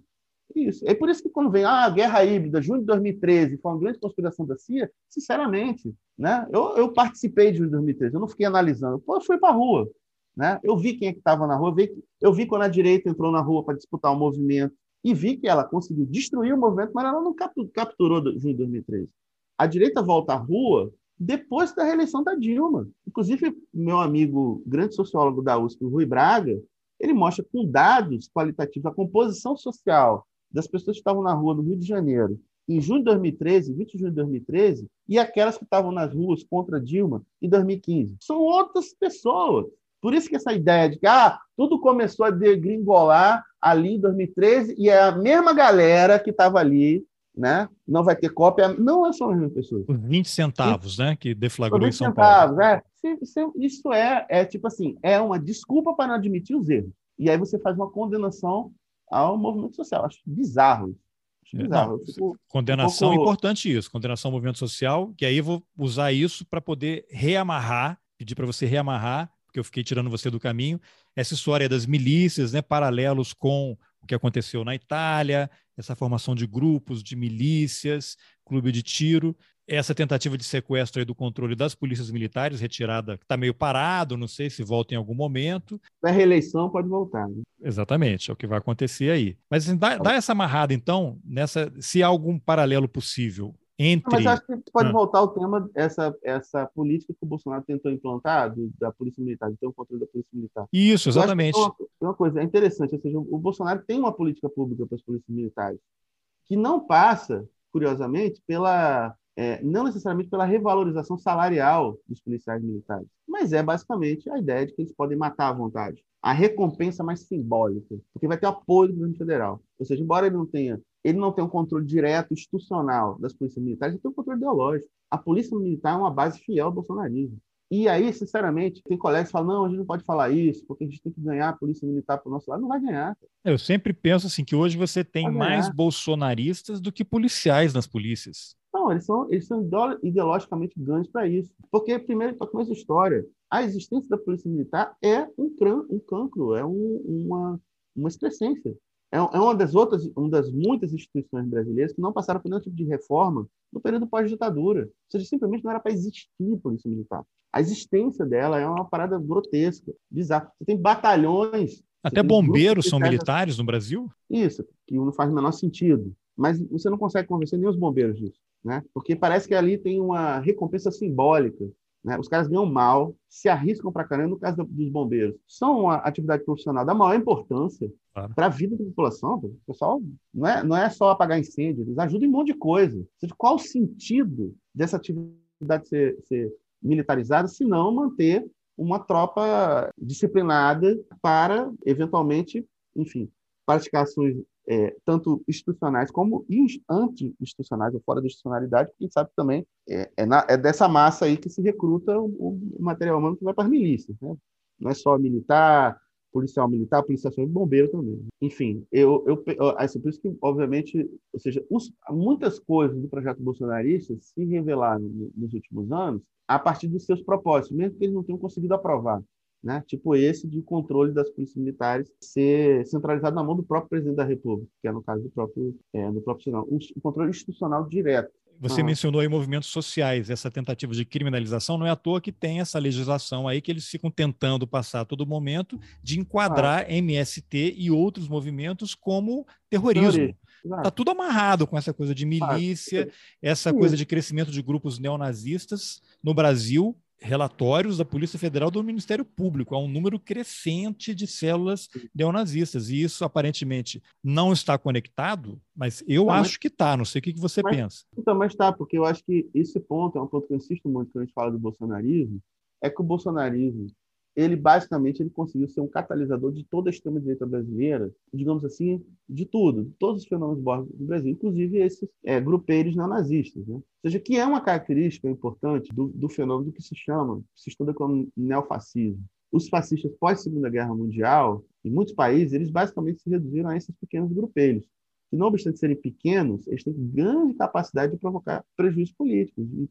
isso. É por isso que quando vem ah, a guerra híbrida, junho de 2013, foi uma grande conspiração da CIA, sinceramente, né? Eu, eu participei de junho de 2013, eu não fiquei analisando, eu fui para a rua, né? Eu vi quem é que estava na rua, eu vi, eu vi quando a direita entrou na rua para disputar o movimento e vi que ela conseguiu destruir o movimento, mas ela não capturou junho de 2013. A direita volta à rua depois da reeleição da Dilma. Inclusive, meu amigo, grande sociólogo da USP, Rui Braga, ele mostra com dados qualitativos a composição social das pessoas que estavam na rua no Rio de Janeiro em junho de 2013, 20 de junho de 2013, e aquelas que estavam nas ruas contra Dilma em 2015. São outras pessoas. Por isso que essa ideia de que ah, tudo começou a degringolar ali em 2013 e é a mesma galera que estava ali né? Não vai ter cópia. Não são as mesmas pessoas. Os 20 centavos, isso, né? Que deflagrou em São centavos, Paulo. É. Isso é, é tipo assim, é uma desculpa para não admitir os erros. E aí você faz uma condenação ao movimento social. Acho bizarro Acho é, bizarro. Não, fico, condenação um pouco... importante isso. Condenação ao movimento social, que aí eu vou usar isso para poder reamarrar, pedir para você reamarrar, porque eu fiquei tirando você do caminho, essa história das milícias, né, paralelos com o que aconteceu na Itália, essa formação de grupos, de milícias, clube de tiro, essa tentativa de sequestro do controle das polícias militares, retirada, está meio parado, não sei se volta em algum momento. Na reeleição pode voltar. Né? Exatamente, é o que vai acontecer aí. Mas assim, dá, dá essa amarrada, então, nessa, se há algum paralelo possível entre. Mas acho que pode ah. voltar ao tema essa essa política que o Bolsonaro tentou implantar do, da polícia militar, de ter um controle da polícia militar. Isso, exatamente. Uma, uma, coisa é interessante, ou seja, o Bolsonaro tem uma política pública para as polícias militares que não passa, curiosamente, pela é, não necessariamente pela revalorização salarial dos policiais militares, mas é basicamente a ideia de que eles podem matar à vontade. A recompensa mais simbólica, porque vai ter apoio do governo federal. Ou seja, embora ele não tenha ele não tem um controle direto, institucional das polícias militares, ele tem um controle ideológico. A polícia militar é uma base fiel ao bolsonarismo. E aí, sinceramente, tem colegas que falam: não, a gente não pode falar isso, porque a gente tem que ganhar a polícia militar para o nosso lado. Não vai ganhar. Eu sempre penso assim que hoje você tem mais bolsonaristas do que policiais nas polícias. Não, eles são, eles são ideologicamente ganhos para isso. Porque, primeiro, para começar a história, a existência da polícia militar é um, cran, um cancro, é um, uma, uma excrescência é, é uma das outras, uma das muitas instituições brasileiras que não passaram por nenhum tipo de reforma no período pós-ditadura. Ou seja, simplesmente não era para existir polícia militar. A existência dela é uma parada grotesca, bizarra. Você tem batalhões. Até bombeiros são militares no Brasil? Isso, que não faz o menor sentido. Mas você não consegue convencer nem os bombeiros disso, né? Porque parece que ali tem uma recompensa simbólica né? Os caras ganham mal, se arriscam para caramba no caso dos bombeiros. São uma atividade profissional da maior importância. claro. para a vida da população. O pessoal não é, não é só apagar incêndio, eles ajudam em um monte de coisa. Seja, qual o sentido dessa atividade ser, ser militarizada se não manter uma tropa disciplinada para, eventualmente, enfim, praticar ações é, tanto institucionais como anti-institucionais ou fora da institucionalidade, porque a gente sabe também é, é, na, é, dessa massa aí que se recruta o, o material humano que vai para as milícias. Né? Não é só militar, policial militar, policial e bombeiro também. Enfim, eu, eu, assim, por isso que, obviamente, ou seja, os, muitas coisas do projeto bolsonarista se revelaram nos últimos anos a partir dos seus propósitos, mesmo que eles não tenham conseguido aprovar né? tipo esse de controle das polícias militares ser centralizado na mão do próprio presidente da República, que é no caso do próprio, é, do próprio Senado, um, um controle institucional direto. Você ah. mencionou aí movimentos sociais, essa tentativa de criminalização, não é à toa que tem essa legislação aí que eles ficam tentando passar a todo momento de enquadrar ah. MST e outros movimentos como terrorismo. Está tudo amarrado com essa coisa de milícia, essa coisa de crescimento de grupos neonazistas no Brasil, relatórios da Polícia Federal do Ministério Público. Há um número crescente de células neonazistas. E isso aparentemente não está conectado, mas eu acho mas... que está. Não sei o que, você mas, pensa. Então, mas está, porque eu acho que esse ponto é um ponto que eu insisto muito quando a gente fala do bolsonarismo, é que o bolsonarismo ele basicamente ele conseguiu ser um catalisador de toda a extrema-direita brasileira, digamos assim, de tudo, de todos os fenômenos do Brasil, inclusive esses é, grupeiros neonazistas. Né? Ou seja, que é uma característica importante do, do fenômeno que se chama, se estuda como neofascismo. Os fascistas pós-Segunda Guerra Mundial, em muitos países, eles basicamente se reduziram a esses pequenos grupeiros, que não obstante serem pequenos, eles têm grande capacidade de provocar prejuízos políticos e,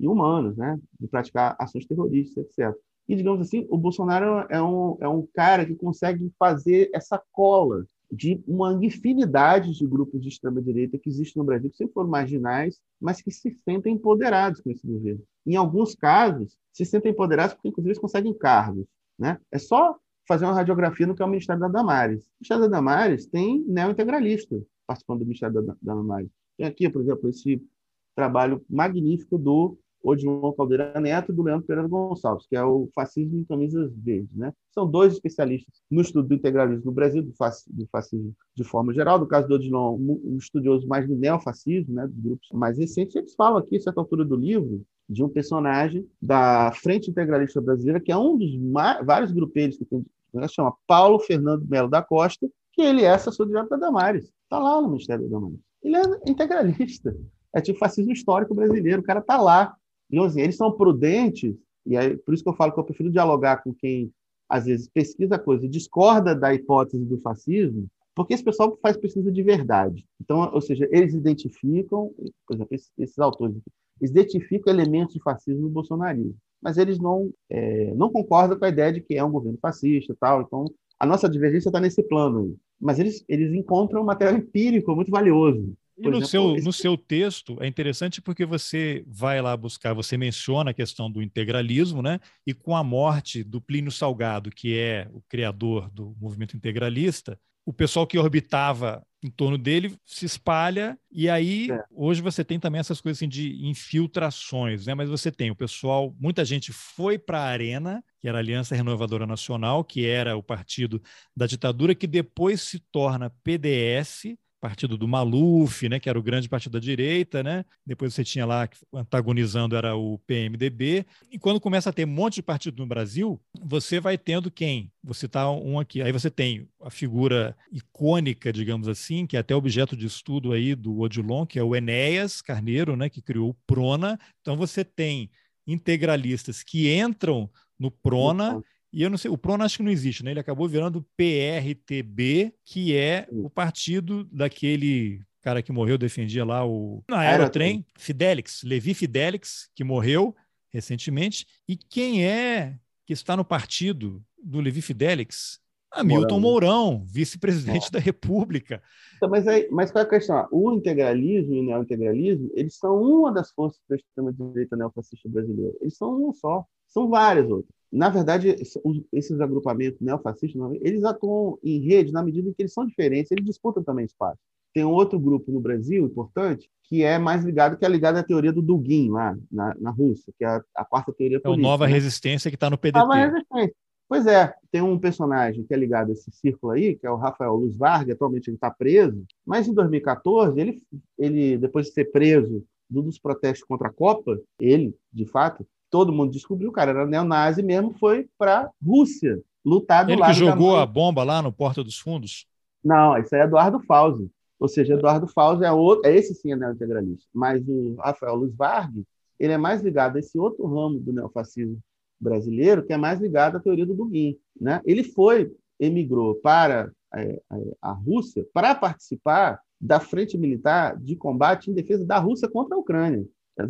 e humanos, né? de praticar ações terroristas, etc. E, digamos assim, o Bolsonaro é um, é um cara que consegue fazer essa cola de uma infinidade de grupos de extrema-direita que existem no Brasil, que sempre foram marginais, mas que se sentem empoderados com esse governo. Em alguns casos, se sentem empoderados porque, inclusive, eles conseguem cargos. Né? É só fazer uma radiografia no que é o Ministério da Damares. O Ministério da Damares tem neo-integralista participando do Ministério da Damares. Tem aqui, por exemplo, esse trabalho magnífico do Odilon Caldeira Neto do Leandro Pereira Gonçalves, que é o Fascismo em Camisas Verdes. Né? São dois especialistas no estudo do integralismo no Brasil, do, fascismo de forma geral. No caso do Odilon, um estudioso mais do neofascismo, né, dos grupos mais recentes. Eles falam aqui, a certa altura do livro, de um personagem da Frente Integralista Brasileira, que é um dos vários grupeiros que tem, né, chama Paulo Fernando Melo da Costa, que ele é assessor direto da Damares. Está lá no Ministério da Damares. Ele é integralista. É tipo fascismo histórico brasileiro. O cara está lá então, assim, eles são prudentes, e aí, por isso que eu falo que eu prefiro dialogar com quem, às vezes, pesquisa coisa e discorda da hipótese do fascismo, porque esse pessoal faz pesquisa de verdade. Então, ou seja, eles identificam, por exemplo, esses, esses autores, eles identificam elementos de fascismo no bolsonarismo, mas eles não, é, não concordam com a ideia de que é um governo fascista tal. Então, a nossa divergência está nesse plano. Mas eles, eles encontram um material empírico muito valioso. E no, exemplo, seu, esse... no seu texto é interessante porque você vai lá buscar, você menciona a questão do integralismo, né? E com a morte do Plínio Salgado, que é o criador do movimento integralista, o pessoal que orbitava em torno dele se espalha, e aí é. hoje você tem também essas coisas assim, de infiltrações, né? Mas você tem o pessoal, muita gente foi para a Arena, que era a Aliança Renovadora Nacional, que era o partido da ditadura, que depois se torna PDS, partido do Maluf, né, que era o grande partido da direita, né? Depois você tinha lá antagonizando era o PMDB. E quando começa a ter um monte de partido no Brasil, você vai tendo quem? Você tá um aqui, aí você tem a figura icônica, digamos assim, que é até objeto de estudo aí do Odilon, que é o Enéas Carneiro, né, que criou o Prona. Então você tem integralistas que entram no Prona e eu não sei, o Prono acho que não existe, né? Ele acabou virando PRTB, que é o partido daquele cara que morreu, defendia lá o na Aerotrem, Fidelix, Levi Fidelix, que morreu recentemente. E quem é que está no partido do Levi Fidelix? Hamilton Mourão, Mourão vice-presidente da República. Então, mas, aí, mas qual é a questão? O integralismo e o neointegralismo, eles são uma das forças da extrema-direita neofascista brasileira. Eles são uma só. São várias outras na verdade, esses agrupamentos neofascistas, eles atuam em rede na medida em que eles são diferentes, eles disputam também espaço. Tem um outro grupo no Brasil importante que é mais ligado, que é ligado à teoria do Dugin lá na, na Rússia, que é a, a quarta teoria política. É o Nova né? Resistência que está no PDT. Nova Resistência. Pois é, tem um personagem que é ligado a esse círculo aí, que é o Rafael Luz Vargas, atualmente ele está preso, mas em 2014, ele, ele, depois de ser preso dos protestos contra a Copa, ele, de fato, todo mundo descobriu, o cara era neonazi mesmo, foi para a Rússia lutar do ele lado que jogou da a bomba lá no Porta dos Fundos? Não, isso é Eduardo Fauzi. Ou seja, Eduardo Fauzi é outro, é esse sim é neointegralista. Mas o Rafael Luz Vargas, ele é mais ligado a esse outro ramo do neofascismo brasileiro, que é mais ligado à teoria do Dugin. Né? Ele foi, emigrou para é, a Rússia para participar da frente militar de combate em defesa da Rússia contra a Ucrânia.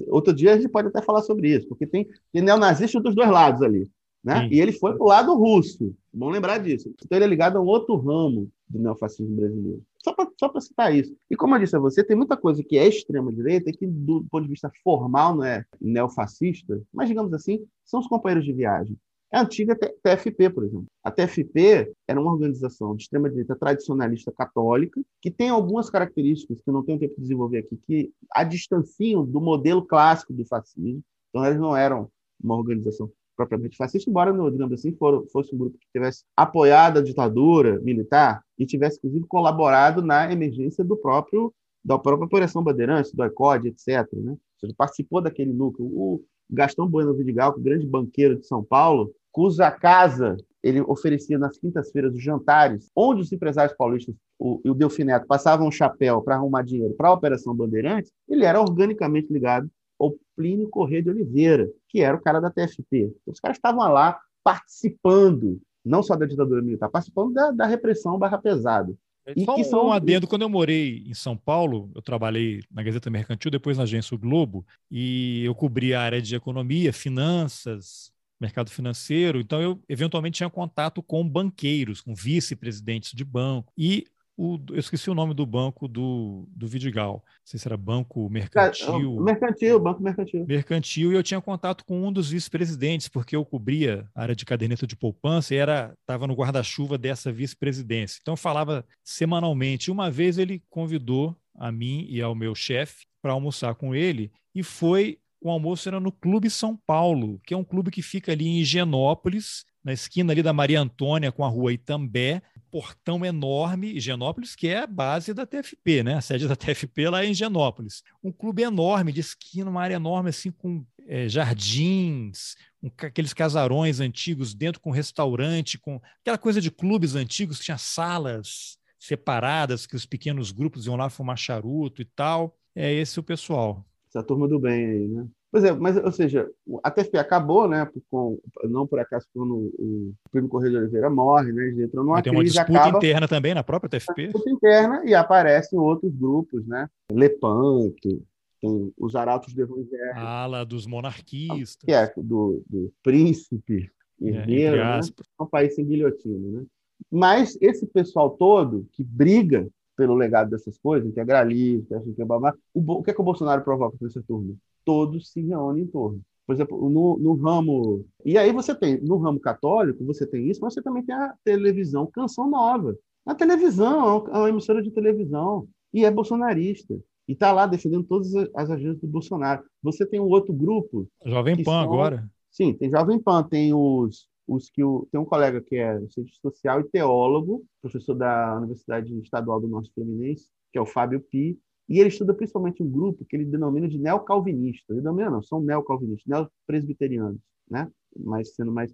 Outro dia a gente pode até falar sobre isso, porque tem, tem neonazistas dos dois lados ali. Né? E ele foi para o lado russo. Bom lembrar disso. Então ele é ligado a um outro ramo do neofascismo brasileiro. Só para só citar isso. E como eu disse a você, tem muita coisa que é extrema-direita que, do ponto de vista formal, não é neofascista, mas, digamos assim, são os companheiros de viagem. É a antiga TFP, por exemplo. A TFP era uma organização de extrema-direita tradicionalista católica, que tem algumas características que eu não tenho tempo de desenvolver aqui, que a distanciam do modelo clássico do fascismo. Então, eles não eram uma organização propriamente fascista, embora, digamos assim, for, fosse um grupo que tivesse apoiado a ditadura militar e tivesse, inclusive, colaborado na emergência do próprio da própria Operação Bandeirantes, do ECOD, etc. Né? Ou seja, participou daquele núcleo. O Gastão Bueno Vidigal, o grande banqueiro de São Paulo, cuja casa ele oferecia nas quintas-feiras os jantares, onde os empresários paulistas o, e o Delfineto passavam um chapéu para arrumar dinheiro para a Operação Bandeirantes, ele era organicamente ligado ao Plínio Corrêa de Oliveira, que era o cara da TFP. Então, os caras estavam lá participando, não só da ditadura militar, participando da, da repressão barra pesada. E Só que são... um adendo, quando eu morei em São Paulo, eu trabalhei na Gazeta Mercantil, depois na agência o Globo, e eu cobri a área de economia, finanças, mercado financeiro, então eu eventualmente tinha contato com banqueiros, com vice-presidentes de banco, e o, eu esqueci o nome do banco do, do Vidigal. Não sei se era Banco Mercantil. Mercantil, Banco Mercantil. Mercantil, e eu tinha contato com um dos vice-presidentes, porque eu cobria a área de caderneta de poupança e estava no guarda-chuva dessa vice-presidência. Então eu falava semanalmente. Uma vez ele convidou a mim e ao meu chefe para almoçar com ele, e foi o almoço era no Clube São Paulo, que é um clube que fica ali em Higienópolis, na esquina ali da Maria Antônia com a rua Itambé, portão enorme, Higienópolis, que é a base da TFP, né? A sede da TFP lá é em Higienópolis. Um clube enorme, de esquina, uma área enorme, assim, com é, jardins, aqueles casarões antigos dentro com restaurante, com aquela coisa de clubes antigos tinha salas separadas, que os pequenos grupos iam lá fumar charuto e tal. É esse o pessoal. Essa turma do bem aí, né? Pois é, mas, ou seja, a TFP acabou, né? Com, não por acaso, quando o Primo Correio de Oliveira morre, né? Eles entram numa tem uma disputa acaba, interna também na própria TFP? Disputa interna e aparecem outros grupos, né? Lepanto, tem os arautos do evangelho. A ala dos monarquistas. Que é do, do príncipe, é, herdeiro, é, né? É um país sem guilhotina, né? Mas esse pessoal todo que briga pelo legado dessas coisas, integralista, assim, é babá, o, que é que o Bolsonaro provoca nessa turma? todos se reúnem em torno. Por exemplo, no, no, ramo. E aí você tem, no ramo católico, você tem isso, mas você também tem a televisão Canção Nova. A televisão é uma emissora de televisão e é bolsonarista. E está lá defendendo todas as agendas do Bolsonaro. Você tem um outro grupo. Jovem Pan são... agora. Sim, tem Jovem Pan, tem os, os que o... tem um colega que é cientista social e teólogo, professor da Universidade Estadual do Norte Fluminense, que é o Fábio Pi, e ele estuda principalmente um grupo que ele denomina de neocalvinistas. Ele denomina, não, são neocalvinistas, neopresbiterianos, né? Mas sendo mais.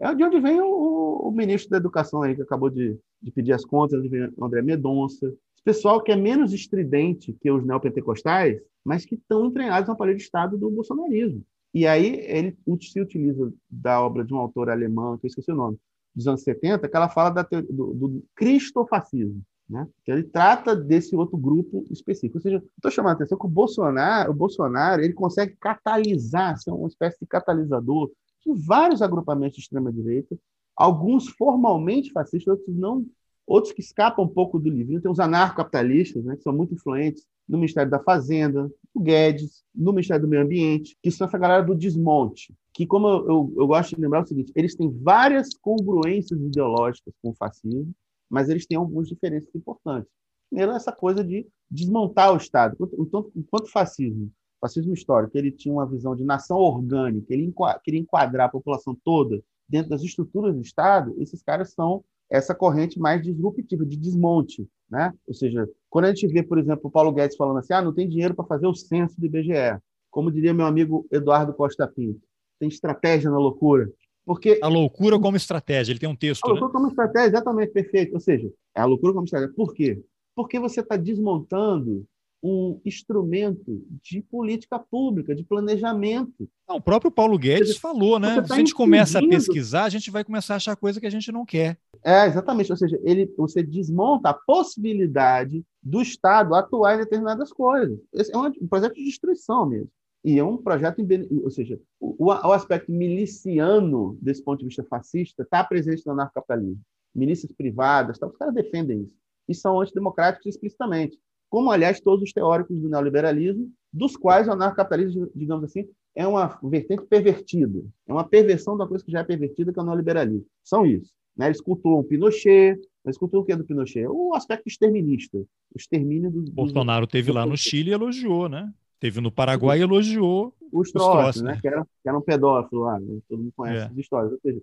É de onde vem o, o, ministro da Educação aí, que acabou de, de pedir as contas, o André Medonça. Esse pessoal que é menos estridente que os neopentecostais, mas que estão entranhados no aparelho de Estado do bolsonarismo. E aí ele se utiliza da obra de um autor alemão, que eu esqueci o nome, dos anos 70, que ela fala da, do, do cristofascismo. Né? Que ele trata desse outro grupo específico. Ou seja, estou chamando a atenção que o Bolsonaro, o Bolsonaro ele consegue catalisar, ser uma espécie de catalisador de vários agrupamentos de extrema-direita, alguns formalmente fascistas, outros não, outros que escapam um pouco do livrinho. Tem os anarcocapitalistas, né, que são muito influentes no Ministério da Fazenda, no Guedes, no Ministério do Meio Ambiente, que são essa galera do desmonte, que, como eu, eu, eu gosto de lembrar é o seguinte, eles têm várias congruências ideológicas com o fascismo, mas eles têm algumas diferenças importantes. Primeiro, essa coisa de desmontar o Estado. Enquanto, enquanto o fascismo, fascismo histórico, ele tinha uma visão de nação orgânica, ele queria enquadrar a população toda dentro das estruturas do Estado, esses caras são essa corrente mais disruptiva, de desmonte. Né? Ou seja, quando a gente vê, por exemplo, o Paulo Guedes falando assim, ah, não tem dinheiro para fazer o censo do IBGE, como diria meu amigo Eduardo Costa Pinto, tem estratégia na loucura. Porque a loucura como estratégia, ele tem um texto. A loucura né? como estratégia, exatamente, perfeito. Ou seja, é a loucura como estratégia. Por quê? Porque você está desmontando um instrumento de política pública, de planejamento. Não, o próprio Paulo Guedes seja, falou, né? Tá Se a gente começa a pesquisar, a gente vai começar a achar coisa que a gente não quer. É, exatamente. Ou seja, ele, você desmonta a possibilidade do Estado atuar em determinadas coisas. Esse é um projeto de destruição mesmo. E é um projeto, ou seja, o, o aspecto miliciano, desse ponto de vista fascista, está presente no anarcocapitalismo. Milícias privadas, tá, os caras defendem isso. E são antidemocráticos explicitamente como, aliás, todos os teóricos do neoliberalismo, dos quais o anarcocapitalismo, digamos assim, é uma vertente pervertida, é uma perversão da coisa que já é pervertida, que é o neoliberalismo. São isso. Né? Eles cultuam o Pinochet, eles cultuam o que é do Pinochet? O aspecto exterminista, o extermínio do... Bolsonaro teve lá no Chile e elogiou, né? Teve no Paraguai e elogiou os troços, né? Que eram, que eram pedófilos lá, né? todo mundo conhece é. as histórias. Seja,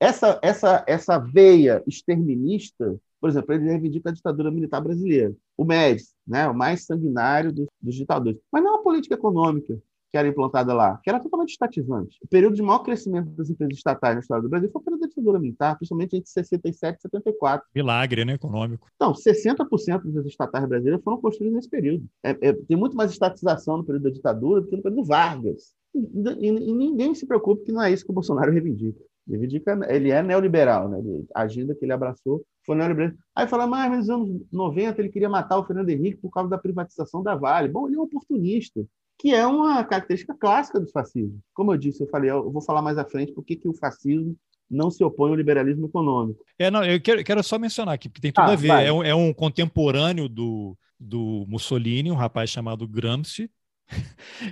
essa, essa, essa veia exterminista por exemplo, ele reivindica a ditadura militar brasileira, o Médici, né, o mais sanguinário dos, dos ditadores. Mas não a política econômica que era implantada lá, que era totalmente estatizante. O período de maior crescimento das empresas estatais na história do Brasil foi o período da ditadura militar, principalmente entre 67 e 74. Milagre, né, econômico. Então, 60% das estatais brasileiras foram construídas nesse período. É, é, tem muito mais estatização no período da ditadura do que no período Vargas. E, e, e ninguém se preocupe que não é isso que o Bolsonaro reivindica. Ele é neoliberal, né? a agenda que ele abraçou foi neoliberal. Aí fala, mas nos anos 90 ele queria matar o Fernando Henrique por causa da privatização da Vale. Bom, ele é um oportunista, que é uma característica clássica do fascismo. Como eu disse, eu falei, eu vou falar mais à frente por que o fascismo não se opõe ao liberalismo econômico. É, não, eu quero, quero só mencionar aqui, porque tem tudo ah, a ver. É um, é um, contemporâneo do, do Mussolini, um rapaz chamado Gramsci,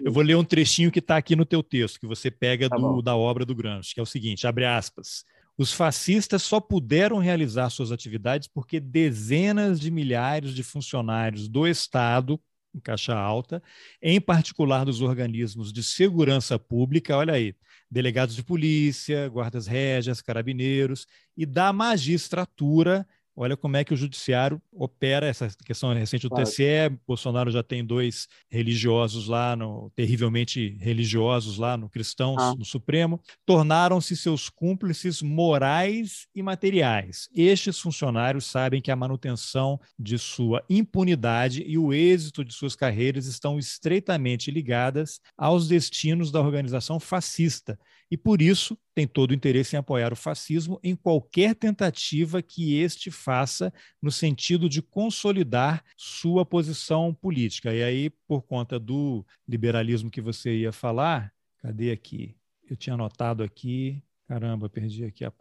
eu vou ler um trechinho que está aqui no teu texto, que você pega tá do, da obra do Gramsci, que é o seguinte, abre aspas. Os fascistas só puderam realizar suas atividades porque dezenas de milhares de funcionários do Estado, em caixa alta, em particular dos organismos de segurança pública, olha aí, delegados de polícia, guardas régias, carabineiros, e da magistratura Olha como é que o judiciário opera essa questão recente do claro. TCE. Bolsonaro já tem dois religiosos lá, no, terrivelmente religiosos lá no Cristãos, ah. no Supremo. Tornaram-se seus cúmplices morais e materiais. Estes funcionários sabem que a manutenção de sua impunidade e o êxito de suas carreiras estão estreitamente ligadas aos destinos da organização fascista e, por isso, tem todo o interesse em apoiar o fascismo em qualquer tentativa que este faça no sentido de consolidar sua posição política. E aí, por conta do liberalismo que você ia falar, cadê aqui? Eu tinha anotado aqui. Caramba, perdi aqui a,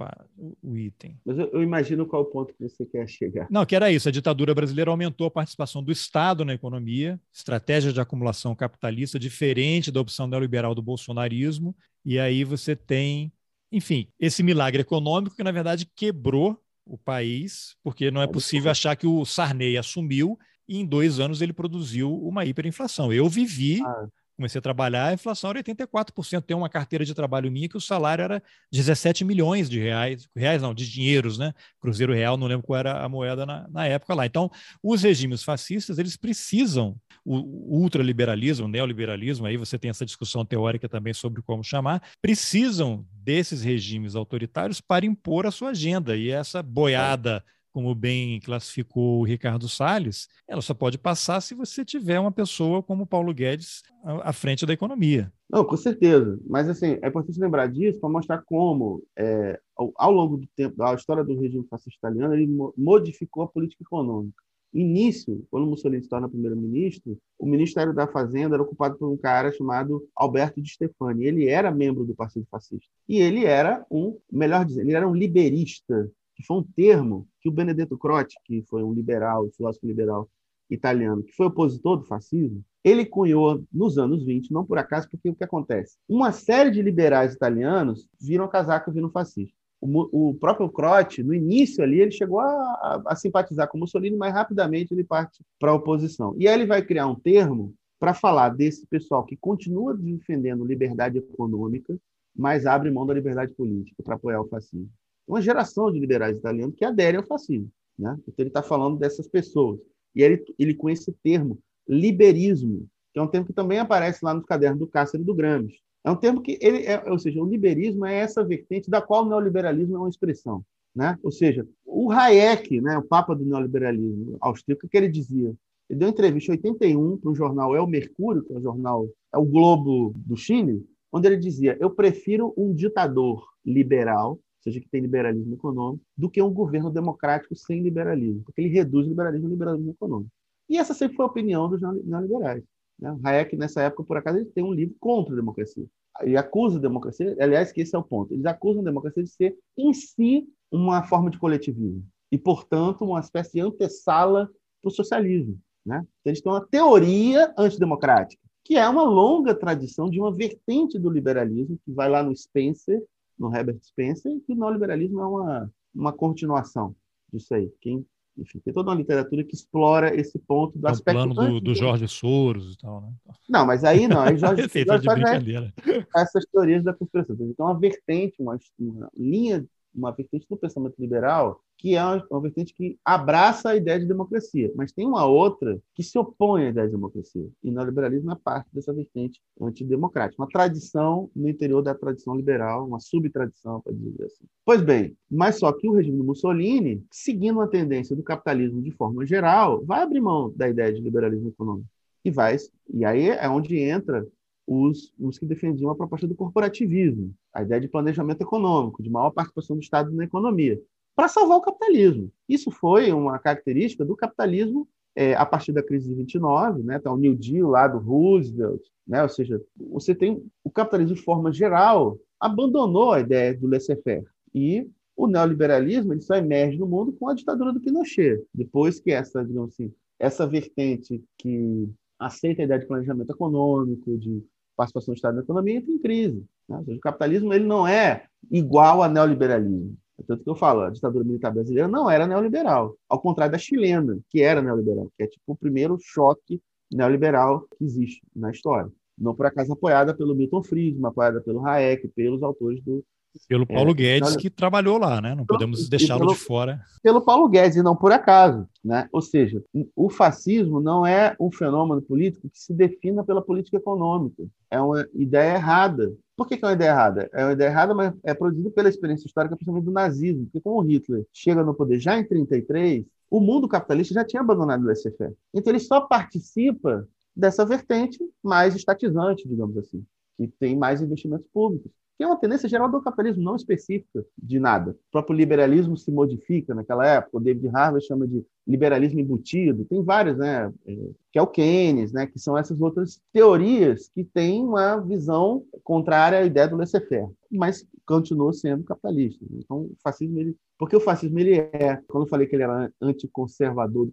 o item. Mas eu, eu, imagino qual ponto que você quer chegar. Não, que era isso. A ditadura brasileira aumentou a participação do Estado na economia, estratégia de acumulação capitalista diferente da opção neoliberal do bolsonarismo. E aí você tem, enfim, esse milagre econômico que, na verdade, quebrou o país, porque não é possível achar que o Sarney assumiu e em dois anos ele produziu uma hiperinflação. Eu vivi ah comecei a trabalhar, a inflação era 84%. Tem uma carteira de trabalho minha que o salário era 17 milhões de reais, reais não, de dinheiros, né? Cruzeiro real, não lembro qual era a moeda na, na época lá. Então, os regimes fascistas, eles precisam, o, o ultraliberalismo, o neoliberalismo, aí você tem essa discussão teórica também sobre como chamar, precisam desses regimes autoritários para impor a sua agenda. E essa boiada como bem classificou o Ricardo Salles, ela só pode passar se você tiver uma pessoa como Paulo Guedes à frente da economia. Não, com certeza. Mas assim, é importante lembrar disso para mostrar como, é, ao, ao, longo do tempo, a história do regime fascista italiano, ele modificou a política econômica. Início, quando Mussolini se torna primeiro-ministro, o Ministério da Fazenda era ocupado por um cara chamado Alberto de Stefani. Ele era membro do Partido Fascista. E ele era um, melhor dizendo, ele era um liberista que foi um termo que o Benedetto Croce, que foi um liberal, um filósofo liberal italiano, que foi opositor do fascismo, ele cunhou nos anos 20, não por acaso, porque o que acontece? Uma série de liberais italianos viram casaca vindo fascista. O, o próprio Croce, no início ali, ele chegou a, a, a simpatizar com Mussolini, mas rapidamente ele parte para a oposição. E aí ele vai criar um termo para falar desse pessoal que continua defendendo liberdade econômica, mas abre mão da liberdade política para apoiar o fascismo. Uma geração de liberais italianos que aderem ao fascismo. Né? Então, ele está falando dessas pessoas. E ele, ele com esse termo, liberismo, que é um termo que também aparece lá nos cadernos do Cássio e do Gramsci. É um termo que ele é, ou seja, o liberismo é essa vertente da qual o neoliberalismo é uma expressão, né? Ou seja, o Hayek, né, o papa do neoliberalismo austríaco, que ele dizia? Ele deu entrevista em 81 para o jornal El Mercúrio, que é o jornal é o Globo do Chile, onde ele dizia: "Eu prefiro um ditador liberal, seja, que tem liberalismo econômico, do que um governo democrático sem liberalismo, porque ele reduz o liberalismo e o liberalismo econômico". E essa sempre foi a opinião dos neoliberais. Né? Hayek, nessa época, por acaso, ele tem um livro contra a democracia. Ele acusa a democracia, aliás, que esse é o ponto, eles acusam a democracia de ser, em si, uma forma de coletivismo. E, portanto, uma espécie de antessala para o socialismo. Né? Então, eles têm uma teoria antidemocrática, que é uma longa tradição de uma vertente do liberalismo, que vai lá no Spencer, no Herbert Spencer, e que o neoliberalismo é uma, uma continuação disso aí. Quem enfim, tem toda uma literatura que explora esse ponto do é aspecto. O plano do, do, Jorge Soros e tal, né? Não, mas aí não, aí Jorge, Jorge Soros é essas teorias da conspiração. Então, uma vertente, uma, uma linha uma vertente do pensamento liberal que é uma, vertente que abraça a ideia de democracia, mas tem uma outra que se opõe à ideia de democracia. E o neoliberalismo é parte dessa vertente antidemocrática, uma tradição no interior da tradição liberal, uma subtradição, para dizer assim. Pois bem, mas só que o regime do Mussolini, seguindo a tendência do capitalismo de forma geral, vai abrir mão da ideia de liberalismo econômico. E vai, e aí é onde entra os, os que defendiam a proposta do corporativismo, a ideia de planejamento econômico, de maior participação do Estado na economia, para salvar o capitalismo. Isso foi uma característica do capitalismo é, a partir da crise de 29, né, tá o New Deal lá do Roosevelt, né, ou seja, você tem o capitalismo de forma geral abandonou a ideia do laissez-faire e o neoliberalismo ele só emerge no mundo com a ditadura do Pinochet, depois que essa, digamos assim, essa vertente que aceita a ideia de planejamento econômico, de participação do Estado na economia, entra em crise. Né? Seja, o capitalismo ele não é igual ao neoliberalismo. É tanto que eu falo, a ditadura militar brasileira não era neoliberal, ao contrário da chilena, que era neoliberal, que é tipo o primeiro choque neoliberal que existe na história. Não por acaso apoiada pelo Milton Friedman, apoiada pelo Hayek, pelos autores do pelo é, Paulo é, Guedes, que trabalhou lá, né? Não podemos deixá-lo de fora. Pelo Paulo Guedes, e não por acaso. Né? Ou seja, o fascismo não é um fenômeno político que se defina pela política econômica. É uma ideia errada. Por que, que é uma ideia errada? É uma ideia errada, mas é produzida pela experiência histórica, principalmente do nazismo. Porque, como Hitler chega no poder já em 1933, o mundo capitalista já tinha abandonado o laissez-faire. Então, ele só participa dessa vertente mais estatizante, digamos assim, que tem mais investimentos públicos que é uma tendência geral do capitalismo, não específica de nada. O próprio liberalismo se modifica naquela época, o David Harvey chama de liberalismo embutido, tem vários, né? É, que é o Keynes, né? que são essas outras teorias que têm uma visão contrária à ideia do laissez-faire, mas continua sendo capitalista. Então, o fascismo, ele... porque o fascismo ele é, quando eu falei que ele era anticonservador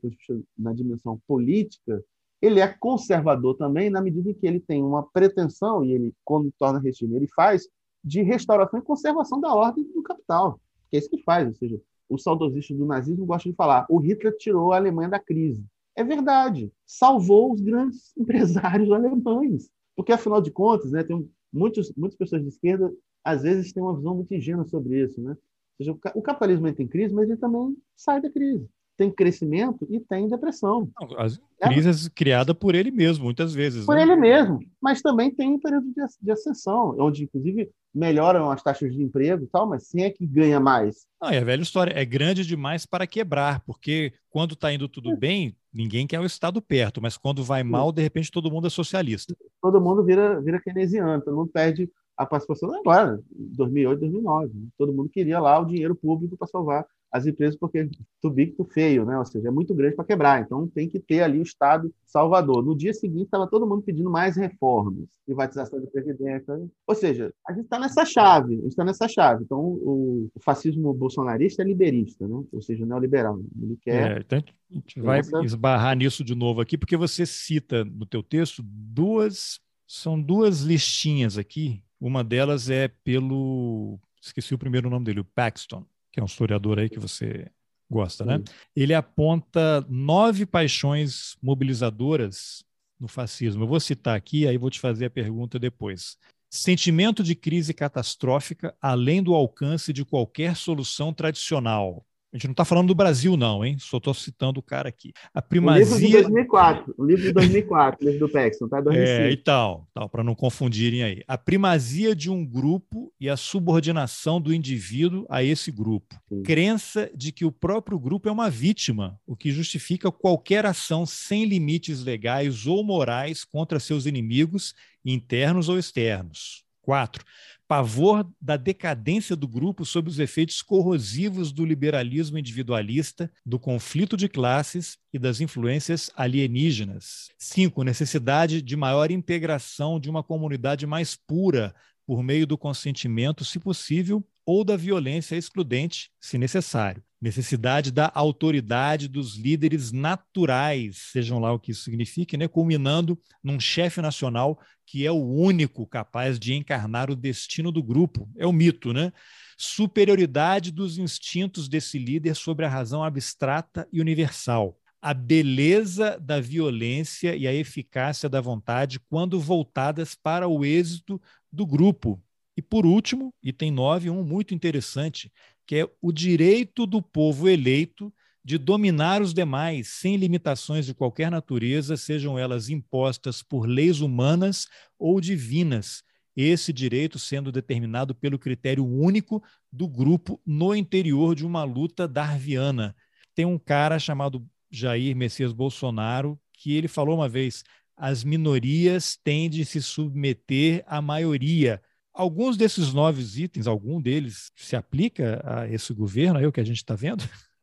na dimensão política, ele é conservador também na medida em que ele tem uma pretensão, e ele, quando torna regime, ele faz de restauração e conservação da ordem do capital. Que é isso que faz. Ou seja, os saudosistas do nazismo gostam de falar: o Hitler tirou a Alemanha da crise. É verdade. Salvou os grandes empresários alemães. Porque, afinal de contas, né, tem muitos, muitas pessoas de esquerda, às vezes, têm uma visão muito ingênua sobre isso. Né? Ou seja, o capitalismo entra em crise, mas ele também sai da crise tem crescimento e tem depressão. As crises é. criadas por ele mesmo, muitas vezes. Por né? ele mesmo, mas também tem um período de, de ascensão, onde, inclusive, melhoram as taxas de emprego e tal, mas quem é que ganha mais? Não, é a velha história, é grande demais para quebrar, porque quando está indo tudo é. bem, ninguém quer o Estado perto, mas quando vai mal, de repente todo mundo é socialista. Todo mundo vira, vira keynesiano, todo mundo perde a participação agora, 2008, 2009. Todo mundo queria lá o dinheiro público para salvar as empresas porque tu big, tu feio, né? Ou seja, é muito grande para quebrar. Então tem que ter ali o Estado salvador. No dia seguinte estava todo mundo pedindo mais reformas, privatização de previdência. Ou seja, a gente está nessa chave, a gente está nessa chave. Então o, o, fascismo bolsonarista é liberista, né? Ou seja, neoliberal. Ele quer. É, então a gente vai essa... esbarrar nisso de novo aqui, porque você cita no teu texto duas são duas listinhas aqui. Uma delas é pelo esqueci o primeiro nome dele, o Paxton que é um historiador aí que você gosta, né? Ele aponta nove paixões mobilizadoras no fascismo. Eu vou citar aqui, aí vou te fazer a pergunta depois. sentimento de crise catastrófica além do alcance de qualquer solução tradicional. A gente não está falando do Brasil, não, hein? Só estou citando o cara aqui. A primazia. O livro de 2004, o livro de 2004, o livro do Paxton, tá? 2005. É, e tal, tal para não confundirem aí. A primazia de um grupo e a subordinação do indivíduo a esse grupo. Sim. Crença de que o próprio grupo é uma vítima, o que justifica qualquer ação sem limites legais ou morais contra seus inimigos, internos ou externos. 4 pavor da decadência do grupo sob os efeitos corrosivos do liberalismo individualista, do conflito de classes e das influências alienígenas. 5. Necessidade de maior integração de uma comunidade mais pura por meio do consentimento, se possível, ou da violência excludente, se necessário. Necessidade da autoridade dos líderes naturais, sejam lá o que isso signifique, né? culminando num chefe nacional que é o único capaz de encarnar o destino do grupo. É o mito, né? Superioridade dos instintos desse líder sobre a razão abstrata e universal. A beleza da violência e a eficácia da vontade quando voltadas para o êxito do grupo. E por último, item 9, um muito interessante, que é o direito do povo eleito de dominar os demais sem limitações de qualquer natureza, sejam elas impostas por leis humanas ou divinas, esse direito sendo determinado pelo critério único do grupo no interior de uma luta darwiana. Tem um cara chamado Jair Messias Bolsonaro que ele falou uma vez: as minorias têm de se submeter à maioria. Alguns desses nove itens, algum deles se aplica a esse governo aí, o que a gente está vendo?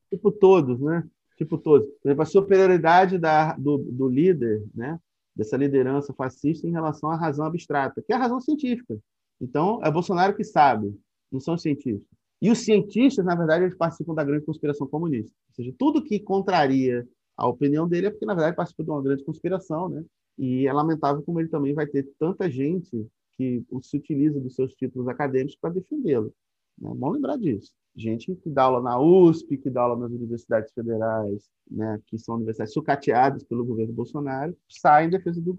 tipo todos, né? Tipo todos. Por exemplo, a superioridade da, do, do líder, né? Dessa liderança fascista em relação à razão abstrata, que é a razão científica. Então, é Bolsonaro que sabe, não são os cientistas. E os cientistas, na verdade, eles participam da grande conspiração comunista. Ou seja, tudo que contraria a opinião dele é porque, na verdade, participa de uma grande conspiração, né? E é lamentável como ele também vai ter tanta gente que se utiliza dos seus títulos acadêmicos para defendê-lo. É bom lembrar disso gente que dá aula na USP, que dá aula nas universidades federais, né, que são universidades sucateadas pelo governo Bolsonaro, saem em defesa do.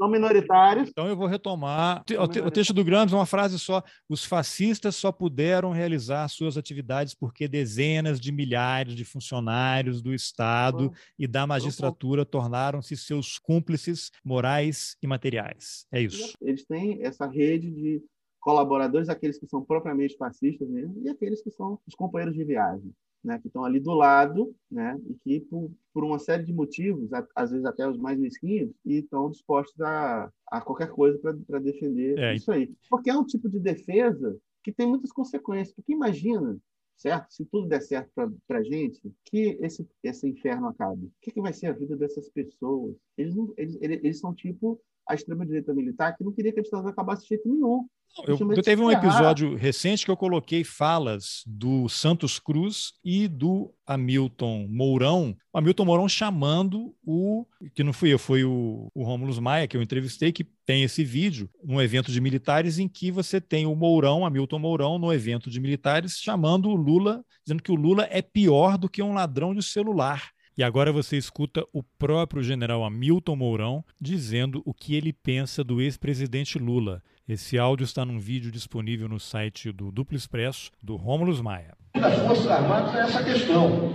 São minoritários. Então eu vou retomar. O texto do Gramsci, uma frase só. Os fascistas só puderam realizar suas atividades porque dezenas de milhares de funcionários do Estado e da magistratura tornaram-se seus cúmplices morais e materiais. É isso. Eles têm essa rede de colaboradores, aqueles que são propriamente fascistas mesmo, e aqueles que são os companheiros de viagem, né, que estão ali do lado, né, e que por, por uma série de motivos, às vezes até os mais mesquinhos, e estão dispostos a, a qualquer coisa para defender é. isso aí. Porque é um tipo de defesa que tem muitas consequências. Porque imagina certo? Se tudo der certo para a gente, que esse, esse inferno acabe. O que, que vai ser a vida dessas pessoas? Eles, não, eles, eles, eles são tipo a extrema-direita militar que não queria que a ditadura acabasse de jeito nenhum. Eu, eu teve um episódio recente que eu coloquei falas do Santos Cruz e do Hamilton Mourão. O Hamilton Mourão chamando o. que não fui eu, foi o, o Rômulo Maia, que eu entrevistei, que tem esse vídeo, um evento de militares em que você tem o Mourão, Hamilton Mourão, no evento de militares, chamando o Lula, dizendo que o Lula é pior do que um ladrão de celular. E agora você escuta o próprio general Hamilton Mourão dizendo o que ele pensa do ex-presidente Lula. Esse áudio está num vídeo disponível no site do Duplo Expresso, do Rômulo Maia. Das Forças Armadas é essa questão.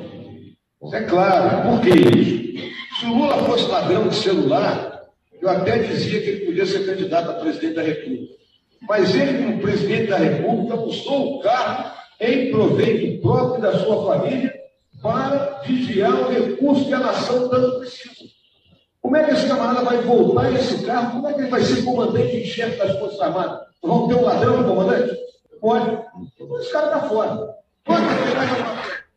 É claro, por que isso? Se o Lula fosse ladrão de celular, eu até dizia que ele podia ser candidato a presidente da República. Mas ele, como presidente da República, usou o carro em proveito próprio da sua família para desviar o recurso que a nação tanto precisa. Como é que esse camarada vai voltar esse carro? Como é que ele vai ser comandante e chefe das Forças Armadas? Vão ter um ladrão comandante? Pode. Então esse cara está fora.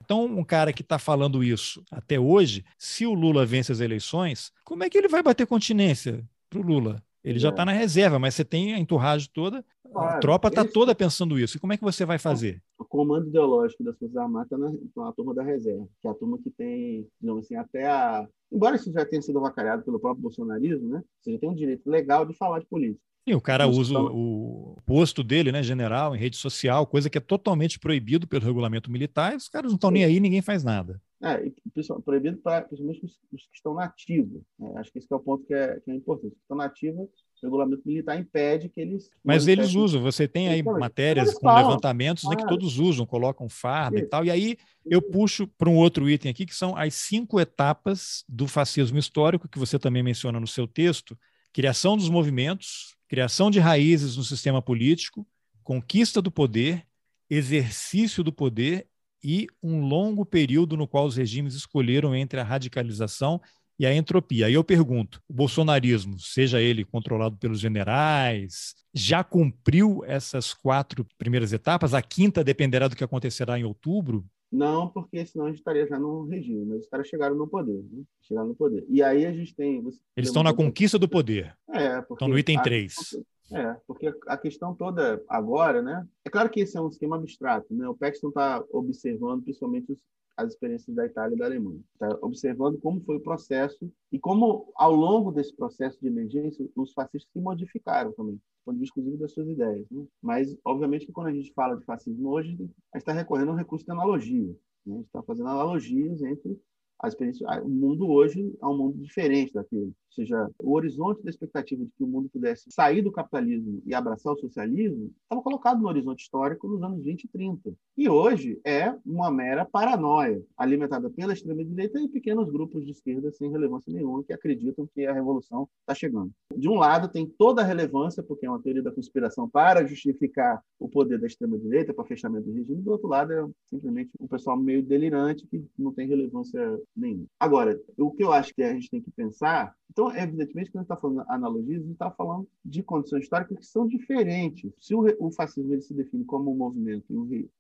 Então, um cara que está falando isso até hoje, se o Lula vence as eleições, como é que ele vai bater continência para o Lula? Ele já está na reserva, mas você tem a enturragem toda, a tropa está toda pensando isso. E como é que você vai fazer? O comando ideológico das Forças Armadas está na, na, turma da reserva, que é a turma que tem, digamos assim, até a. Embora isso já tenha sido avacalhado pelo próprio bolsonarismo, né? Você já tem um direito legal de falar de política. E o cara usa o posto dele, né, general, em rede social, coisa que é totalmente proibido pelo regulamento militar, e os caras não estão nem aí, ninguém faz nada. É, e, proibido para principalmente os, os, que estão nativos. Né? Acho que esse que é o ponto que é, que é importante. Os que estão nativos, o regulamento militar impede que eles. Mas eles usam, você tem aí matérias com falam. levantamentos né, que todos usam, colocam farda Isso. e tal. E aí eu puxo para um outro item aqui, que são as cinco etapas do fascismo histórico, que você também menciona no seu texto: criação dos movimentos, criação de raízes no sistema político, conquista do poder, exercício do poder e um longo período no qual os regimes escolheram entre a radicalização e a entropia. Aí eu pergunto: o bolsonarismo, seja ele controlado pelos generais, já cumpriu essas quatro primeiras etapas? A quinta dependerá do que acontecerá em outubro? Não, porque senão a gente estaria já no regime, mas os caras chegaram no poder. Né? Chegaram no poder. E aí a gente tem. Eles estão na conquista do poder. É, porque. Estão no item 3. É, porque a questão toda agora, né? É claro que esse é um esquema abstrato, né? O Paxton está observando principalmente os, as experiências da Itália e da Alemanha. Está observando como foi o processo e como, ao longo desse processo de emergência, os fascistas se modificaram também, inclusive, das suas ideias. Né? Mas, obviamente, que quando a gente fala de fascismo hoje, a gente está recorrendo a um recurso de analogia. Né? A gente está fazendo analogias entre a experiência, o mundo hoje é um mundo diferente daquele. Ou seja, o horizonte da expectativa de que o mundo pudesse sair do capitalismo e abraçar o socialismo estava colocado no horizonte histórico nos anos 20 e 30. E hoje é uma mera paranoia, alimentada pela extrema-direita e pequenos grupos de esquerda sem relevância nenhuma que acreditam que a revolução está chegando. De um lado, tem toda a relevância, porque é uma teoria da conspiração para justificar o poder da extrema-direita, para fechamento do regime. Do outro lado, é simplesmente um pessoal meio delirante que não tem relevância nenhum. Agora, o que eu acho que a gente tem que pensar, então, evidentemente, quando a gente está falando analogias, a gente está falando de condições históricas que são diferentes. Se o, o fascismo ele se define como um movimento,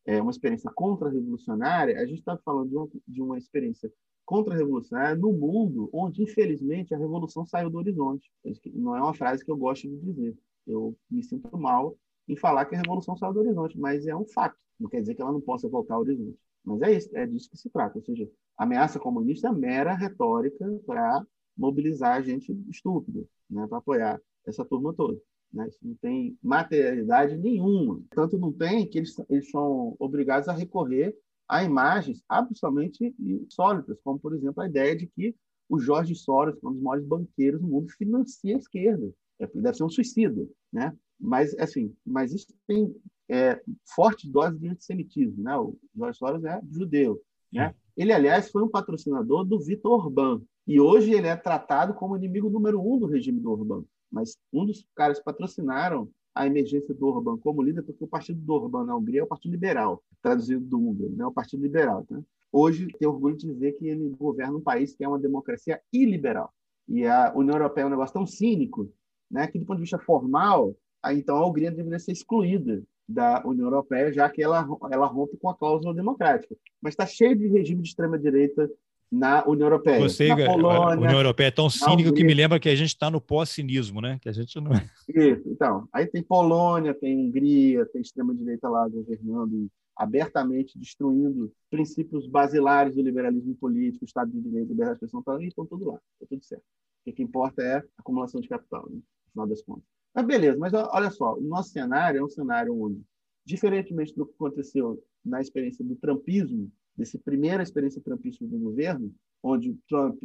é, uma experiência contra-revolucionária, a gente está falando de de uma experiência contra-revolucionária no mundo onde, infelizmente, a revolução saiu do horizonte. Não é uma frase que eu gosto de dizer. Eu me sinto mal em falar que a revolução saiu do horizonte, mas é um fato. Não quer dizer que ela não possa voltar ao horizonte. Mas é, isso, é disso que se trata. Ou seja, ameaça comunista é mera retórica para mobilizar a gente estúpida, né, para apoiar essa turma toda. Né? Isso não tem materialidade nenhuma. Tanto não tem que eles, eles são obrigados a recorrer a imagens absolutamente sólidas, como, por exemplo, a ideia de que o Jorge Soros, um dos maiores banqueiros do mundo, financia a esquerda. É, deve ser um suicida, né? Mas, assim, mas isso tem é, forte dose de antissemitismo, né? O Jorge Soros é judeu, né? Ele, aliás, foi um patrocinador do Vitor Orbán. E hoje ele é tratado como inimigo número um do regime do Orbán. Mas um dos caras que patrocinaram a emergência do Orbán como líder, porque o partido do Orbán na Hungria é o Partido Liberal, traduzido do húngaro, né? o Partido Liberal. Né? Hoje, tem orgulho de dizer que ele governa um país que é uma democracia iliberal. E a União Europeia é um negócio tão cínico né, que, do ponto de vista formal, então a Hungria deveria ser excluída da União Europeia, já que ela, ela rompe com a cláusula democrática. Mas está cheio de regime de extrema-direita na União Europeia. Você, na Polônia, a União Europeia é tão cínica que me lembra que a gente está no pós-cinismo, né? Que a gente não... É. Isso, então. Aí tem Polônia, tem Hungria, tem extrema-direita lá governando abertamente destruindo princípios basilares do liberalismo político, Estado de Direito, liberdade de expressão, estão tudo lá, está tudo certo. O que importa é a acumulação de capital, né? no final das contas. Mas beleza, mas olha só, o nosso cenário é um cenário onde, diferentemente do que aconteceu na experiência do trumpismo, dessa primeira experiência trumpista do governo, onde Trump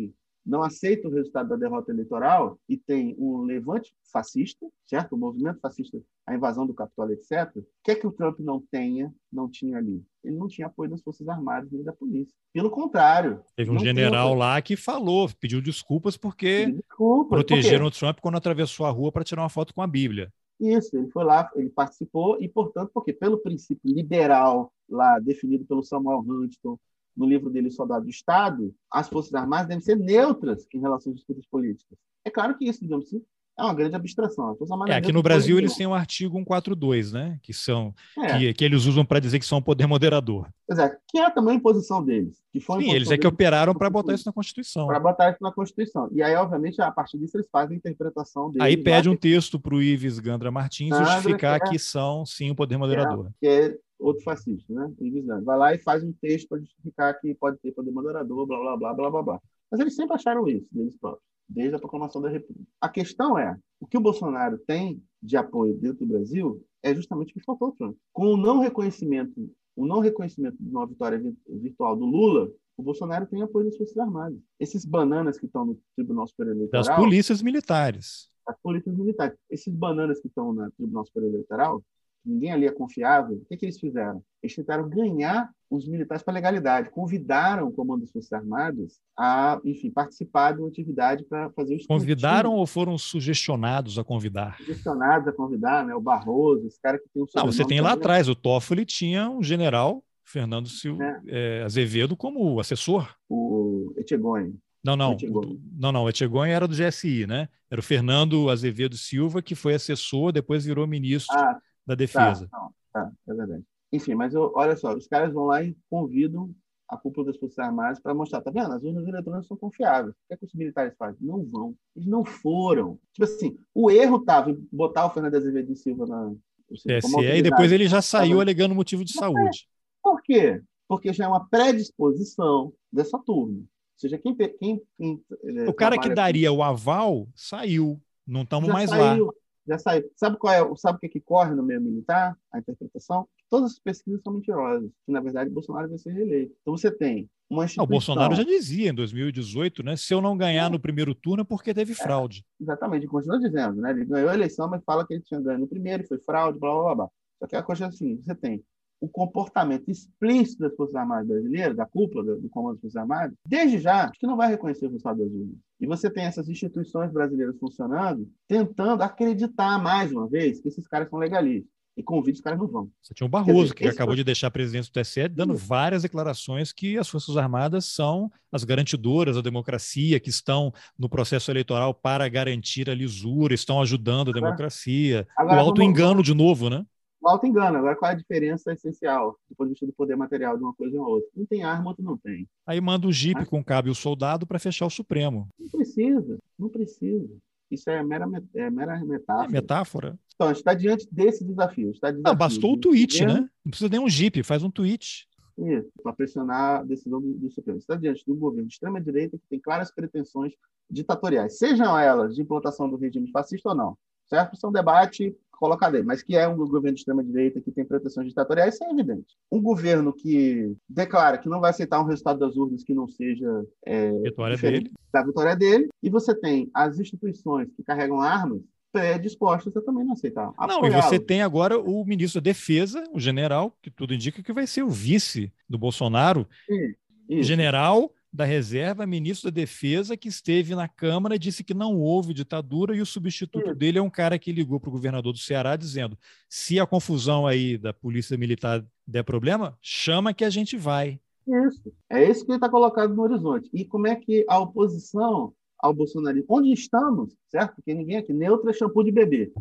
não aceita o resultado da derrota eleitoral e tem um levante fascista, certo? O movimento fascista, a invasão do Capitólio, etc. O que é que o Trump não tenha, não tinha ali? Ele não tinha apoio das Forças Armadas nem da polícia. Pelo contrário. Teve um general lá que falou, pediu desculpas porque Desculpa, protegeram o Trump quando atravessou a rua para tirar uma foto com a Bíblia. Isso, ele foi lá, ele participou e, portanto, porque pelo princípio liberal lá definido pelo Samuel Huntington, no livro dele Soldado do Estado, as Forças Armadas devem ser neutras em relação às disputas políticas. É claro que isso, digamos assim, é uma grande abstração. É, aqui no Brasil eles têm o um artigo 142, né? Que são é. que, que, eles usam para dizer que são um poder moderador. Exato. Que é também a posição deles. Que foi Sim, eles é que operaram para botar isso na Constituição. Para botar isso na Constituição. E aí, obviamente, a partir disso eles fazem a interpretação deles. Aí pede um texto para o Ives Gandra Martins justificar que, é, que, são, sim, o poder moderador. Que é, outro fascista, né? Gandra. Vai lá e faz um texto para justificar que pode ter poder moderador, blá, blá, blá, blá, blá, blá. Mas eles sempre acharam isso, deles próprios desde a proclamação da República. A questão é, o que o Bolsonaro tem de apoio dentro do Brasil é justamente o que faltou ao Trump. Com o não reconhecimento, o não reconhecimento de uma vitória virtual do Lula, O Bolsonaro tem apoio das Forças Armadas. Esses bananas que estão no Tribunal Superior Eleitoral. Das polícias militares. Das polícias militares. Esses bananas que estão no Tribunal Superior Eleitoral, ninguém ali é confiável, o que, que eles fizeram? Eles tentaram ganhar os militares para legalidade, convidaram o Comando das Forças Armadas a, enfim, participar de uma atividade para fazer os Convidaram ou foram sugestionados a convidar? Sugestionados a convidar, né? O Barroso, esse cara que tem o Não, você tem lá atrás, o Toffoli tinha um general, Fernando Silva é. É, Azevedo, como assessor. O Etchegoyen. Não, não. O, não, não. Etchegoyen era do GSI, né? Era o Fernando Azevedo Silva, que foi assessor, depois virou ministro ah, da Defesa. Tá, tá, é verdade. Enfim, mas eu, olha só, os caras vão lá e convidam a cúpula das Forças Armadas para mostrar, tá vendo? As urnas eletrônicas são confiáveis. O que, é que os militares fazem? Não vão. Eles não foram. Tipo assim, o erro estava em botar o Fernando Azevedo Silva na. TSE, e depois ele já saiu alegando motivo de saúde. Por quê? Porque já é uma predisposição dessa turma. Ou seja, quem. quem, quem é, o cara que daria o aval saiu. Não estamos mais saiu, lá. Já saiu. Sabe qual é? Sabe o que, é que corre no meio militar? A interpretação? todas as pesquisas são mentirosas, que na verdade Bolsonaro vai ser reeleito. Então você tem uma instituição... o Bolsonaro já dizia em 2018, né? Se eu não ganhar no primeiro turno é porque teve fraude. É, exatamente, ele continua dizendo, né? Ele ganhou a eleição, mas fala que ele tinha ganho no primeiro, e foi fraude, blá blá blá. Só que a coisa é assim, você tem o comportamento explícito das Forças Armadas brasileiras, da cúpula do, do Comando das Forças Armadas, desde já, que não vai reconhecer o resultado das urnas. E você tem essas instituições brasileiras funcionando, tentando acreditar mais uma vez que esses caras são legalistas e convite, os caras não vão. Você tinha o Barroso, dizer, que acabou foi... de deixar a presidência do TSE, dando Isso. várias declarações que as Forças Armadas são as garantidoras da democracia, que estão no processo eleitoral para garantir a lisura, estão ajudando a democracia. Agora, o auto-engano de novo, né? O auto-engano. Agora, qual é a diferença essencial do ponto de vista do poder material de uma coisa e outra? Um tem arma, outro não tem. Aí manda o jipe Mas... com cabe o soldado para fechar o Supremo. Não precisa, não precisa. Isso é mera, é mera metáfora. É metáfora. Então, a gente está diante desse desafio. Está desafio ah, bastou o tweet, né? Não precisa nem um Jeep, faz um tweet. Isso, para pressionar a decisão do, do Supremo. Está diante de um governo de extrema-direita que tem claras pretensões ditatoriais, sejam elas de implantação do regime fascista ou não. Certo? Isso é um debate colocado aí, mas que é um governo de extrema-direita que tem pretensões ditatoriais, isso é evidente. Um governo que declara que não vai aceitar um resultado das urnas que não seja é, vitória dele. da vitória dele, e você tem as instituições que carregam armas predispostas a também não aceitar. Não, e você tem agora o ministro da Defesa, o general, que tudo indica que vai ser o vice do Bolsonaro. Sim, general da reserva, ministro da Defesa, que esteve na Câmara disse que não houve ditadura, e o substituto dele é um cara que ligou para o governador do Ceará dizendo: se a confusão aí da polícia militar der problema, chama que a gente vai. Isso. É isso que está colocado no horizonte. E como é que a oposição ao bolsonarismo, onde estamos, certo? Porque ninguém aqui, neutro é shampoo de bebê.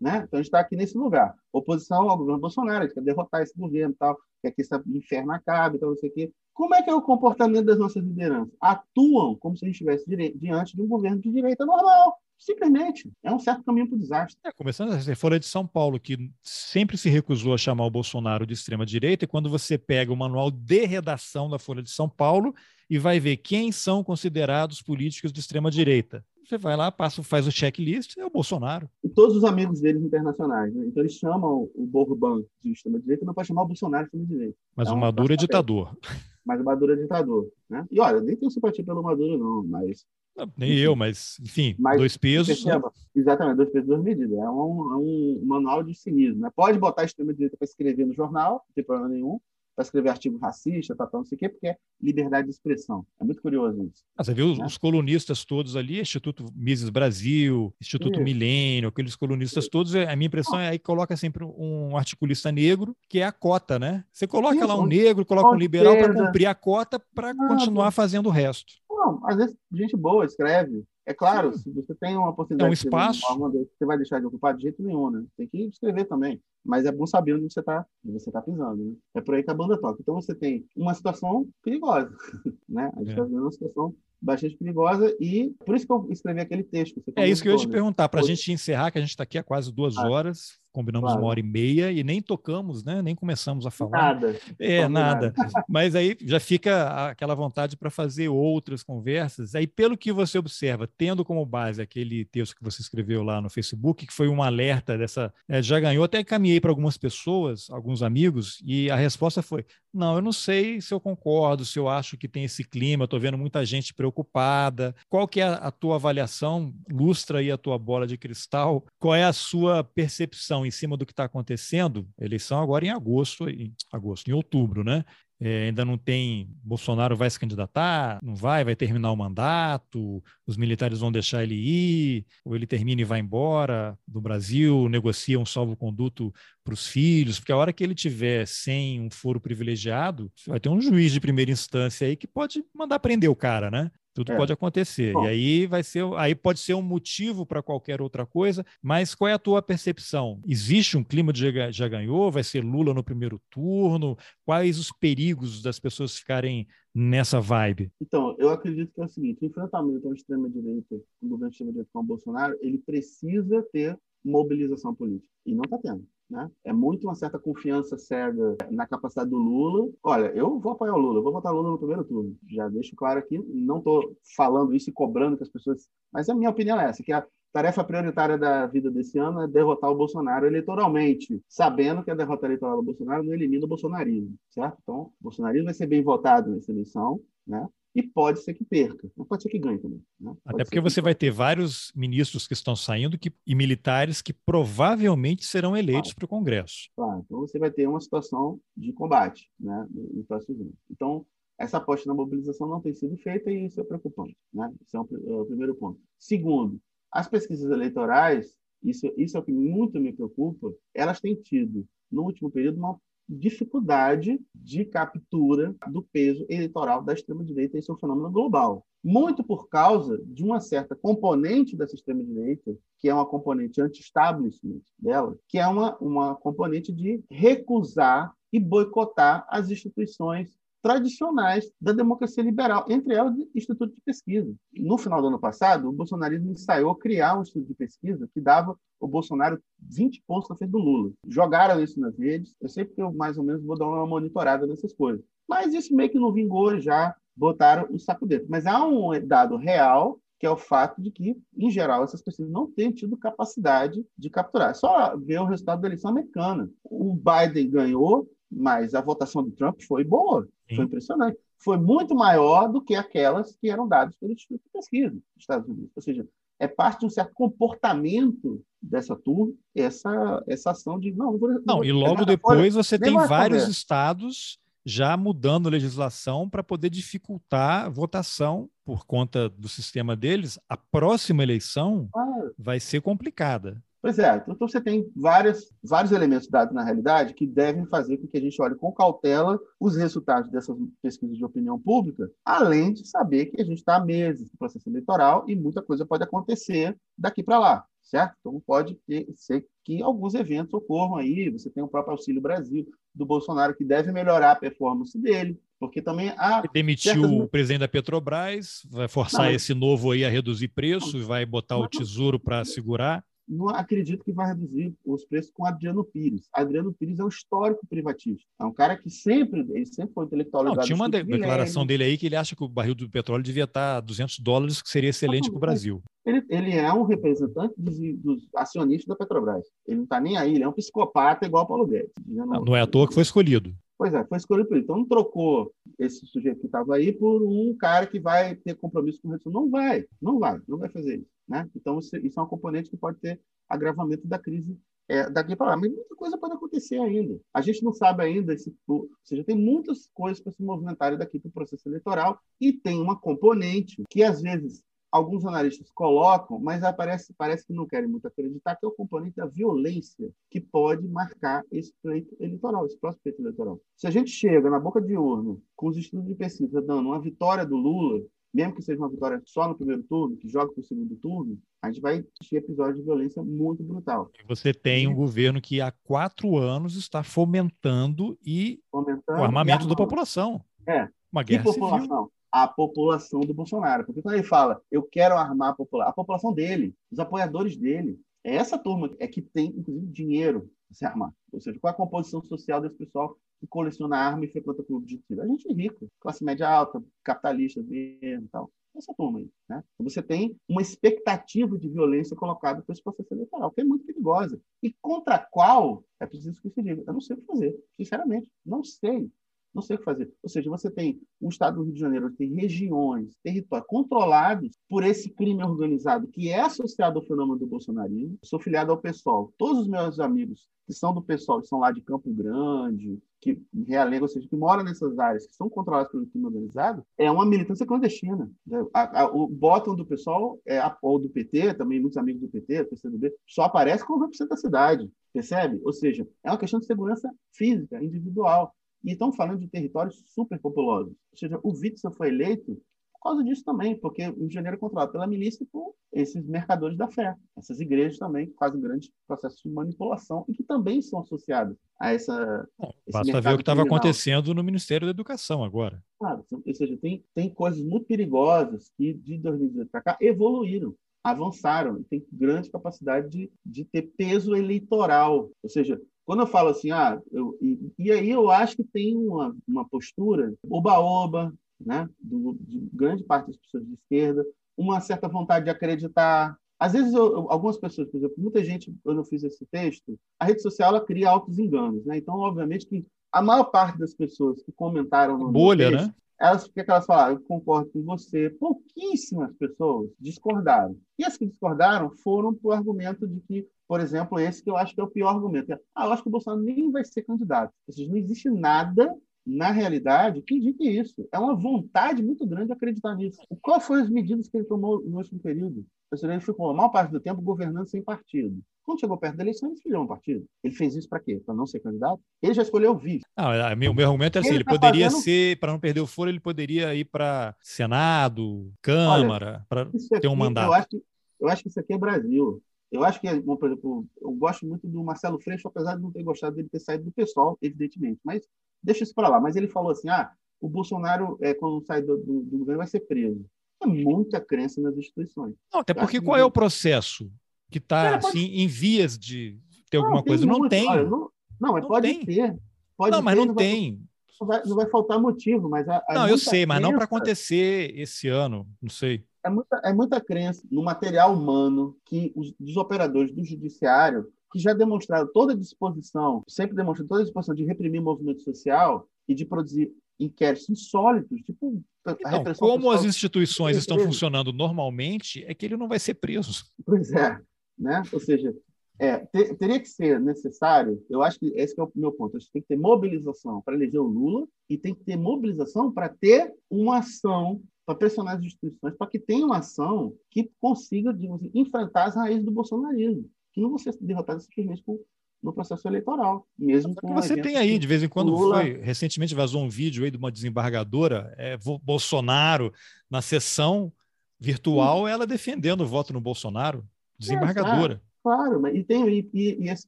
Né? Então a gente está aqui nesse lugar. Oposição ao governo Bolsonaro, a gente quer derrotar esse governo tal, quer que esse inferno acabe, tal, não sei o quê. Como é que é o comportamento das nossas lideranças? Atuam como se a gente estivesse diante de um governo de direita normal. Simplesmente. É um certo caminho para o desastre. É, começando a Folha de São Paulo, que sempre se recusou a chamar o Bolsonaro de extrema-direita, e quando você pega o manual de redação da Folha de São Paulo e vai ver quem são considerados políticos de extrema-direita. Você vai lá, passa, faz o checklist, é o Bolsonaro. E todos os amigos deles internacionais. Né? Então eles chamam o Bourbon de extrema-direita, não pode chamar o Bolsonaro de extrema-direita. Mas é o Maduro é ditador. Mas o Maduro é ditador. Né? E olha, nem tenho simpatia pelo Maduro, não, mas. Não, nem eu, mas, enfim, mas, dois pesos. Né? Exatamente, dois pesos, duas medidas. É um, é um manual de cinismo. Né? Pode botar extrema-direita para escrever no jornal, não tem problema nenhum para escrever artigo racista, tá, tá, não sei o quê, porque é liberdade de expressão. É muito curioso isso. Ah, você viu né? os colunistas todos ali, Instituto Mises Brasil, Instituto isso. Milênio, aqueles colunistas isso. todos, a minha impressão é aí coloca sempre um articulista negro, que é a cota, né? Você coloca isso. lá um negro, coloca um liberal para cumprir a cota para continuar fazendo o resto. Não, às vezes gente boa escreve, é claro, Sim. se você tem uma possibilidade é um espaço. de você vai deixar de ocupar de jeito nenhum, né? Tem que escrever também. Mas é bom saber onde você está você tá pisando, né? É por aí que a banda toca. Então você tem uma situação perigosa, né? A gente está é. vendo uma situação bastante perigosa e por isso que eu escrevi aquele texto. é isso que eu ia te né? perguntar, para a gente encerrar, que a gente está aqui há quase duas ah. horas, combinamos Claro. uma hora e meia e nem tocamos, né? Nem começamos a falar. Nada. É, Combinado. nada. Mas aí já fica aquela vontade para fazer outras conversas. Aí, pelo que você observa, tendo como base aquele texto que você escreveu lá no Facebook, que foi um alerta dessa. é, já ganhou, até caminhei para algumas pessoas, alguns amigos, e a resposta foi: não, eu não sei se eu concordo, se eu acho que tem esse clima, eu estou vendo muita gente preocupada. Qual que é a, a tua avaliação? Lustra aí a tua bola de cristal. Qual é a sua percepção em cima do que está acontecendo? Eleição agora em agosto, em agosto, em outubro, né? É, ainda não tem. Bolsonaro vai se candidatar? Não vai? Vai terminar o mandato? Os militares vão deixar ele ir? Ou ele termina e vai embora do Brasil? Negocia um salvo-conduto para os filhos? Porque a hora que ele tiver sem um foro privilegiado, vai ter um juiz de primeira instância aí que pode mandar prender o cara, né? Tudo É. pode acontecer. Bom. E aí vai ser, aí pode ser um motivo para qualquer outra coisa, mas qual é a tua percepção? Existe um clima de já ga- já ganhou? Vai ser Lula no primeiro turno? Quais os perigos das pessoas ficarem nessa vibe? Então, eu acredito que é o seguinte: o enfrentamento à extrema-direita, o governo extrema-direita com o Bolsonaro, ele precisa ter mobilização política. E não está tendo. Né? É muito uma certa confiança cega na capacidade do Lula. Olha, eu vou apoiar o Lula, vou votar Lula no primeiro turno. Já deixo claro aqui, não estou falando isso e cobrando que as pessoas. Mas a minha opinião é essa: que a tarefa prioritária da vida desse ano é derrotar o Bolsonaro eleitoralmente, sabendo que a derrota eleitoral do Bolsonaro não elimina o bolsonarismo, certo? Então, o bolsonarismo vai ser bem votado nessa eleição, né? E pode ser que perca, mas pode ser que ganhe também. Né? Até porque que- você vai ter vários ministros que estão saindo que, e militares que provavelmente serão eleitos para o Congresso. Claro, então você vai ter uma situação de combate né, no próximo ano. Então, essa aposta na mobilização não tem sido feita e isso é preocupante. Né? Esse é é o primeiro ponto. Segundo, as pesquisas eleitorais, isso, isso é o que muito me preocupa, elas têm tido, no último período, uma dificuldade de captura do peso eleitoral da extrema-direita. Isso é um fenômeno global. Muito por causa de uma certa componente dessa extrema-direita, que é uma componente anti-establishment dela, que é uma, uma componente de recusar e boicotar as instituições tradicionais da democracia liberal, entre elas o Instituto de Pesquisa. No final do ano passado, o bolsonarismo ensaiou criar um instituto de pesquisa que dava o Bolsonaro 20 pontos na frente do Lula. Jogaram isso nas redes. Eu sei porque eu mais ou menos vou dar uma monitorada nessas coisas. Mas isso meio que não vingou, já botaram o saco dentro. Mas há um dado real que é o fato de que, em geral, essas pessoas não têm tido capacidade de capturar. Só ver o resultado da eleição americana. O Biden ganhou, mas a votação do Trump foi boa, Sim. foi impressionante. Foi muito maior do que aquelas que eram dadas pelo Instituto de Pesquisa dos Estados Unidos. Ou seja, é parte de um certo comportamento dessa turma, essa, essa ação de não, não, vou, Não, e logo depois você tem vários conversa. estados já mudando legislação para poder dificultar a votação por conta do sistema deles. A próxima eleição Ah, vai ser complicada. Pois é, então você tem várias, vários elementos dados na realidade que devem fazer com que a gente olhe com cautela os resultados dessas pesquisas de opinião pública, além de saber que a gente está há meses no processo eleitoral e muita coisa pode acontecer daqui para lá, certo? Então pode ter, ser que alguns eventos ocorram aí, você tem o próprio Auxílio Brasil do Bolsonaro que deve melhorar a performance dele, porque também há Demitiu certas- o presidente da Petrobras, vai forçar Não, mas- esse novo aí a reduzir preço e vai botar o Não. tesouro para segurar. Não acredito que vai reduzir os preços com Adriano Pires. Adriano Pires é um histórico privatista. É um cara que sempre, ele sempre foi intelectual Não, tinha uma de- declaração dele aí que ele acha que o barril do petróleo devia estar 200 dólares, que seria excelente para o Brasil. Ele, ele é um representante dos, dos acionistas da Petrobras. Ele não está nem aí, ele é um psicopata igual ao Paulo Guedes. Não, não é à toa que foi escolhido. Pois é, foi escolhido por ele. Então não trocou esse sujeito que estava aí por um cara que vai ter compromisso com o redução. Não vai, não vai, não vai fazer isso. Né? Então isso, isso é um componente que pode ter agravamento da crise é, daqui para lá. Mas muita coisa pode acontecer ainda. A gente não sabe ainda, esse, ou seja, tem muitas coisas para se movimentarem daqui para o processo eleitoral e tem uma componente que às vezes alguns analistas colocam, mas aparece, parece que não querem muito acreditar, que é o componente da violência que pode marcar esse pleito eleitoral, esse próximo pleito eleitoral. Se a gente chega na boca de urna com os estudos de pesquisa dando uma vitória do Lula, mesmo que seja uma vitória só no primeiro turno, que joga para o segundo turno, a gente vai ter episódio de violência muito brutal. Você tem um governo que há quatro anos está fomentando e Fomentando o armamento da população. É. Uma guerra civil. população? A população do Bolsonaro. Porque quando ele fala, eu quero armar a população, a população dele, os apoiadores dele. É essa turma é que tem, inclusive, dinheiro para se armar. Ou seja, qual é a composição social desse pessoal que coleciona arma e frequenta clube de tiro? A gente é rico, classe média alta, capitalista mesmo tal. Essa turma aí. Né? Você tem uma expectativa de violência colocada para esse processo eleitoral, que é muito perigosa. E contra qual é preciso que se diga. Eu não sei o que fazer, sinceramente. Não sei não sei o que fazer. Ou seja, você tem o estado do Rio de Janeiro, tem regiões, territórios controlados por esse crime organizado que é associado ao fenômeno do bolsonarismo. sou filiado ao PSOL. Todos os meus amigos que são do PSOL, que são lá de Campo Grande, que realengo, ou seja, que moram nessas áreas que são controladas pelo crime organizado, é uma militância clandestina. A, a, o bottom do PSOL, é, a, ou do PT, também muitos amigos do PT, do PCdoB, só aparece quando representa a cidade, percebe? Ou seja, é uma questão de segurança física, individual. E estão falando de territórios superpopulosos. Ou seja, o Witzel foi eleito por causa disso também, porque o Rio de Janeiro é controlado pela milícia e por esses mercadores da fé. Essas igrejas também fazem grandes processos de manipulação e que também são associadas a essa. Bom, basta ver o que estava acontecendo no Ministério da Educação agora. Claro, ou seja, tem, tem coisas muito perigosas que de 2018 para cá evoluíram avançaram e têm grande capacidade de, de ter peso eleitoral. Ou seja, quando eu falo assim, ah, eu, e, e, aí eu acho que tem uma, uma postura oba-oba, né, do, de grande parte das pessoas de esquerda, uma certa vontade de acreditar. Às vezes, eu, algumas pessoas, por exemplo, muita gente, quando eu fiz esse texto, a rede social ela cria altos enganos. Né? Então, obviamente, que a maior parte das pessoas que comentaram no bolha, texto, né? Elas, o que, é que elas falaram? Eu concordo com você. Pouquíssimas pessoas discordaram. E as que discordaram foram para o argumento de que por exemplo, esse que eu acho que é o pior argumento. Ah, eu acho que o Bolsonaro nem vai ser candidato. Ou seja, não existe nada na realidade que indique isso. É uma vontade muito grande de acreditar nisso. Qual foram as medidas que ele tomou no último período? Ou seja, ele ficou a maior parte do tempo governando sem partido. Quando chegou perto da eleição, ele escolheu um partido. Ele fez isso para quê? Para não ser candidato? Ele já escolheu o vice. Não, é, meu, meu argumento é assim: ele, ele tá poderia fazendo... ser, para não perder o foro, ele poderia ir para Senado, Câmara, para ter um mandato. Eu acho, que, eu acho que isso aqui é Brasil. Eu acho que, por exemplo, eu gosto muito do Marcelo Freixo, apesar de não ter gostado dele ter saído do pessoal, evidentemente. Mas deixa isso para lá. Mas ele falou assim: ah, o Bolsonaro, é, quando sai do, do, do governo, vai ser preso. É muita crença nas instituições. Não, até porque qual é o processo que está assim, em vias de ter não, alguma coisa? Não tem. Olha, não, não, mas não pode tem. ter. Pode não, mas ter, não tem. Vai, não vai faltar motivo, mas. A, a não, eu sei, mas não para acontecer esse ano, não sei é muita, é muita crença no material humano que os, dos operadores do judiciário, que já demonstraram toda a disposição, sempre demonstraram toda a disposição de reprimir o movimento social e de produzir inquéritos insólitos, tipo então, como as instituições estão funcionando normalmente, é que ele não vai ser preso. Pois é, né? Ou seja, é, ter, teria que ser necessário, eu acho que esse que é o meu ponto, acho que tem que ter mobilização para eleger o Lula e tem que ter mobilização para ter uma ação para pressionar as instituições para que tenha uma ação que consiga digamos, enfrentar as raízes do bolsonarismo, que não vão ser derrotadas simplesmente por, no processo eleitoral. Mesmo com você tem aí, de vez em quando Lula... foi, recentemente vazou um vídeo aí de uma desembargadora, é, Bolsonaro, na sessão virtual, Sim. ela defendendo o voto no Bolsonaro, desembargadora. É, claro, claro, e, tem, e, e, esse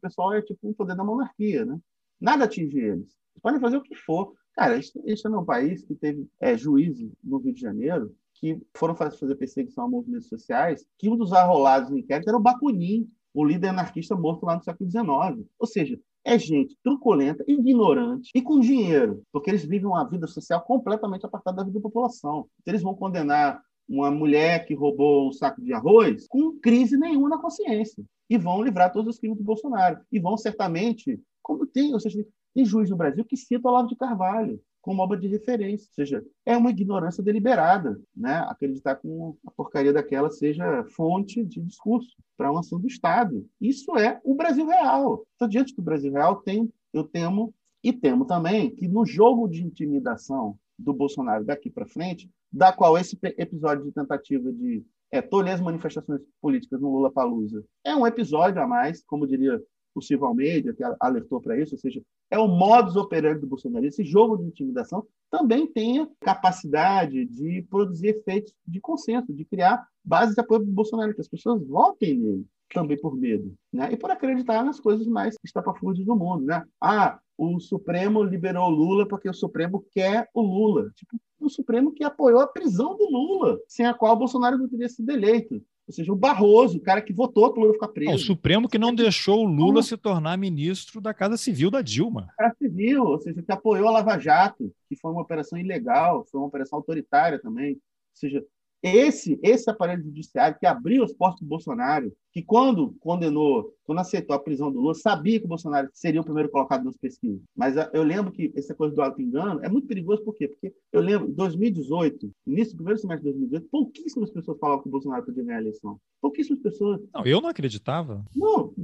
pessoal é tipo o poder da monarquia, né? Nada atinge. Eles podem fazer o que for. Cara, este é um país que teve é, juízes no Rio de Janeiro que foram fazer perseguição a movimentos sociais, que um dos arrolados no inquérito era o Bakunin, o líder anarquista morto lá no século XIX. Ou seja, é gente truculenta, ignorante e com dinheiro, porque eles vivem uma vida social completamente apartada da vida da população. Então, eles vão condenar uma mulher que roubou um saco de arroz com crise nenhuma na consciência e vão livrar todos os crimes do Bolsonaro e vão certamente, como tem, ou seja, tem juiz no Brasil que cita Olavo de Carvalho como obra de referência. Ou seja, é uma ignorância deliberada, né? acreditar que a porcaria daquela seja fonte de discurso para uma ação do Estado. Isso é o Brasil real. Então, diante do Brasil real, tem, eu temo, e temo também, que no jogo de intimidação do Bolsonaro daqui para frente, da qual esse episódio de tentativa de é, tolher as manifestações políticas no Lula Palusa é um episódio a mais, como diria o Silvio Almeida, que alertou para isso, ou seja, é o modus operandi do Bolsonaro. Esse jogo de intimidação também tenha capacidade de produzir efeitos de consenso, de criar bases de apoio do Bolsonaro, que as pessoas votem nele também por medo, né? E por acreditar nas coisas mais estapafúrdias do mundo, né? Ah, o Supremo liberou Lula porque o Supremo quer o Lula. Tipo, o Supremo que apoiou a prisão do Lula, sem a qual o Bolsonaro não teria sido eleito. Ou seja, o Barroso, o cara que votou para o Lula ficar preso. Não, o Supremo que não deixou o Lula se tornar ministro da Casa Civil da Dilma. Casa Civil, ou seja, que apoiou a Lava Jato, que foi uma operação ilegal, foi uma operação autoritária também. Ou seja, esse, esse aparelho judiciário que abriu as portas do Bolsonaro, que quando condenou, quando aceitou a prisão do Lula, sabia que o Bolsonaro seria o primeiro colocado nas pesquisas. Mas ah, eu lembro que essa coisa do auto-engano é muito perigoso, por quê? Porque eu lembro, em 2018, início do primeiro semestre de 2018, pouquíssimas pessoas falavam que o Bolsonaro podia ganhar a eleição. Pouquíssimas pessoas. Não, eu não acreditava. Não,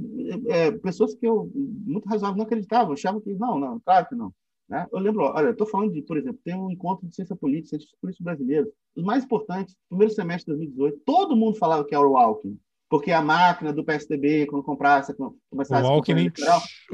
é, é pessoas que eu, muito razoável, não acreditavam, achavam que não, não, claro que não. Né? Eu lembro, olha, eu estou falando de, por exemplo, tem um encontro de ciência política, ciências políticos brasileiros. Os mais importantes, primeiro semestre de 2018, todo mundo falava que era o Alckmin, porque a máquina do PSDB, quando comprasse, começasse o Alckmin,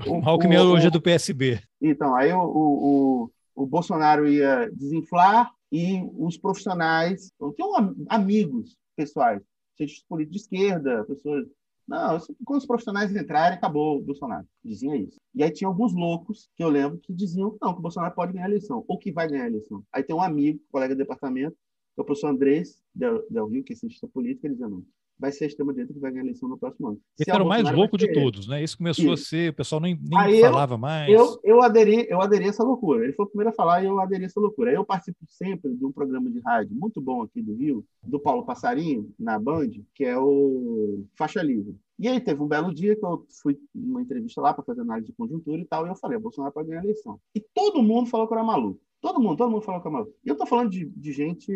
o, o Alckmin o, hoje é do PSB. Então, aí o, o, o, Bolsonaro ia desinflar e os profissionais, tinham amigos pessoais, cientistas políticos de esquerda, pessoas não, quando os profissionais entrarem, acabou o Bolsonaro. Dizia isso. E aí tinha alguns loucos que eu lembro que diziam que não, que o Bolsonaro pode ganhar a eleição, ou que vai ganhar a eleição. Aí tem um amigo, colega do departamento, que é o professor Andrés Del, Del Rio, que é cientista político, ele dizia, não, vai ser a extrema-direita que vai ganhar a eleição no próximo ano. Esse era o mais louco de todos, né? Isso começou Isso. a ser, o pessoal nem, nem falava eu, mais. Eu, eu, aderi, eu aderi a essa loucura. Ele foi o primeiro a falar e eu aderi a essa loucura. Aí eu participo sempre de um programa de rádio muito bom aqui do Rio, do Paulo Passarinho, na Band, que é o Faixa Livre. E aí teve um belo dia que eu fui numa entrevista lá para fazer análise de conjuntura e tal, e eu falei, Bolsonaro pode ganhar a eleição. E todo mundo falou que eu era maluco. Todo mundo, todo mundo falou que eu era maluco. E eu tô falando de, de gente,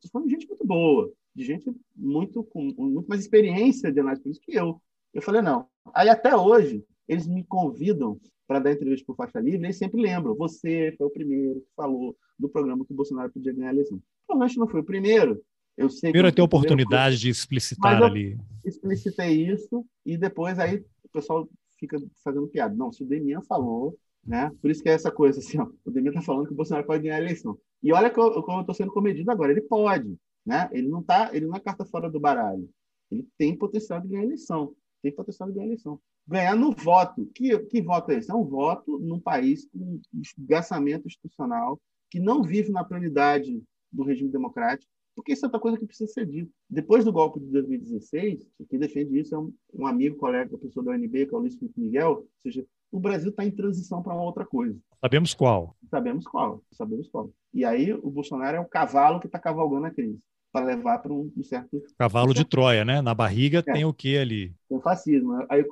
tô falando de gente muito boa, de gente muito com muito mais experiência de análise política que eu. Eu falei, não. Aí até hoje, eles me convidam para dar entrevista para o Faixa Livre, eles sempre lembram, você foi o primeiro que falou do programa que o Bolsonaro podia ganhar a eleição. Provavelmente não foi o primeiro, eu sei Primeiro ter oportunidade de explicitar ali. Explicitei isso e depois aí o pessoal fica fazendo piada. Não, se o Demian falou, né? Por isso que é essa coisa assim, ó, o Demian está falando que o Bolsonaro pode ganhar a eleição. E olha como eu estou sendo comedido agora, ele pode, né? Ele não tá, ele não é carta fora do baralho. Ele tem potencial de ganhar eleição. Tem potencial de ganhar eleição. Ganhar no voto. Que, que voto é esse? É um voto num país com esgaçamento institucional, que não vive na pluralidade do regime democrático, porque isso é outra coisa que precisa ser dito. Depois do golpe de 2016, quem defende isso é um, um amigo, colega, professor da UNB, que é o Luiz Felipe Miguel, ou seja, o Brasil está em transição para uma outra coisa. Sabemos qual. Sabemos qual, sabemos qual. E aí o Bolsonaro é o cavalo que está cavalgando a crise para levar para um, um, certo cavalo de Troia, né? Na barriga é. tem o que ali? O fascismo. Aí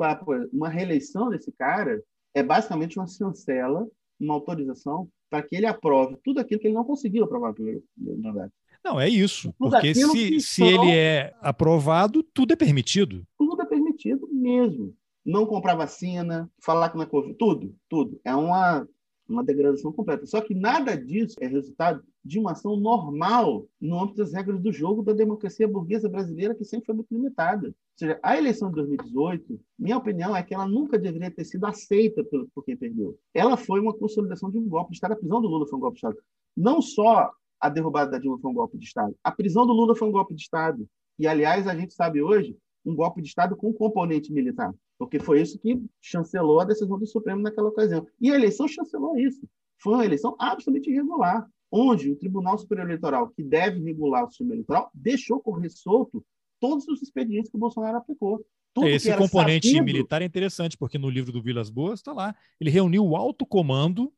uma reeleição desse cara é basicamente uma chancela, uma autorização para que ele aprove tudo aquilo que ele não conseguiu aprovar no primeiro mandato. Não, é isso. Porque se, se ele é aprovado, tudo é permitido. Tudo é permitido mesmo. Não comprar vacina, falar que não é Covid, tudo, tudo. É uma, uma degradação completa. Só que nada disso é resultado de uma ação normal no âmbito das regras do jogo da democracia burguesa brasileira, que sempre foi muito limitada. Ou seja, a eleição de 2018, minha opinião é que ela nunca deveria ter sido aceita por, por quem perdeu. Ela foi uma consolidação de um golpe de Estado. A prisão do Lula foi um golpe de Estado. Não só a derrubada da Dilma foi um golpe de Estado. A prisão do Lula foi um golpe de Estado. E, aliás, a gente sabe hoje um golpe de Estado com componente militar, porque foi isso que chancelou a decisão do Supremo naquela ocasião. E a eleição chancelou isso. Foi uma eleição absolutamente irregular, onde o Tribunal Superior Eleitoral, que deve regular o sistema eleitoral, deixou correr solto todos os expedientes que o Bolsonaro aplicou. Tudo Esse componente sabido... militar é interessante, porque no livro do Vilas Boas está lá. Ele reuniu o alto comando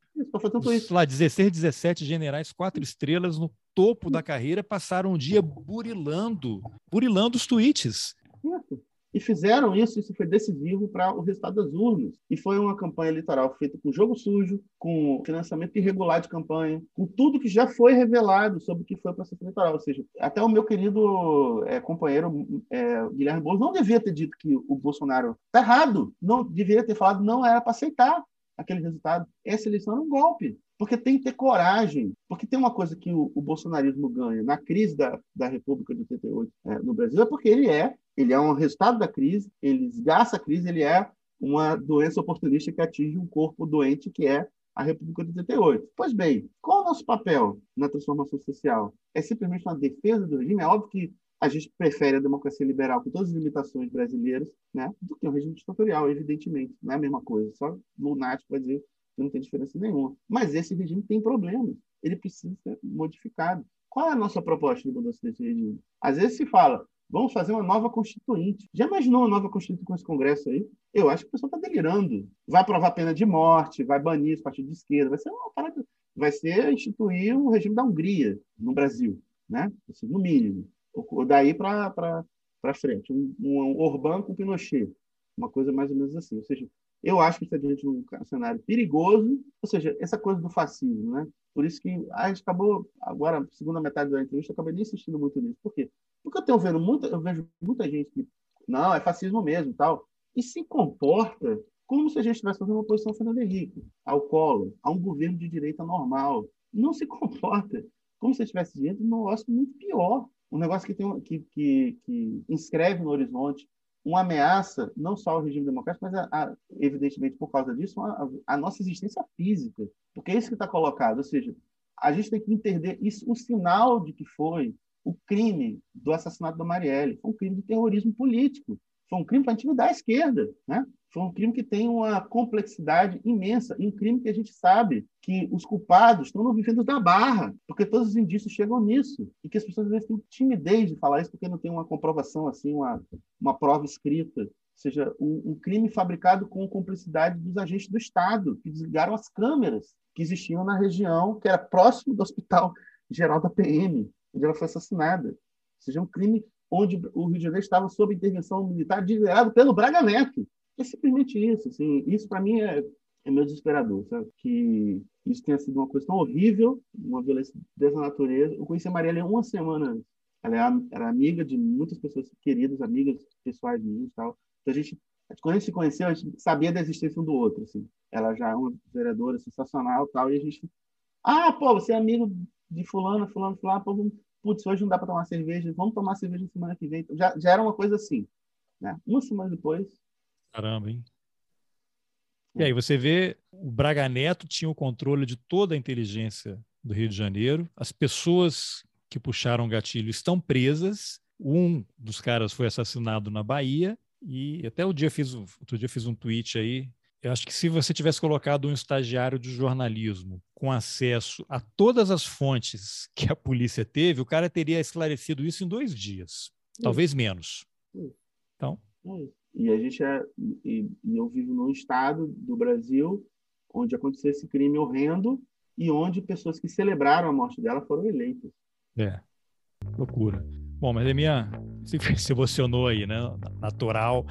isso. Lá, 16, 17 generais, quatro estrelas no topo da carreira, passaram um dia burilando, burilando os tweets. Isso. E fizeram isso, isso foi decisivo para o resultado das urnas. E foi uma campanha eleitoral feita com jogo sujo, com financiamento irregular de campanha, com tudo que já foi revelado sobre o que foi o processo eleitoral. Ou seja, até o meu querido é, companheiro é, Guilherme Boulos não devia ter dito que o Bolsonaro está errado, não deveria ter falado não era para aceitar aquele resultado. Essa eleição era um golpe, porque tem que ter coragem. Porque tem uma coisa que o, o bolsonarismo ganha na crise da, da República de 88 é, no Brasil, é porque ele é, ele é um resultado da crise, ele esgaça a crise, ele é uma doença oportunista que atinge um corpo doente que é a República de 88. Pois bem, qual é o nosso papel na transformação social? É simplesmente uma defesa do regime? É óbvio que a gente prefere a democracia liberal com todas as limitações brasileiras, né, do que um regime ditatorial, evidentemente. Não é a mesma coisa. Só lunático vai dizer que não tem diferença nenhuma. Mas esse regime tem problemas. Ele precisa ser modificado. Qual é a nossa proposta de mudança desse regime? Às vezes se fala, Vamos fazer uma nova constituinte. Já imaginou uma nova constituinte com esse Congresso aí? Eu acho que o pessoal está delirando. Vai aprovar pena de morte, vai banir os partidos de esquerda, vai ser uma parada, vai ser instituir o regime da Hungria no Brasil, né? Assim, no mínimo. Ou daí para frente. Um, um Orbán com Pinochet. Uma coisa mais ou menos assim. Ou seja, eu acho que está diante de um cenário perigoso, ou seja, essa coisa do fascismo, né? Por isso que a gente acabou, agora, segunda metade da entrevista, acabei nem insistindo muito nisso. Por quê? Porque eu tenho vendo muita, eu vejo muita gente que, não, é fascismo mesmo tal, e se comporta como se a gente estivesse fazendo uma oposição ao Fernando Henrique, ao Collor, a um governo de direita normal. Não se comporta como se estivesse diante de um negócio muito pior. Um negócio que, tem, que, que, que inscreve no horizonte uma ameaça, não só ao regime democrático, mas, a, a, evidentemente, por causa disso, a, a, nossa existência física. Porque é isso que está colocado. Ou seja, a gente tem que entender isso, o sinal de que foi o crime do assassinato da Marielle. Foi um crime de terrorismo político. Foi um crime para intimidar a esquerda. Né? Foi um crime que tem uma complexidade imensa, e um crime que a gente sabe que os culpados estão no vivendo da barra, porque todos os indícios chegam nisso, e que as pessoas às vezes têm timidez de falar isso porque não tem uma comprovação, assim, uma, uma prova escrita. Ou seja, um, um crime fabricado com cumplicidade dos agentes do Estado, que desligaram as câmeras que existiam na região, que era próximo do Hospital Geral da PM, onde ela foi assassinada. Ou seja, um crime onde o Rio de Janeiro estava sob intervenção militar liderado pelo Braga Neto. É simplesmente isso. Assim, isso, para mim, é, é meu desesperador. Sabe? Que isso tenha sido uma coisa tão horrível, uma violência dessa natureza. Eu conheci a Marielle uma semana antes. Ela é era amiga de muitas pessoas queridas, amigas pessoais minhas e tal. Então, a gente, quando a gente se conheceu, a gente sabia da existência um do outro. Assim. Ela já é uma vereadora sensacional tal, e a gente... Ah, pô, você é amigo de fulano, fulano, fulano, vamos... putz, hoje não dá para tomar cerveja, vamos tomar cerveja na semana que vem. Já, já era uma coisa assim. Né? Uma semana depois, Caramba, hein? E aí, você vê, o Braga Neto tinha o controle de toda a inteligência do Rio de Janeiro. As pessoas que puxaram o gatilho estão presas. Um dos caras foi assassinado na Bahia. E até o dia fiz, outro dia fiz um tweet aí. Eu acho que se você tivesse colocado um estagiário de jornalismo com acesso a todas as fontes que a polícia teve, o cara teria esclarecido isso em dois dias, talvez menos. Então, e a gente é, e, e eu vivo num estado do Brasil onde aconteceu esse crime horrendo e onde pessoas que celebraram a morte dela foram eleitas. É, loucura. Bom, mas é minha. Se emocionou aí, né? Natural.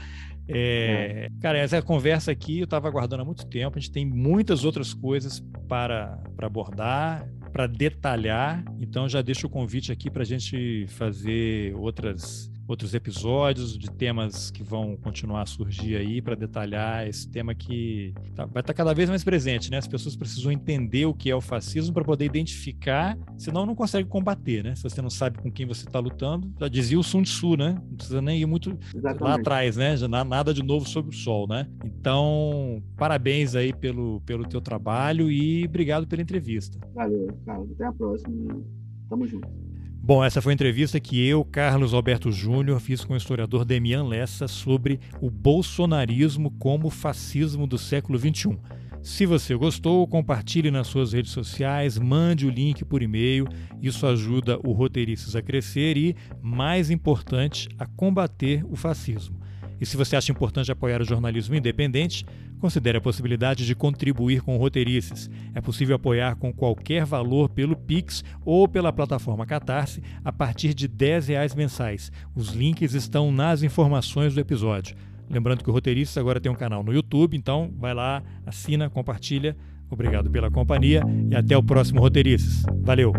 É, é. Cara, essa conversa aqui eu estava aguardando há muito tempo. A gente tem muitas outras coisas para, para abordar, para detalhar. Então já deixo o convite aqui para a gente fazer outras outros episódios de temas que vão continuar a surgir aí para detalhar esse tema que tá, vai estar tá cada vez mais presente, né? As pessoas precisam entender o que é o fascismo para poder identificar, senão não consegue combater, né? Se você não sabe com quem você está lutando, já dizia o Sun Tzu, né? Não precisa nem ir muito Exatamente. lá atrás, né? Já nada de novo sobre o sol, né? Então, parabéns aí pelo, pelo teu trabalho e obrigado pela entrevista. Valeu, Carlos. Até a próxima. Tamo junto. Bom, essa foi a entrevista que eu, Carlos Alberto Júnior, fiz com o historiador Demian Lessa sobre o bolsonarismo como fascismo do século XXI. Se você gostou, compartilhe nas suas redes sociais, mande o link por e-mail. Isso ajuda o Roteiristas a crescer e, mais importante, a combater o fascismo. E se você acha importante apoiar o jornalismo independente, considere a possibilidade de contribuir com roteirices. É possível apoiar com qualquer valor pelo Pix ou pela plataforma Catarse a partir de R$ reais mensais. Os links estão nas informações do episódio. Lembrando que o Roteiristas agora tem um canal no YouTube, então vai lá, assina, compartilha. Obrigado pela companhia e até o próximo Roteiristas. Valeu!